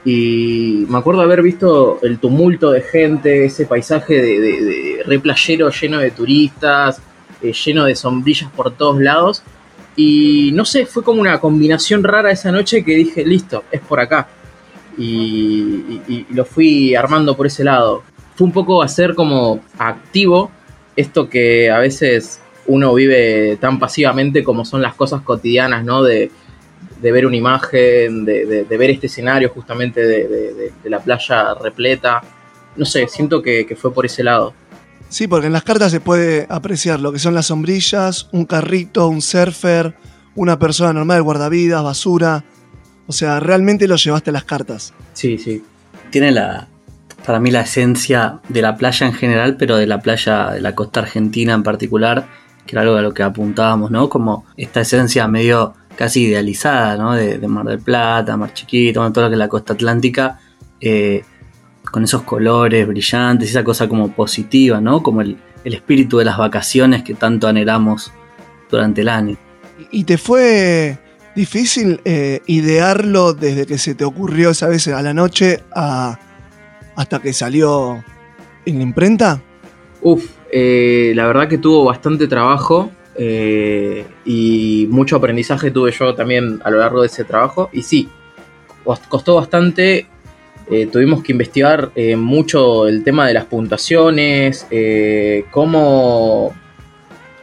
Y me acuerdo haber visto el tumulto de gente, ese paisaje de, de, de re playero lleno de turistas, eh, lleno de sombrillas por todos lados. Y no sé, fue como una combinación rara esa noche que dije, listo, es por acá. Y, y- y lo fui armando por ese lado. Fue un poco hacer como activo esto que a veces uno vive tan pasivamente como son las cosas cotidianas, ¿no? De, de ver una imagen, de, de- de ver este escenario justamente de, de- de- de la playa repleta. No sé, siento que, que fue por ese lado. Sí, porque en las cartas se puede apreciar lo que son las sombrillas, un carrito, un surfer, una persona normal, guardavidas, basura. O sea, realmente lo llevaste a las cartas. Sí, sí. Tiene la, para mí la esencia de la playa en general, pero de la playa de la costa argentina en particular, que era algo a lo que apuntábamos, ¿no? Como esta esencia medio casi idealizada, ¿no? De, de Mar del Plata, Mar Chiquito, bueno, todo lo que es la costa atlántica, eh, con esos colores brillantes, esa cosa como positiva, ¿no? Como el, el espíritu de las vacaciones que tanto anhelamos durante el año. ¿Y te fue difícil eh, idearlo desde que se te ocurrió esa vez a la noche a- hasta que salió en la imprenta? Uf, eh, la verdad que tuvo bastante trabajo eh, y mucho aprendizaje tuve yo también a lo largo de ese trabajo. Y sí, cos- costó bastante. eh, tuvimos que investigar eh, mucho el tema de las puntuaciones, cómo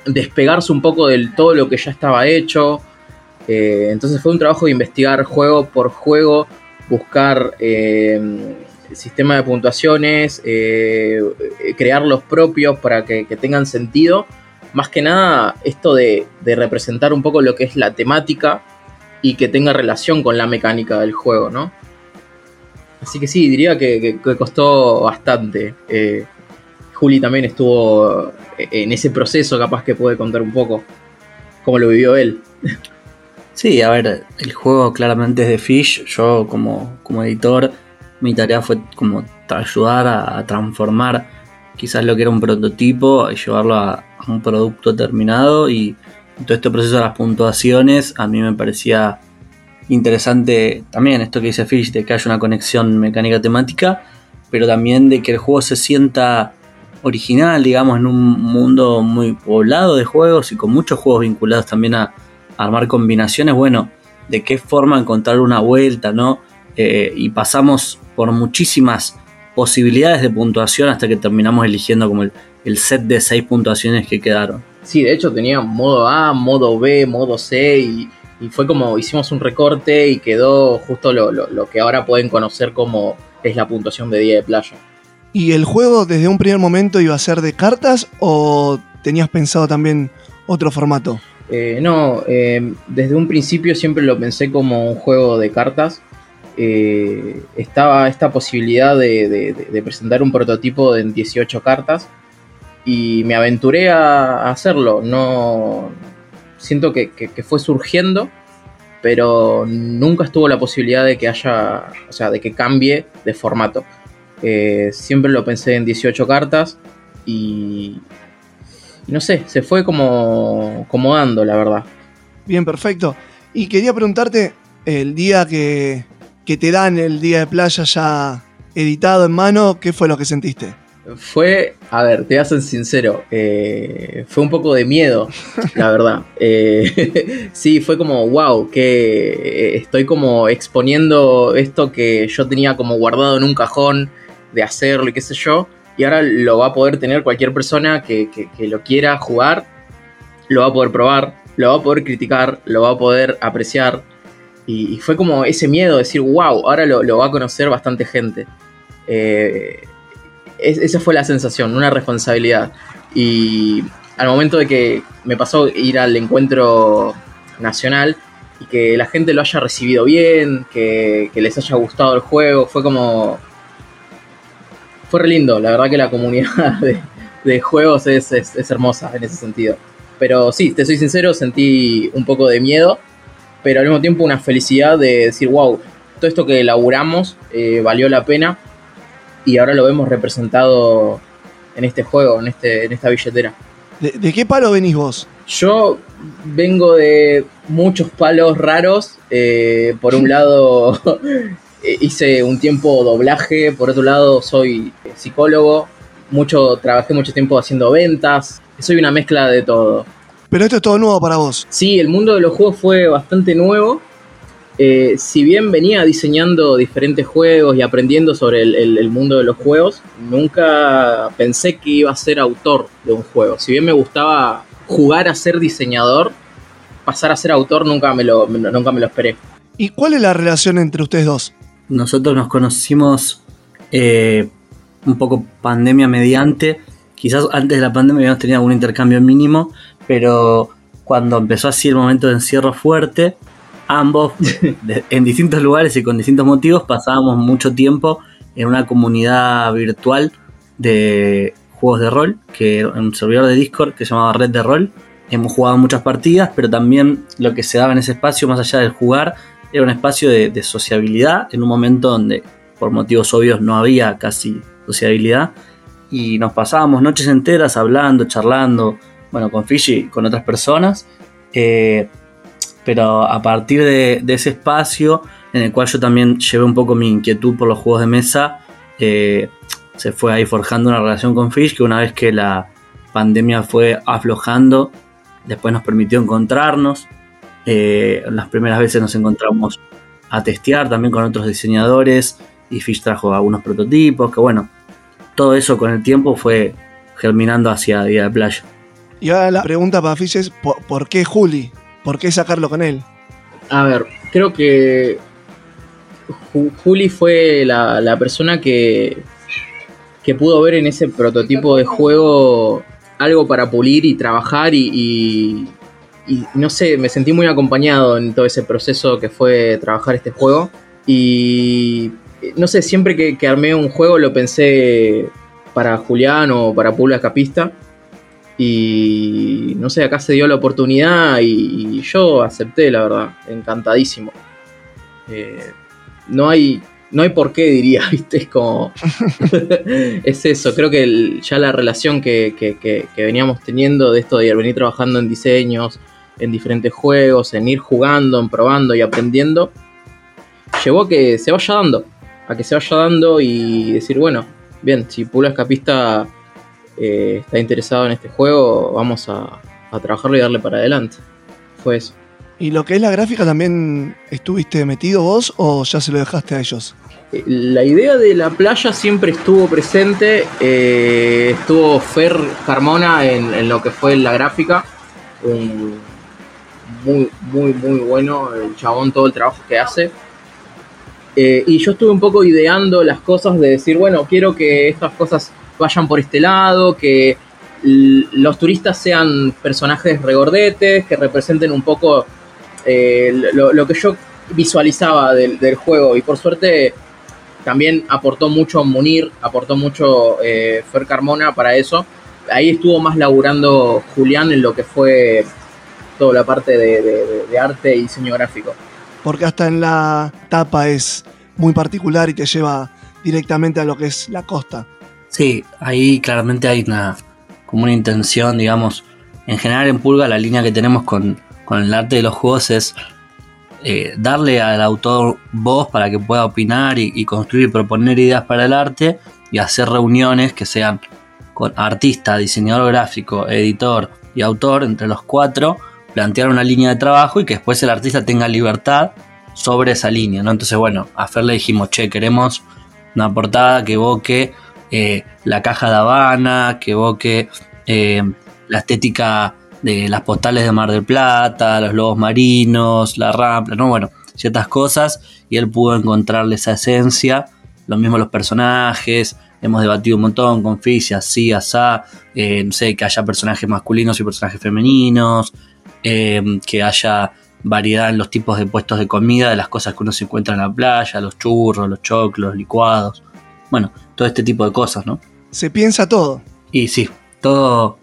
despegarse un poco de todo lo que ya estaba hecho. Entonces fue un trabajo de investigar juego por juego buscar sistema de puntuaciones, crear los propios para que tengan sentido. Más que nada, esto de, de representar un poco lo que es la temática y que tenga relación con la mecánica del juego, ¿no? Así que sí, diría que, que- costó bastante. Eh, Juli también estuvo en ese proceso, capaz que puede contar un poco cómo lo vivió él. Sí, a ver, el juego claramente es de Fish. Yo como, como editor, mi tarea fue como ayudar a transformar quizás lo que era un prototipo y llevarlo a, un producto terminado. Y todo este proceso de las puntuaciones a mí me parecía interesante también esto que dice Fish, de que haya una conexión mecánica temática, pero también de que el juego se sienta original, digamos, en un mundo muy poblado de juegos y con muchos juegos vinculados también a, a armar combinaciones, bueno, de qué forma encontrar una vuelta, ¿no? Eh, y pasamos por muchísimas posibilidades de puntuación hasta que terminamos eligiendo como el, el set de seis puntuaciones que quedaron. Sí, de hecho tenía modo A, modo B, modo C y, y fue como hicimos un recorte y quedó justo lo, lo- lo que ahora pueden conocer como es la puntuación de día de playa. ¿Y el juego desde un primer momento iba a ser de cartas o tenías pensado también otro formato? Eh, no, eh, desde un principio siempre lo pensé como un juego de cartas. Eh, estaba esta posibilidad de, presentar un prototipo en 18 cartas y me aventuré a, hacerlo. No siento que, fue surgiendo, pero nunca estuvo la posibilidad de que haya, o sea, de que cambie de formato. Eh, siempre lo pensé en 18 cartas y, y no sé, se fue como, como dando, la verdad. Bien, perfecto. Y quería preguntarte, el día que, que te dan el día de playa ya editado en mano, ¿qué fue lo que sentiste? Fue, a ver, te voy a ser sincero, eh, fue un poco de miedo, <laughs> la verdad. Eh, <laughs> sí, fue como, wow, que estoy como exponiendo esto que yo tenía como guardado en un cajón de hacerlo y qué sé yo, y ahora lo va a poder tener cualquier persona que, que- que lo quiera jugar, lo va a poder probar, lo va a poder criticar, lo va a poder apreciar. Y, fue como ese miedo de decir, wow, ahora lo, va a conocer bastante gente. Eh, es- esa fue la sensación, una responsabilidad. Y al momento de que me pasó ir al encuentro nacional y que la gente lo haya recibido bien, que, les haya gustado el juego, fue como... Fue re lindo, la verdad que la comunidad <laughs> de, juegos es hermosa en ese sentido. Pero sí, te soy sincero, sentí un poco de miedo, pero al mismo tiempo una felicidad de decir, wow, todo esto que elaboramos eh, valió la pena y ahora lo vemos representado en este juego, en, este, en esta billetera. ¿De, de qué palo venís vos? Yo vengo de muchos palos raros. eh, por un lado, <laughs> eh, hice un tiempo doblaje. Por otro lado, soy psicólogo. Mucho, trabajé mucho tiempo haciendo ventas. Soy una mezcla de todo. Pero esto es todo nuevo para vos. Sí, el mundo de los juegos fue bastante nuevo. Eh, si bien venía diseñando diferentes juegos y aprendiendo sobre el, el- el mundo de los juegos, nunca pensé que iba a ser autor de un juego. Si bien me gustaba jugar a ser diseñador, pasar a ser autor nunca me lo, me- nunca me lo esperé. ¿Y cuál es la relación entre ustedes dos? Nosotros nos conocimos eh, un poco pandemia mediante. Quizás antes de la pandemia habíamos tenido algún intercambio mínimo, pero cuando empezó así el momento de encierro fuerte, ambos <laughs> de- en distintos lugares y con distintos motivos pasábamos mucho tiempo en una comunidad virtual de juegos de rol, que era un servidor de Discord que se llamaba Red de Rol. Hemos jugado muchas partidas, pero también lo que se daba en ese espacio, más allá del jugar, era un espacio de, de sociabilidad en un momento donde por motivos obvios no había casi sociabilidad y nos pasábamos noches enteras hablando, charlando, bueno, con y con otras personas, eh, pero a partir de, de ese espacio en el cual yo también llevé un poco mi inquietud por los juegos de mesa, eh, se fue ahí forjando una relación con Fish que una vez que la pandemia fue aflojando, después nos permitió encontrarnos. Eh, las primeras veces nos encontramos a testear también con otros diseñadores y Fish trajo algunos prototipos, que bueno, todo eso con el tiempo fue germinando hacia Día de Playa. Y ahora la pregunta para Fish es: ¿por, por qué Juli? ¿Por qué sacarlo con él? A ver, creo que Ju- Juli fue la, la persona que, que pudo ver en ese prototipo de juego algo para pulir y trabajar y, y- no sé, me sentí muy acompañado en todo ese proceso que fue trabajar este juego. Y no sé, siempre que, armé un juego lo pensé para Julián o para Pulga Escapista. Y no sé, acá se dio la oportunidad y, yo acepté, la verdad, encantadísimo. Eh, no hay no hay por qué, diría, <laughs> ¿viste? Es como. <laughs> es eso, creo que ya la relación que- que veníamos teniendo de esto de venir trabajando en diseños, en diferentes juegos, en ir jugando, en probando y aprendiendo, llevó a que se vaya dando. A que se vaya dando y decir, bueno, bien, si Pula Escapista eh, está interesado en este juego, vamos a, a trabajarlo y darle para adelante. Fue eso. ¿Y lo que es la gráfica también estuviste metido vos o ya se lo dejaste a ellos? Eh, La idea de la playa siempre estuvo presente. eh, estuvo Fer Carmona en, en lo que fue la gráfica. Muy, muy, muy bueno el chabón, todo el trabajo que hace. Eh, y yo estuve un poco ideando las cosas de decir, bueno, quiero que estas cosas vayan por este lado, que los turistas sean personajes regordetes, que representen un poco eh, lo, que yo visualizaba del, juego. Y por suerte también aportó mucho Munir, aportó mucho eh, Fer Carmona para eso. Ahí estuvo más laburando Julián en lo que fue toda la parte de- de arte y diseño gráfico. Porque hasta en la tapa es muy particular y te lleva directamente a lo que es la costa. Sí, ahí claramente hay una como una intención, digamos. En general en Pulga la línea que tenemos con, con el arte de los juegos es eh, darle al autor voz para que pueda opinar y, construir y proponer ideas para el arte y hacer reuniones que sean con artista, diseñador gráfico, editor y autor, entre los cuatro, plantear una línea de trabajo y que después el artista tenga libertad sobre esa línea, ¿no? Entonces, bueno, a Fer le dijimos, che, queremos una portada que evoque eh, la caja de Habana, que evoque eh, la estética de las postales de Mar del Plata, los lobos marinos, la rampla, ¿no? Bueno, ciertas cosas y él pudo encontrarle esa esencia, lo mismo los personajes, hemos debatido un montón con Fisi, así, asá, eh, no sé, que haya personajes masculinos y personajes femeninos, que haya variedad en los tipos de puestos de comida, de las cosas que uno se encuentra en la playa, los churros, los choclos, licuados, bueno, todo este tipo de cosas, ¿no? Se piensa todo. Y sí, todo,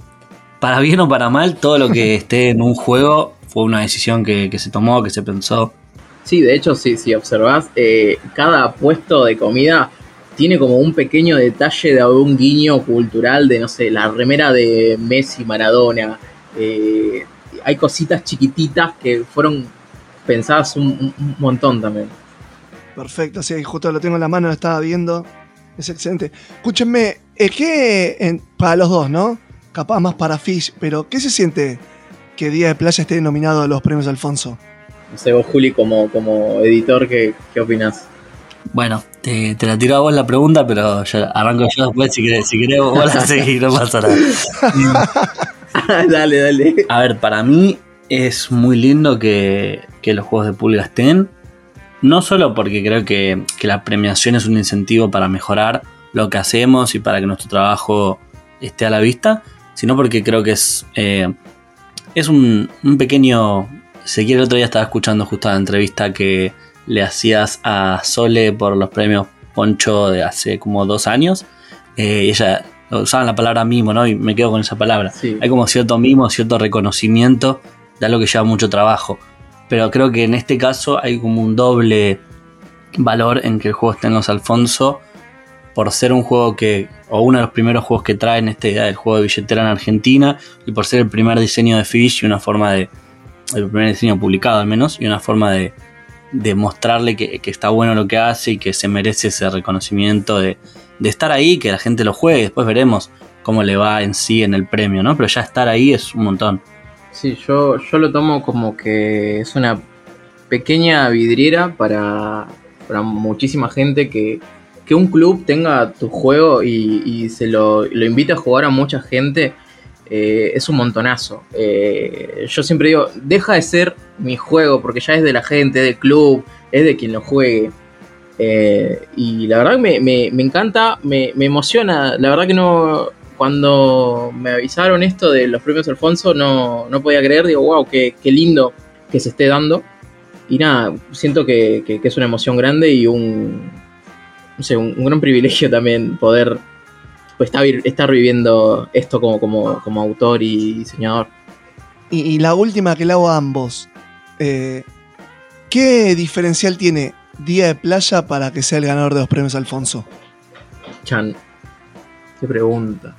para bien o para mal, todo lo que <laughs> esté en un juego fue una decisión que, que se tomó, que se pensó. Sí, de hecho, sí, si observás, eh, cada puesto de comida tiene como un pequeño detalle de algún guiño cultural de, no sé, la remera de Messi, Maradona. eh, hay cositas chiquititas que fueron pensadas un, un- un montón también. Perfecto, sí, justo lo tengo en la mano, lo estaba viendo. Es excelente. Escúchenme, es que en- para los dos, ¿no? Capaz más para Fish, pero ¿qué se siente que Día de Playa esté nominado a los premios Alfonso? No sé, vos, Juli, como, como editor, ¿qué, qué opinás? Bueno, te, te la tiro a vos la pregunta, pero arranco yo después. Si querés, si querés vos la <laughs> seguís, no pasa nada. <laughs> dale, dale. A ver, para mí es muy lindo que, que los juegos de pulga estén. No solo porque creo que, que la premiación es un incentivo para mejorar lo que hacemos y para que nuestro trabajo esté a la vista, sino porque creo que es, eh, es un, un pequeño... Si quiere, el otro día estaba escuchando justo la entrevista que le hacías a Sole por los premios Poncho de hace como dos años. Eh, y ella usaban la palabra mimo, ¿no? Y me quedo con esa palabra. Hay como cierto mimo, cierto reconocimiento de algo que lleva mucho trabajo. Pero creo que en este caso hay como un doble valor en que el juego esté en los Alfonso por ser un juego que, o uno de los primeros juegos que traen esta idea del juego de billetera en Argentina, y por ser el primer diseño de Fish y una forma de, el primer diseño publicado al menos, y una forma de, mostrarle que, que está bueno lo que hace y que se merece ese reconocimiento de, de estar ahí, que la gente lo juegue, después veremos cómo le va en sí en el premio, ¿no? Pero ya estar ahí es un montón. Sí, yo, yo lo tomo como que es una pequeña vidriera para, para muchísima gente que, que un club tenga tu juego y, y se lo, lo invite a jugar a mucha gente. eh, es un montonazo. Eh, yo siempre digo, deja de ser mi juego porque ya es de la gente, del club, es de quien lo juegue. Eh, y la verdad me, me- me encanta, me, me emociona. La verdad que no. Cuando me avisaron esto de los premios Alfonso, no, no podía creer. Digo, wow, qué, qué lindo que se esté dando. Y nada, siento que, que- que es una emoción grande y un. No sé, un, un gran privilegio también poder pues, estar, estar viviendo esto como, como, como autor y diseñador. Y, y la última que le hago a ambos. eh, ¿Qué diferencial tiene Día de Playa para que sea el ganador de los premios Alfonso? Chan, qué pregunta.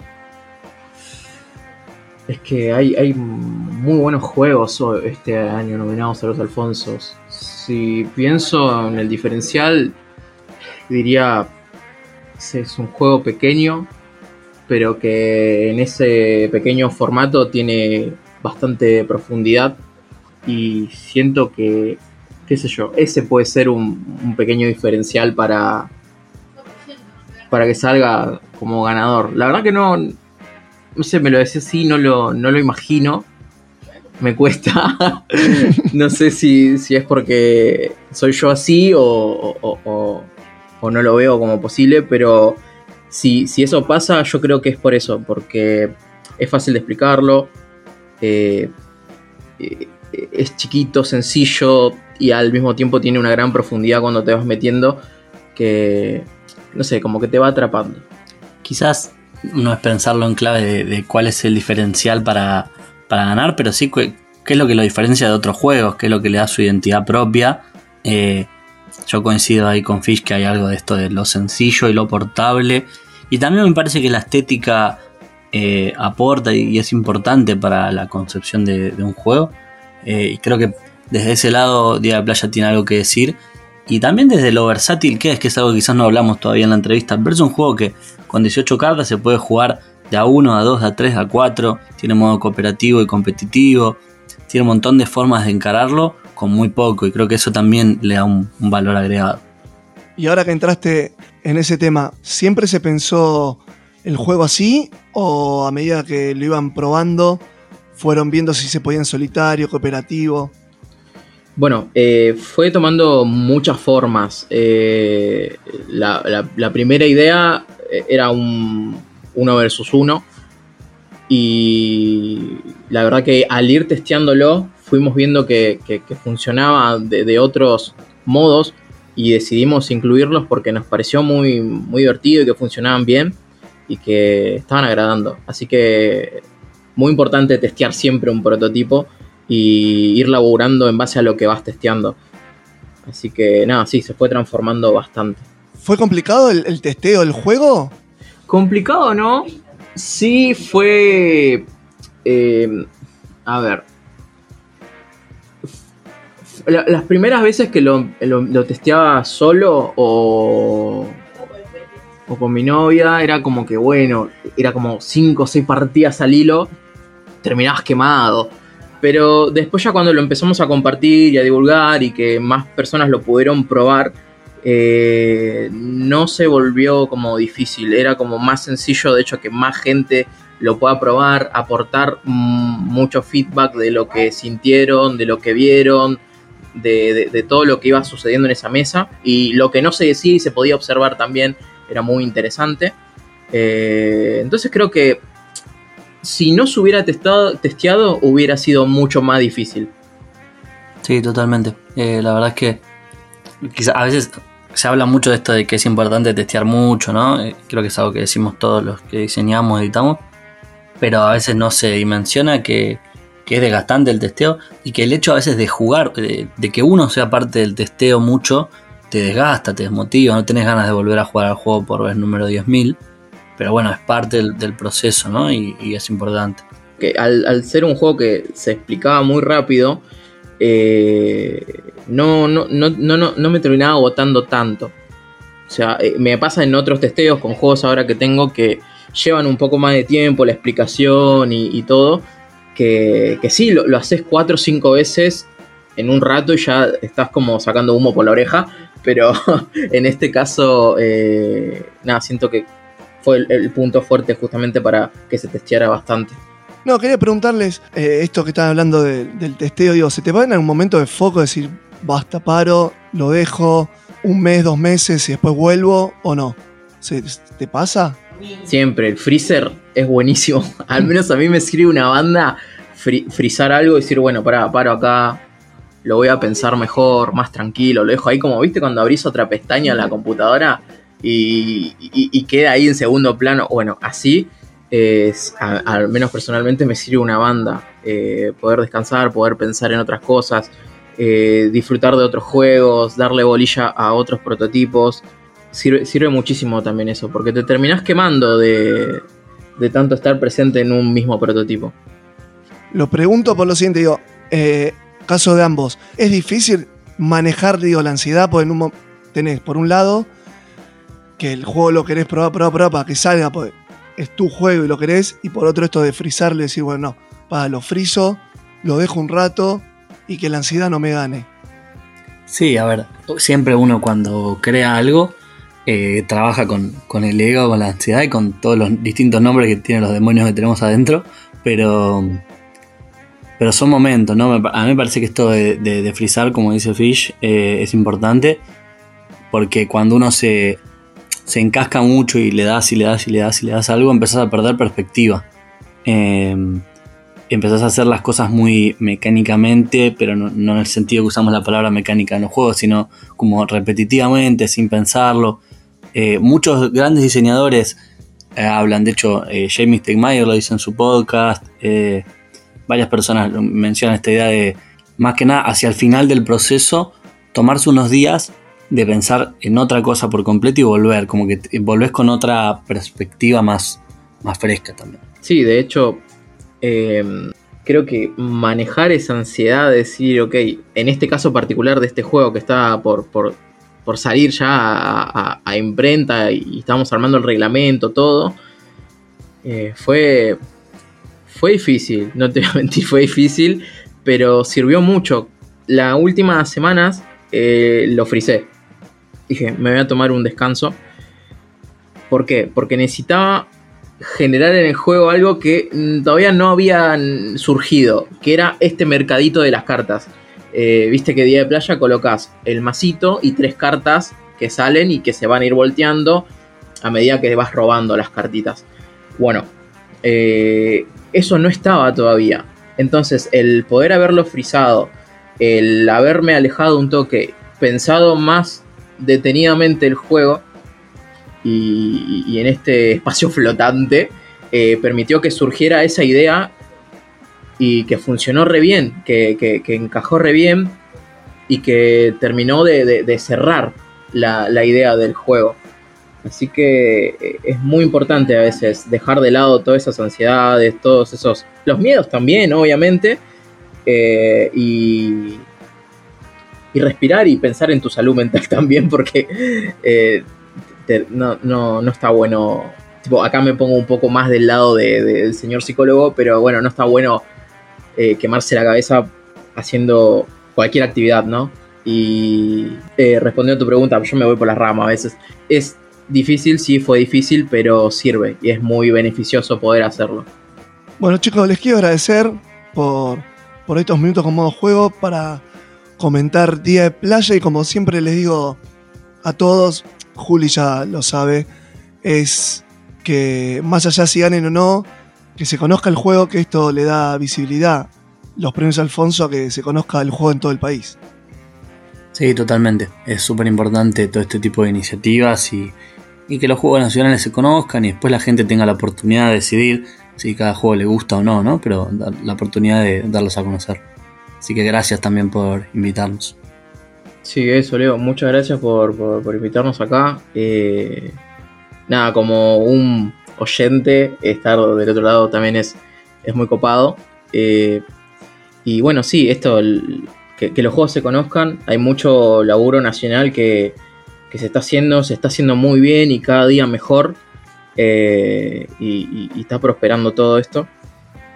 Es que hay, hay muy buenos juegos este año nominados a los Alfonsos. Si pienso en el diferencial, diría es un juego pequeño, pero que en ese pequeño formato tiene bastante profundidad y siento que, qué sé yo, ese puede ser un, un pequeño diferencial para, para que salga como ganador. La verdad que no, no sé, me lo decía así, no lo, no lo imagino. Me cuesta. <laughs> no sé si, si es porque soy yo así o, o- o- o no lo veo como posible, pero si, si eso pasa, yo creo que es por eso, porque es fácil de explicarlo. eh, eh, es chiquito, sencillo y al mismo tiempo tiene una gran profundidad cuando te vas metiendo que, no sé, como que te va atrapando. Quizás no es pensarlo en clave de, cuál es el diferencial para, para ganar, pero sí qué es lo que lo diferencia de otros juegos, qué es lo que le da su identidad propia. Eh, yo coincido ahí con Fish que hay algo de esto de lo sencillo y lo portable. Y también me parece que la estética eh, aporta y, es importante para la concepción de, de un juego. Eh, y creo que desde ese lado Día de Playa tiene algo que decir. Y también desde lo versátil que es, que es algo que quizás no hablamos todavía en la entrevista. Pero es un juego que con 18 cartas se puede jugar de a 1, a 2, a 3, a 4. Tiene modo cooperativo y competitivo. Tiene un montón de formas de encararlo con muy poco. Y creo que eso también le da un, un valor agregado. Y ahora que entraste en ese tema, ¿siempre se pensó el juego así? ¿O a medida que lo iban probando, fueron viendo si se podía en solitario, cooperativo? Bueno, eh, fue tomando muchas formas. Eh, la, primera idea eh, era un uno versus uno. Y la verdad que al ir testeándolo, fuimos viendo que funcionaba de, de otros modos y decidimos incluirlos porque nos pareció muy, muy divertido y que funcionaban bien y que estaban agradando. Así que muy importante testear siempre un prototipo y ir laburando en base a lo que vas testeando. Así que nada, sí, se fue transformando bastante. ¿Fue complicado el, el testeo del juego? Complicado, ¿no? Sí, fue. eh, a ver. La- las primeras veces que lo, lo- lo testeaba solo o, o con mi novia, era como que, bueno, era como 5 o 6 partidas al hilo, terminabas quemado. Pero después ya cuando lo empezamos a compartir y a divulgar y que más personas lo pudieron probar, eh, no se volvió como difícil, era como más sencillo, de hecho que más gente lo pueda probar, aportar mm, mucho feedback de lo que sintieron, de lo que vieron, de, todo lo que iba sucediendo en esa mesa y lo que no se decía y se podía observar también era muy interesante. Eh, entonces creo que si no se hubiera testado, testeado hubiera sido mucho más difícil. Sí, totalmente. Eh, la verdad es que a veces se habla mucho de esto de que es importante testear mucho, ¿no? Eh, creo que es algo que decimos todos los que diseñamos, editamos, pero a veces no se dimensiona que, que es desgastante el testeo y que el hecho a veces de jugar, de, de que uno sea parte del testeo mucho, te desgasta, te desmotiva, no tenés ganas de volver a jugar al juego por vez número 10.000, pero bueno, es parte del, proceso, ¿no? Y, es importante. que al, ser un juego que se explicaba muy rápido, eh, no, no, no, no, no, me terminaba agotando tanto. O sea, eh, me pasa en otros testeos con juegos ahora que tengo que llevan un poco más de tiempo, la explicación y, todo, que, que sí, lo, lo haces cuatro o cinco veces en un rato y ya estás como sacando humo por la oreja, pero <laughs> en este caso, eh, nada, siento que fue el, el punto fuerte justamente para que se testeara bastante. No, quería preguntarles, eh, esto que están hablando de- del testeo, digo, ¿se te va en algún momento de foco decir, basta, paro, lo dejo, un mes, dos meses y después vuelvo o no. ¿Se- ¿Te pasa? Siempre, el freezer es buenísimo. <laughs> Al menos a mí me sirve una banda fri- frizar algo y decir, bueno, pará, paro acá, lo voy a pensar mejor, más tranquilo, lo dejo ahí como, viste, cuando abrís otra pestaña en la computadora y, queda ahí en segundo plano. Bueno, así, es, al menos personalmente me sirve una banda. eh, poder descansar, poder pensar en otras cosas, eh, disfrutar de otros juegos, darle bolilla a otros prototipos. Sirve, sirve muchísimo también eso, porque te terminás quemando de, de tanto estar presente en un mismo prototipo. Lo pregunto por lo siguiente, digo, eh, caso de ambos, ¿es difícil manejar, digo, la ansiedad? Porque un tenés, por un lado, que el juego lo querés probar, probar, probar para que salga, porque es tu juego y lo querés, y por otro esto de frizarle, decir, bueno, no, para, lo frizo, lo dejo un rato y que la ansiedad no me gane. Sí, a ver, siempre uno cuando crea algo eh, trabaja con, con el ego, con la ansiedad y con todos los distintos nombres que tienen los demonios que tenemos adentro, pero, pero son momentos, ¿no? A mí me parece que esto de, de, de frizar, como dice Fish, eh, es importante porque cuando uno se, se encasca mucho y le das y le das y le das y le das algo, empezás a perder perspectiva. Eh, empezás a hacer las cosas muy mecánicamente, pero no, en el sentido que usamos la palabra mecánica en los juegos, sino como repetitivamente, sin pensarlo. Eh, muchos grandes diseñadores eh, hablan, de hecho, eh, Jamie Stegmaier lo dice en su podcast, varias personas mencionan esta idea de, más que nada, hacia el final del proceso, tomarse unos días de pensar en otra cosa por completo y volver, como que volvés con otra perspectiva más, más fresca también. Sí, de hecho, eh, creo que manejar esa ansiedad de decir, ok, en este caso particular de este juego que está por, por, por salir ya a, imprenta y estamos armando el reglamento, todo, eh, fue, fue difícil, no te <laughs> voy a mentir, fue difícil, pero sirvió mucho. Las últimas semanas eh, lo frisé. Dije, me voy a tomar un descanso. ¿Por qué? Porque necesitaba generar en el juego algo que mm, todavía no había mm, surgido, que era este mercadito de las cartas. Eh, Viste que día de playa colocas el masito y tres cartas que salen y que se van a ir volteando a medida que vas robando las cartitas. Bueno, eh, eso no estaba todavía. Entonces, el poder haberlo frisado, el haberme alejado un toque, pensado más detenidamente el juego, y, en este <laughs> espacio flotante eh, permitió que surgiera esa idea y que funcionó re bien, que, encajó re bien y que terminó de, cerrar la, la idea del juego. Así que eh, es muy importante a veces dejar de lado todas esas ansiedades, todos esos... Los miedos también, obviamente. eh, y, y respirar y pensar en tu salud mental <laughs> también, porque eh, no, no, no está bueno. Tipo, acá me pongo un poco más del lado de- del señor psicólogo, pero bueno, no está bueno eh, quemarse la cabeza haciendo cualquier actividad, ¿no? Y eh, respondiendo a tu pregunta, yo me voy por la rama a veces. Es difícil, sí, fue difícil, pero sirve y es muy beneficioso poder hacerlo. Bueno chicos, les quiero agradecer por, por estos minutos con modo juego para comentar Día de Playa y como siempre les digo a todos, Juli ya lo sabe, es que más allá si ganen o no, que se conozca el juego, que esto le da visibilidad, los premios Alfonso, a que se conozca el juego en todo el país. Sí, totalmente. Es súper importante todo este tipo de iniciativas y, y que los juegos nacionales se conozcan y después la gente tenga la oportunidad de decidir si cada juego le gusta o no, ¿no? Pero la oportunidad de darlos a conocer. Así que gracias también por invitarnos. Sí, eso, Leo. Muchas gracias por, por- invitarnos acá. Eh, nada, como un oyente, estar del otro lado también es, es muy copado. Eh, y bueno, sí, esto, que, los juegos se conozcan. Hay mucho laburo nacional que, que se está haciendo, se está haciendo muy bien y cada día mejor. Eh, y está prosperando todo esto.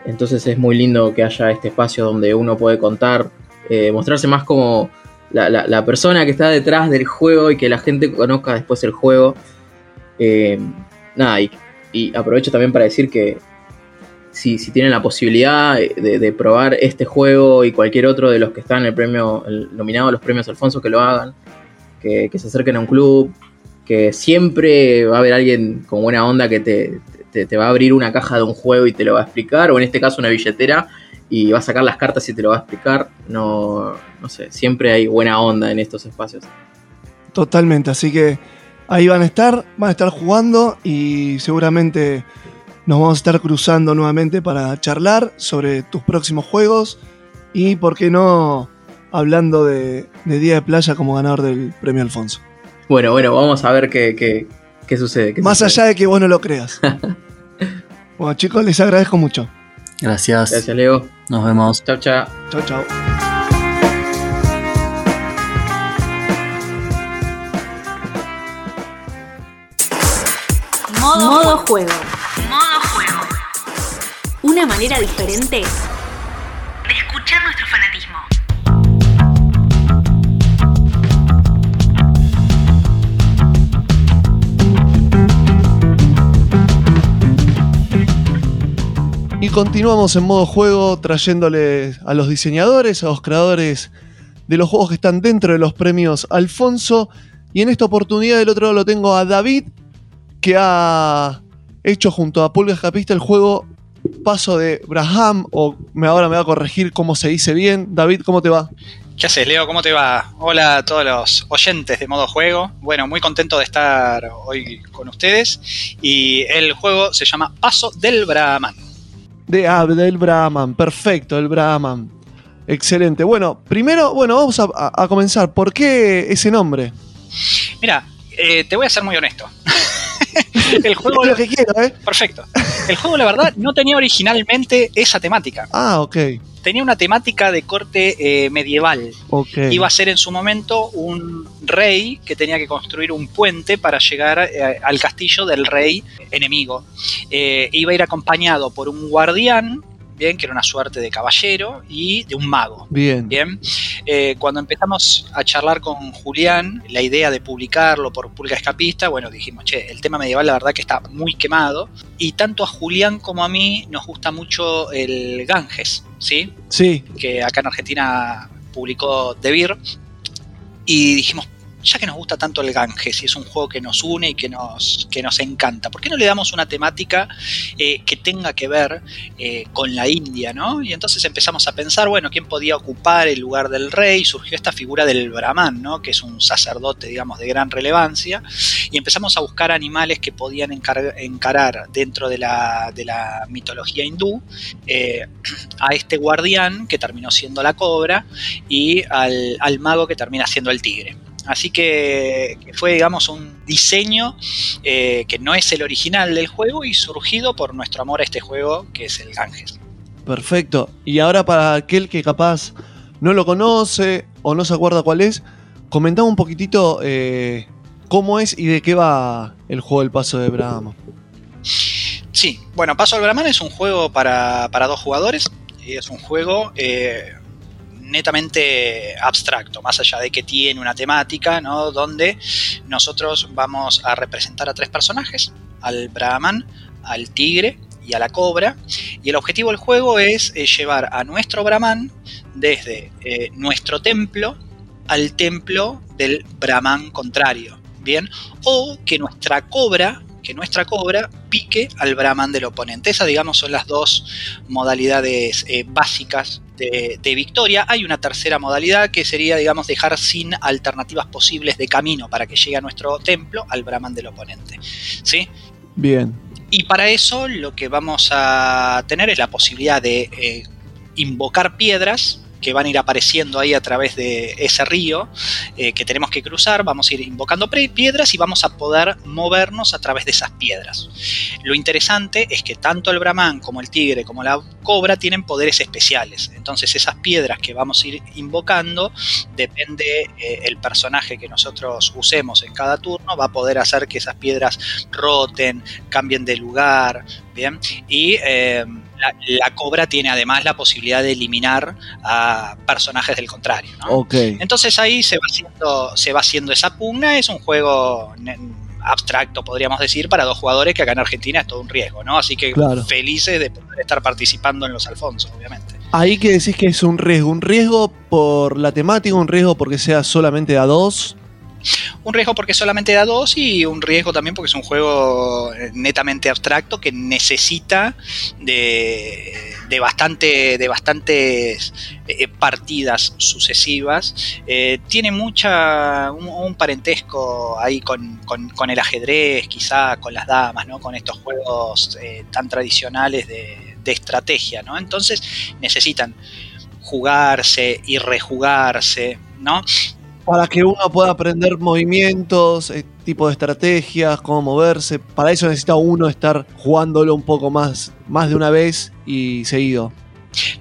Entonces es muy lindo que haya este espacio donde uno puede contar, eh, mostrarse más como la, persona que está detrás del juego y que la gente conozca después el juego. Eh, nada, y, aprovecho también para decir que si, tienen la posibilidad de, de probar este juego y cualquier otro de los que están en el premio, el nominado a los premios Alfonso, que lo hagan. que, que se acerquen a un club, que siempre va a haber alguien con buena onda que te, te, te va a abrir una caja de un juego y te lo va a explicar, o en este caso una billetera y va a sacar las cartas y te lo va a explicar. No, no sé, siempre hay buena onda en estos espacios. Totalmente, así que ahí van a estar, van a estar jugando y seguramente nos vamos a estar cruzando nuevamente para charlar sobre tus próximos juegos y, por qué no, hablando de, de Día de Playa como ganador del Premio Alfonso. Bueno, bueno, vamos a ver qué, qué, qué sucede. qué Más sucede. allá de que vos no lo creas. <laughs> bueno, chicos, les agradezco mucho. Gracias. Gracias, Leo. Nos vemos. Chao, chao. Chao, chao. Modo, Modo juego. Modo juego. Una manera diferente Y continuamos en modo juego trayéndole a los diseñadores, a los creadores de los juegos que están dentro de los premios Alfonso. Y en esta oportunidad del otro lado lo tengo a David, que ha hecho junto a Pulgas Capista el juego Paso de Braham, o ahora me va a corregir cómo se dice bien. David, ¿cómo te va? ¿Qué haces, Leo? ¿Cómo te va? Hola a todos los oyentes de modo juego. Bueno, muy contento de estar hoy con ustedes. Y el juego se llama Paso del Brahman. De ah, del Brahman, perfecto, el Brahman. Excelente. Bueno, primero, bueno, vamos a, comenzar. ¿Por qué ese nombre? Mira, eh, te voy a ser muy honesto. <laughs> el juego. Lo que quiero, ¿eh? Perfecto. El juego, la verdad, no tenía originalmente esa temática. Ah, ok. Tenía una temática de corte eh, medieval. Iba a ser en su momento un rey que tenía que construir un puente para llegar eh, al castillo del rey enemigo. Eh, iba a ir acompañado por un guardián, bien, que era una suerte de caballero, y de un mago. Bien. Bien, Eh, cuando empezamos a charlar con Julián, la idea de publicarlo por Pulga Escapista, bueno, dijimos, che, el tema medieval la verdad que está muy quemado. Y tanto a Julián como a mí nos gusta mucho el Ganges, ¿sí? Sí. Que acá en Argentina publicó De Beer. Y dijimos, ya que nos gusta tanto el Ganges y es un juego que nos une y que nos, que nos encanta, ¿por qué no le damos una temática eh, que tenga que ver eh, con la India, ¿no? Y entonces empezamos a pensar, bueno, ¿quién podía ocupar el lugar del rey? Surgió esta figura del Brahman, ¿no? Que es un sacerdote, digamos, de gran relevancia. Y empezamos a buscar animales que podían encar- encarar dentro de la, de la mitología hindú eh, a este guardián que terminó siendo la cobra y al, al mago que termina siendo el tigre. Así que, que fue, digamos, un diseño eh, que no es el original del juego y surgido por nuestro amor a este juego que es el Ganges. Perfecto. Y ahora para aquel que capaz no lo conoce o no se acuerda cuál es, comentame un poquitito eh, cómo es y de qué va el juego del paso de Brahma. Sí, bueno, Paso al Brahman es un juego para, para dos jugadores. y Es un juego eh, netamente abstracto, más allá de que tiene una temática, ¿no? Donde nosotros vamos a representar a tres personajes, al Brahman, al tigre y a la cobra. Y el objetivo del juego es eh, llevar a nuestro Brahman desde eh, nuestro templo al templo del Brahman contrario. Bien, o que nuestra cobra, que nuestra cobra pique al Brahman del oponente. Esas, digamos, son las dos modalidades eh, básicas de, de victoria. Hay una tercera modalidad que sería, digamos, dejar sin alternativas posibles de camino para que llegue a nuestro templo al Brahman del oponente. ¿Sí? Bien. Y para eso lo que vamos a tener es la posibilidad de eh, invocar piedras que van a ir apareciendo ahí a través de ese río eh, que tenemos que cruzar. Vamos a ir invocando piedras y vamos a poder movernos a través de esas piedras. Lo interesante es que tanto el Brahman como el tigre como la cobra tienen poderes especiales. Entonces esas piedras que vamos a ir invocando, depende eh, el personaje que nosotros usemos en cada turno, va a poder hacer que esas piedras roten, cambien de lugar, ¿bien? Y eh, la, la cobra tiene además la posibilidad de eliminar a personajes del contrario. ¿no? Entonces ahí se va haciendo, se va haciendo esa pugna, es un juego abstracto, podríamos decir, para dos jugadores que acá en Argentina es todo un riesgo, ¿no? Así que Claro. felices de poder estar participando en los Alfonso, obviamente. Ahí que decís que es un riesgo. ¿Un riesgo por la temática? ¿Un riesgo porque sea solamente a dos? Un riesgo porque solamente da dos y un riesgo también porque es un juego eh, netamente abstracto que necesita de, de bastante de bastantes eh, partidas sucesivas. Eh, tiene mucha un, un parentesco ahí con, con- el ajedrez, quizá con las damas, ¿no? Con estos juegos tan tradicionales de, de estrategia, ¿no? Entonces necesitan jugarse y rejugarse, ¿no? Para que uno pueda aprender movimientos, eh, tipo de estrategias, cómo moverse. Para eso necesita uno estar jugándolo un poco más, más de una vez y seguido.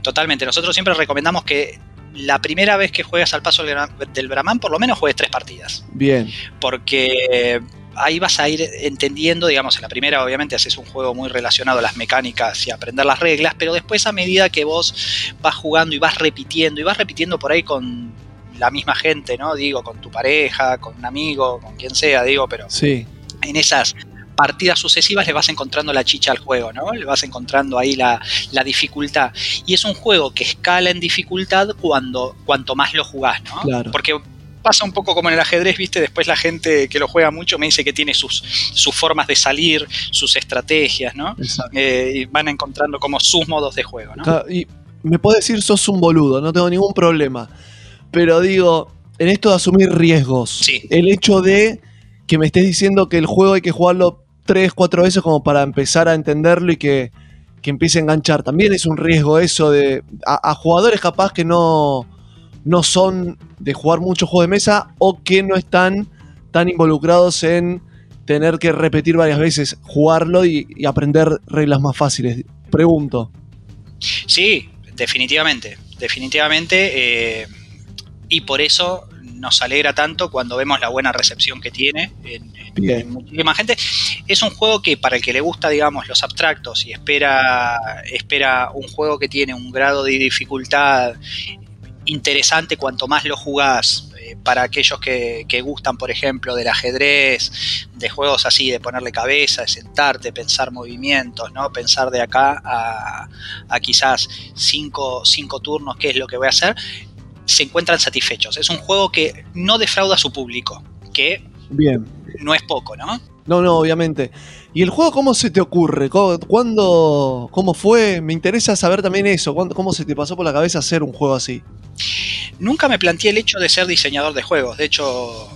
Totalmente. Nosotros siempre recomendamos que la primera vez que juegas al paso del, Brahman, por lo menos juegues tres partidas. Bien. Porque ahí vas a ir entendiendo, digamos, en la primera obviamente haces un juego muy relacionado a las mecánicas y a aprender las reglas, pero después a medida que vos vas jugando y vas repitiendo, y vas repitiendo por ahí con la misma gente, ¿no? Digo, con tu pareja, con un amigo, con quien sea, digo, pero Sí. en esas partidas sucesivas le vas encontrando la chicha al juego, ¿no? Le vas encontrando ahí la, la dificultad. Y es un juego que escala en dificultad cuando cuanto más lo jugás, ¿no? Claro. Porque pasa un poco como en el ajedrez, ¿viste? Después la gente que lo juega mucho me dice que tiene sus, sus formas de salir, sus estrategias, ¿no? Eh, y van encontrando como sus modos de juego, ¿no? Y me puedes decir sos un boludo, no tengo ningún problema. Pero digo, en esto de asumir riesgos, el hecho de que me estés diciendo que el juego hay que jugarlo tres, cuatro veces como para empezar a entenderlo y que, que empiece a enganchar, también es un riesgo eso de a, a jugadores capaz que no, no son de jugar muchos juegos de mesa o que no están tan involucrados en tener que repetir varias veces jugarlo y, y aprender reglas más fáciles. Pregunto. Sí, definitivamente, definitivamente. eh, y por eso nos alegra tanto cuando vemos la buena recepción que tiene en, en- Bien. en muchísima gente. Es un juego que para el que le gusta, digamos, los abstractos y espera, espera un juego que tiene un grado de dificultad interesante cuanto más lo jugás. eh, Para aquellos que, que gustan, por ejemplo, del ajedrez, de juegos así, de ponerle cabeza, de sentarte, pensar movimientos, ¿no? Pensar de acá a, a quizás cinco, cinco turnos, qué es lo que voy a hacer, se encuentran satisfechos. Es un juego que no defrauda a su público, que Bien. no es poco, ¿no? No, no, obviamente. ¿Y el juego cómo se te ocurre? ¿Cómo- ¿Cuándo? ¿Cómo fue? Me interesa saber también eso. ¿Cuándo- ¿Cómo se te pasó por la cabeza hacer un juego así? Nunca me planteé el hecho de ser diseñador de juegos. De hecho,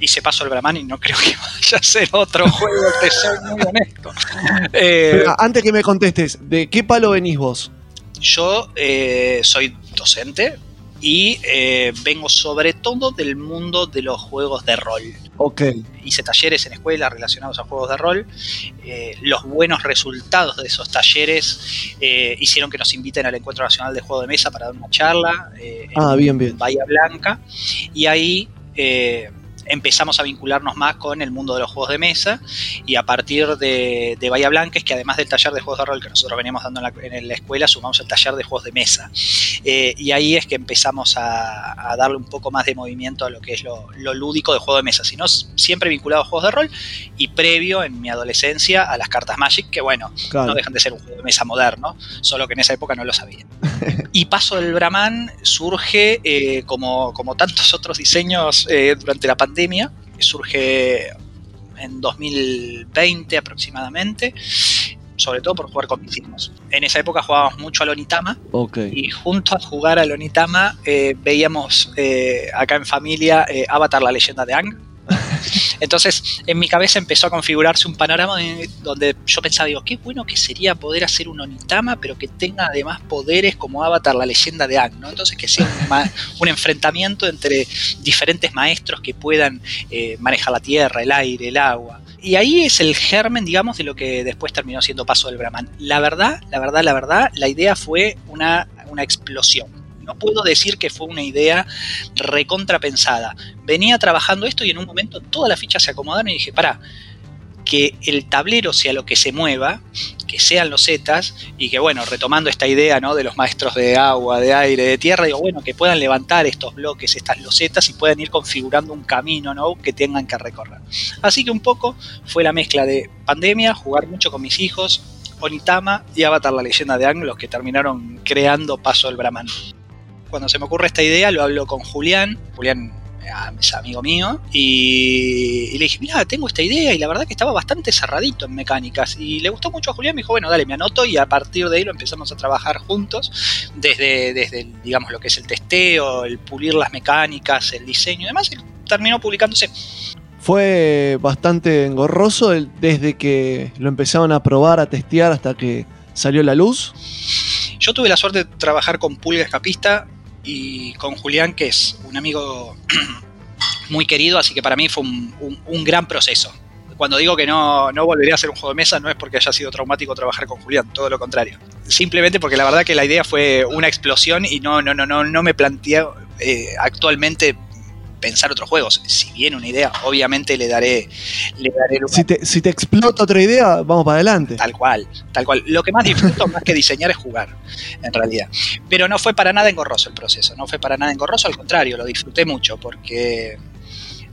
hice paso al Brahman y no creo que <laughs> vaya a ser otro juego, te soy muy honesto. <laughs> Eh, Pero, antes que me contestes, ¿de qué palo venís vos? Yo eh, soy docente y eh, vengo sobre todo del mundo de los juegos de rol. Ok. Hice talleres en escuela relacionados a juegos de rol. Eh, los buenos resultados de esos talleres eh, hicieron que nos inviten al Encuentro Nacional de Juego de Mesa para dar una charla Ah, bien, bien. Bahía Blanca. Y ahí empezamos a vincularnos más con el mundo de los juegos de mesa. Y a partir de, de Bahía Blanca es que además del taller de juegos de rol que nosotros veníamos dando en la, en la escuela, sumamos el taller de juegos de mesa. Eh, y ahí es que empezamos a, a darle un poco más de movimiento a lo que es lo, lo lúdico de juego de mesa, sino siempre vinculado a juegos de rol y previo en mi adolescencia a las cartas Magic, que bueno, Claro. no dejan de ser un juego de mesa moderno, solo que en esa época no lo sabía. <laughs> Y Paso del Brahman surge, eh, como, como tantos otros diseños eh, durante la pandemia, surge en 2020 aproximadamente, sobre todo por jugar con mis hijos. En esa época jugábamos mucho al Onitama y junto a jugar al Onitama eh, veíamos eh, acá en familia eh, Avatar, la leyenda de Ang. <laughs> Entonces, en mi cabeza empezó a configurarse un panorama de- donde yo pensaba, digo, qué bueno que sería poder hacer un Onitama, pero que tenga además poderes como Avatar, la leyenda de Ang, ¿no? Entonces, que sea un, <laughs> un enfrentamiento entre diferentes maestros que puedan eh, manejar la tierra, el aire, el agua. Y ahí es el germen, digamos, de lo que después terminó siendo Paso del Brahman. La verdad, la verdad, la verdad, la idea fue una, una explosión. Puedo decir que fue una idea recontrapensada. Venía trabajando esto y en un momento todas las fichas se acomodaron y dije, para, que el tablero sea lo que se mueva, que sean los zetas, y que bueno, retomando esta idea ¿no? de los maestros de agua, de aire, de tierra, digo, bueno, que puedan levantar estos bloques, estas losetas y puedan ir configurando un camino ¿no? que tengan que recorrer. Así que un poco fue la mezcla de pandemia, jugar mucho con mis hijos, Onitama y Avatar la leyenda de Ang, los que terminaron creando Paso del Brahman. Cuando se me ocurre esta idea, lo hablo con Julián. Julián es amigo mío, y, y le dije, mira, tengo esta idea, y la verdad que estaba bastante cerradito en mecánicas, y le gustó mucho a Julián, me dijo, bueno, dale, me anoto, y a partir de ahí lo empezamos a trabajar juntos, desde, desde digamos, lo que es el testeo, el pulir las mecánicas, el diseño y demás, y terminó publicándose. Fue bastante engorroso desde que lo empezaron a probar, a testear hasta que salió la luz. Yo tuve la suerte de trabajar con Pulga Escapista y con Julián, que es un amigo <clears throat> muy querido, así que para mí fue un, un- gran proceso. Cuando digo que no, no volvería a hacer un juego de mesa, no es porque haya sido traumático trabajar con Julián, todo lo contrario. Simplemente porque la verdad que la idea fue una explosión y no, no, no, no, no me planteo eh, actualmente pensar otros juegos. Si viene una idea, obviamente le daré, le daré lugar. Si te, si te explota otra idea, vamos para adelante. Tal cual, tal cual. Lo que más disfruto más que diseñar es jugar, en realidad. Pero no fue para nada engorroso el proceso, no fue para nada engorroso, al contrario, lo disfruté mucho porque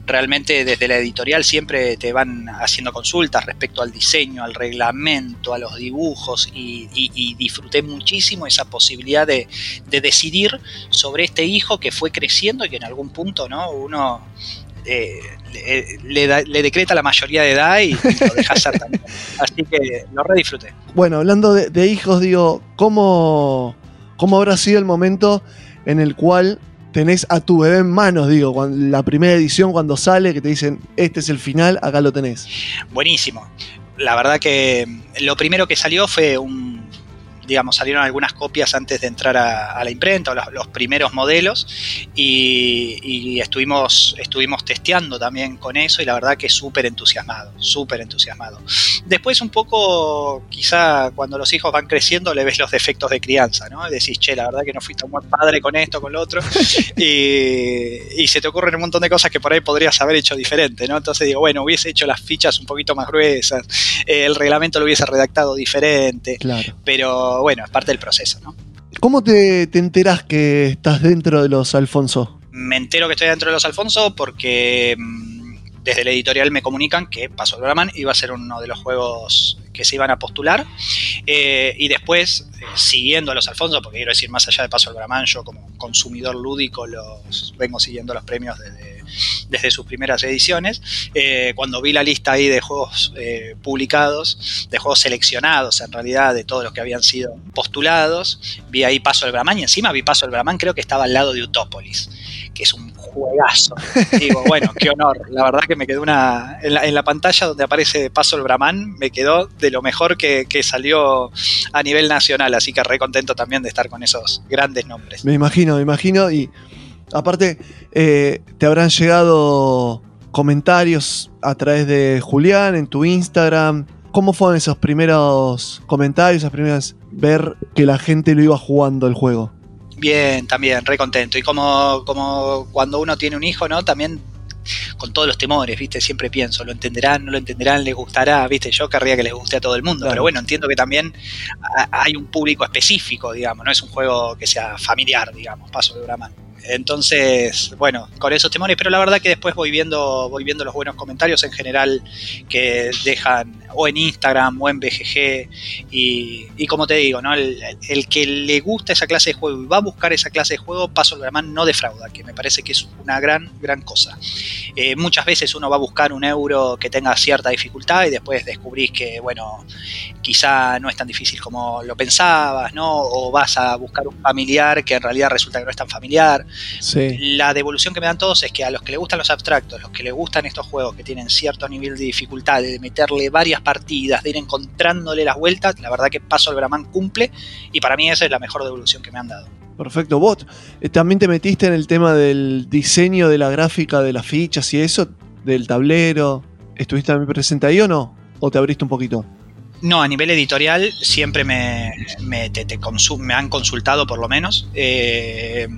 realmente desde la editorial siempre te van haciendo consultas respecto al diseño, al reglamento, a los dibujos y, disfruté muchísimo esa posibilidad de, de decidir sobre este hijo que fue creciendo y que en algún punto no uno eh, le, da- le decreta la mayoría de edad y, lo deja hacer también. Así que lo re disfruté. Bueno, hablando de, de hijos, digo, ¿cómo, ¿cómo habrá sido el momento en el cual tenés a tu bebé en manos? Digo, cuando- la primera edición cuando sale, que te dicen, este es el final, acá lo tenés. Buenísimo. La verdad que lo primero que salió fue un, digamos, salieron algunas copias antes de entrar a, a la imprenta, o los, los primeros modelos, y, y estuvimos, estuvimos testeando también con eso, y la verdad que súper entusiasmado, súper entusiasmado. Después un poco, quizá cuando los hijos van creciendo, le ves los defectos de crianza, ¿no? Y decís, che, la verdad que no fui tan buen padre con esto, con lo otro, <laughs> y, y se te ocurren un montón de cosas que por ahí podrías haber hecho diferente, ¿no? Entonces digo, bueno, hubiese hecho las fichas un poquito más gruesas, el reglamento lo hubiese redactado diferente, Claro. pero bueno, es parte del proceso, ¿no? ¿Cómo te, te enterás que estás dentro de los Alfonso? Me entero que estoy dentro de los Alfonso porque mm, desde la editorial me comunican que Paso al Brahman iba a ser uno de los juegos que se iban a postular. Eh, y después, eh, siguiendo a los Alfonso, porque quiero decir, más allá de Paso al Brahman, yo como consumidor lúdico los vengo siguiendo los premios desde, desde sus primeras ediciones. Eh, cuando vi la lista ahí de juegos eh, publicados, de juegos seleccionados en realidad, de todos los que habían sido postulados, vi ahí Paso al Brahman y encima vi Paso al Brahman, creo que estaba al lado de Utópolis, que es un juegazo. <laughs> Digo, bueno, qué honor. La verdad que me quedó una. En la, en la pantalla donde aparece Paso el Brahman, me quedó de lo mejor que, que salió a nivel nacional. Así que re contento también de estar con esos grandes nombres. Me imagino, me imagino. Y aparte, eh, te habrán llegado comentarios a través de Julián en tu Instagram. ¿Cómo fueron esos primeros comentarios, esas primeras ver que la gente lo iba jugando el juego? Bien, también, re contento. Y como, como cuando uno tiene un hijo, ¿no? También con todos los temores, ¿viste? Siempre pienso, ¿lo entenderán, no lo entenderán, les gustará? ¿Viste? Yo querría que les guste a todo el mundo, Claro. pero bueno, entiendo que también ha- hay un público específico, digamos, no es un juego que sea familiar, digamos, paso de Brahman. Entonces, bueno, con esos temores, pero la verdad que después voy viendo, voy viendo los buenos comentarios en general que dejan o en Instagram o en BGG y, y como te digo, ¿no? El, el que le gusta esa clase de juego y va a buscar esa clase de juego, Paso al Brahman no defrauda, que me parece que es una gran, gran cosa. Eh, muchas veces uno va a buscar un euro que tenga cierta dificultad y después descubrís que, bueno, quizá no es tan difícil como lo pensabas, ¿no? O vas a buscar un familiar que en realidad resulta que no es tan familiar. Sí. La devolución que me dan todos es que a los que les gustan los abstractos, los que les gustan estos juegos que tienen cierto nivel de dificultad, de meterle varias partidas, de ir encontrándole las vueltas, la verdad que Paso al Brahman cumple y para mí esa es la mejor devolución que me han dado. Perfecto. Vos eh, también te metiste en el tema del diseño de la gráfica de las fichas y eso, del tablero. ¿Estuviste también presente ahí o no? ¿O te abriste un poquito? No, a nivel editorial siempre me, me, te- te consu- me han consultado por lo menos. Eh,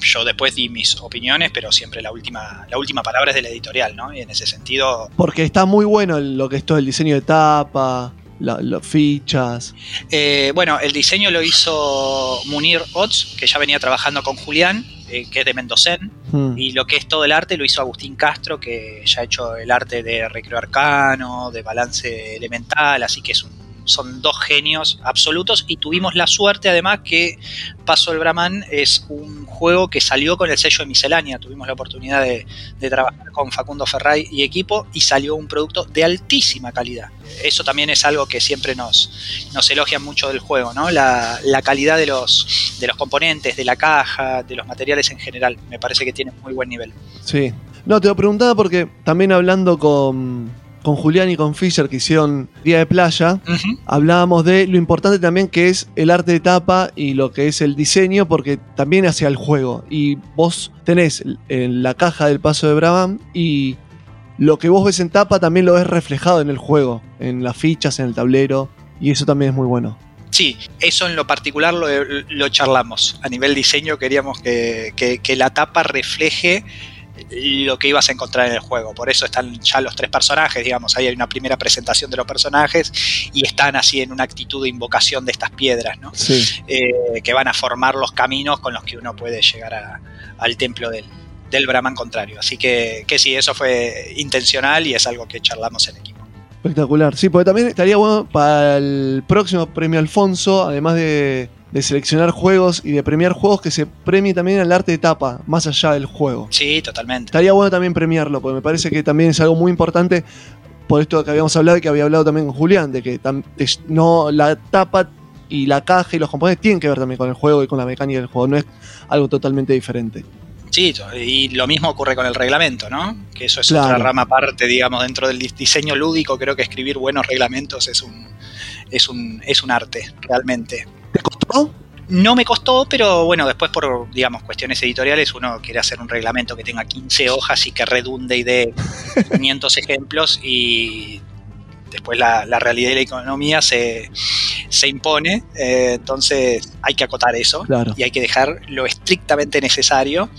yo después di mis opiniones, pero siempre la última, la última palabra es de la editorial, ¿no? Y en ese sentido, Porque está muy bueno lo que es todo el diseño de tapa, la- las fichas. Eh, bueno, el diseño lo hizo Munir Ots, que ya venía trabajando con Julián, eh, que es de Mendocén, Hmm. y lo que es todo el arte lo hizo Agustín Castro, que ya ha hecho el arte de Recreo Arcano, de Balance Elemental, así que es un son dos genios absolutos y tuvimos la suerte además que Paso el Brahman es un juego que salió con el sello de miscelánea. Tuvimos la oportunidad de, trabajar con Facundo Ferray y equipo y salió un producto de altísima calidad. Eso también es algo que siempre nos, nos elogia mucho del juego, ¿no? La, la calidad de los, de los componentes, de la caja, de los materiales en general. Me parece que tiene muy buen nivel. Sí. No, te lo preguntaba porque también hablando con, con Julián y con Fisher que hicieron Día de Playa, hablábamos de lo importante también que es el arte de tapa y lo que es el diseño, porque también hacia el juego. Y vos tenés en la caja del paso de Brabham y lo que vos ves en tapa también lo ves reflejado en el juego, en las fichas, en el tablero, y eso también es muy bueno. Sí, eso en lo particular lo, lo charlamos. A nivel diseño queríamos que, que- que la tapa refleje lo que ibas a encontrar en el juego. Por eso están ya los tres personajes, digamos, ahí hay una primera presentación de los personajes y están así en una actitud de invocación de estas piedras, ¿no? Sí. Eh, que van a formar los caminos con los que uno puede llegar a- al templo del, del Brahman contrario. Así que, que sí, eso fue intencional y es algo que charlamos en equipo. Espectacular. Sí, porque también estaría bueno para el próximo premio Alfonso, además de, de seleccionar juegos y de premiar juegos, que se premie también el arte de tapa, más allá del juego. Sí, totalmente. Estaría bueno también premiarlo, porque me parece que también es algo muy importante por esto que habíamos hablado y que había hablado también con Julián, de que no la tapa y la caja y los componentes tienen que ver también con el juego y con la mecánica del juego, no es algo totalmente diferente. Sí, y lo mismo ocurre con el reglamento, ¿no? Que eso es Claro. otra rama aparte, digamos, dentro del dis- diseño lúdico. Creo que escribir buenos reglamentos es un, es un, es un arte, realmente. ¿Te costó? No me costó, pero bueno, después por, digamos, cuestiones editoriales, uno quiere hacer un reglamento que tenga 15 hojas y que redunde y dé 500 ejemplos y después la, la realidad y la economía se, se impone, eh, entonces hay que acotar eso Claro. y hay que dejar lo estrictamente necesario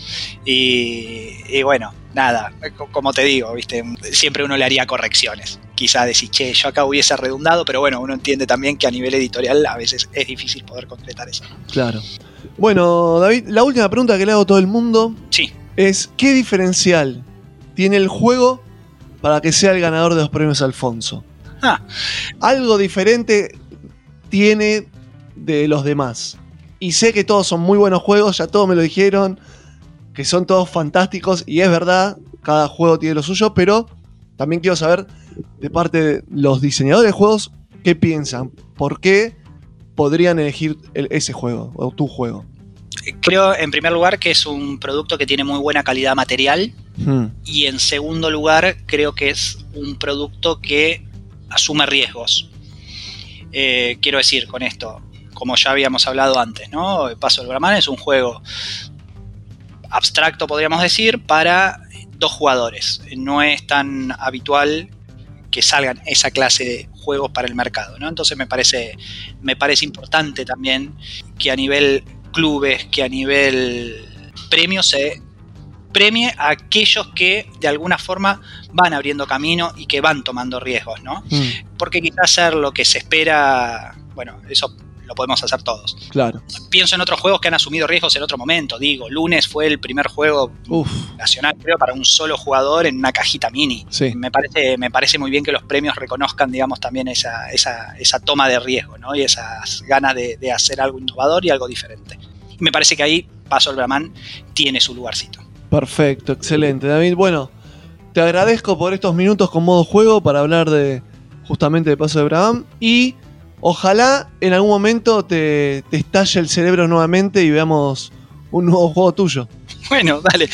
y, y bueno, nada, co- como te digo, viste, siempre uno le haría correcciones. Quizá decir, che, yo acá hubiese redundado, pero bueno, uno entiende también que a nivel editorial a veces es difícil poder concretar eso. Claro. Bueno, David, la última pregunta que le hago a todo el mundo Sí. es ¿qué diferencial tiene el juego para que sea el ganador de los premios Alfonso? Ah. Algo diferente tiene de los demás. Y sé que todos son muy buenos juegos, ya todos me lo dijeron, que son todos fantásticos, y es verdad, cada juego tiene lo suyo, pero también quiero saber de parte de los diseñadores de juegos qué piensan, por qué podrían elegir el- ese juego o tu juego. Creo, en primer lugar, que es un producto que tiene muy buena calidad material. Hmm. Y en segundo lugar, creo que es un producto que asume riesgos. Eh, quiero decir con esto, como ya habíamos hablado antes, ¿no? Paso del Brahman es un juego abstracto, podríamos decir, para dos jugadores. No es tan habitual que salgan esa clase de juegos para el mercado, ¿no? Entonces me parece, me parece importante también que a nivel clubes, que a nivel premios se premie a aquellos que de alguna forma van abriendo camino y que van tomando riesgos, ¿no? Porque quizás hacer lo que se espera, bueno, eso lo podemos hacer todos. Claro. Pienso en otros juegos que han asumido riesgos en otro momento. Digo, Lunes fue el primer juego Uf. nacional, creo, para un solo jugador en una cajita mini. Sí. Me parece, me parece muy bien que los premios reconozcan, digamos, también esa, esa, esa toma de riesgo, ¿no? Y esas ganas de, de hacer algo innovador y algo diferente. Y me parece que ahí Paso el Brahman tiene su lugarcito. Perfecto, excelente. David, bueno, te agradezco por estos minutos con modo juego para hablar de justamente de Paso de Abraham y ojalá en algún momento te, te estalle el cerebro nuevamente y veamos un nuevo juego tuyo. <laughs> Bueno, dale,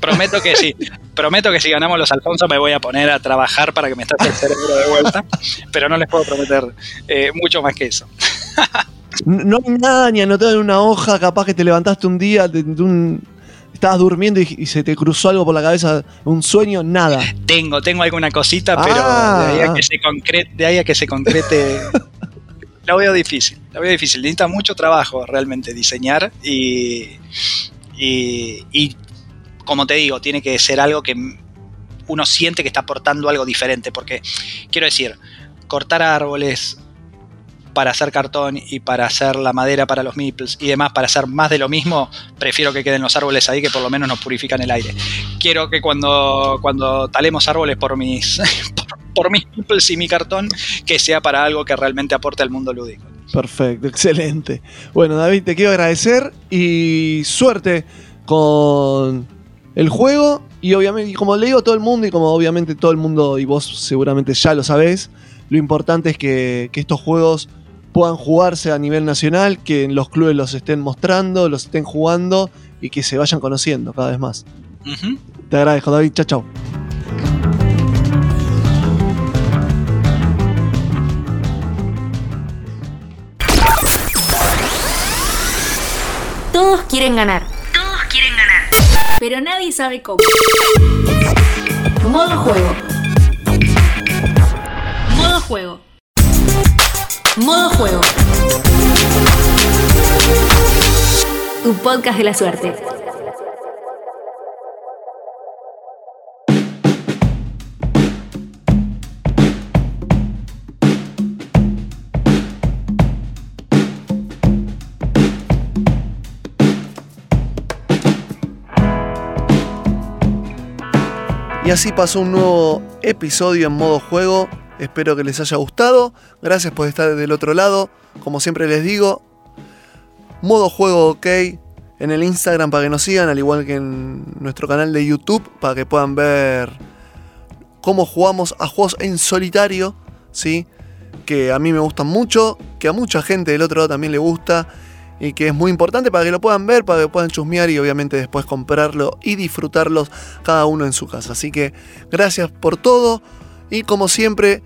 prometo que sí. Prometo que si ganamos los Alfonso me voy a poner a trabajar para que me estalle el cerebro de vuelta, pero no les puedo prometer eh, mucho más que eso. <laughs> No hay nada ni anotado en una hoja, capaz que te levantaste un día, de, de un, estabas durmiendo y, y se te cruzó algo por la cabeza, un sueño, nada. Tengo, tengo alguna cosita, pero Ah. de, ahí a que se concrete, de ahí a que se concrete, <laughs> la veo difícil. La veo difícil. Necesita mucho trabajo realmente diseñar y, y, y, como te digo, tiene que ser algo que uno siente que está aportando algo diferente. Porque, quiero decir, cortar árboles para hacer cartón y para hacer la madera para los meeples y demás, para hacer más de lo mismo, prefiero que queden los árboles ahí que por lo menos nos purifican el aire. Quiero que cuando, cuando talemos árboles por mis, <laughs> por, mis meeples y mi cartón que sea para algo que realmente aporte al mundo lúdico. Perfecto, excelente. Bueno, David, te quiero agradecer y suerte con el juego. Y obviamente, como le digo a todo el mundo, y como obviamente todo el mundo, y vos seguramente ya lo sabés, lo importante es que estos juegos puedan jugarse a nivel nacional, que en los clubes los estén mostrando, los estén jugando y que se vayan conociendo cada vez más. Te agradezco, David. Chao, chao. Todos quieren ganar. Todos quieren ganar. Pero nadie sabe cómo. Modo juego. Modo juego. Modo juego. Tu podcast de la suerte. Y así pasó un nuevo episodio en modo juego. Espero que les haya gustado. Gracias por estar del otro lado. Como siempre les digo, modo juego ok en el Instagram para que nos sigan, al igual que en nuestro canal de YouTube para que puedan ver cómo jugamos a juegos en solitario, ¿sí? Que a mí me gustan mucho, que a mucha gente del otro lado también le gusta y que es muy importante para que lo puedan ver, para que puedan chusmear y obviamente después comprarlo y disfrutarlos cada uno en su casa. Así que gracias por todo y como siempre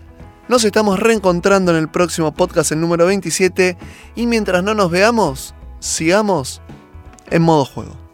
nos estamos reencontrando en el próximo podcast, el número 27 y mientras no nos veamos, sigamos en modo juego.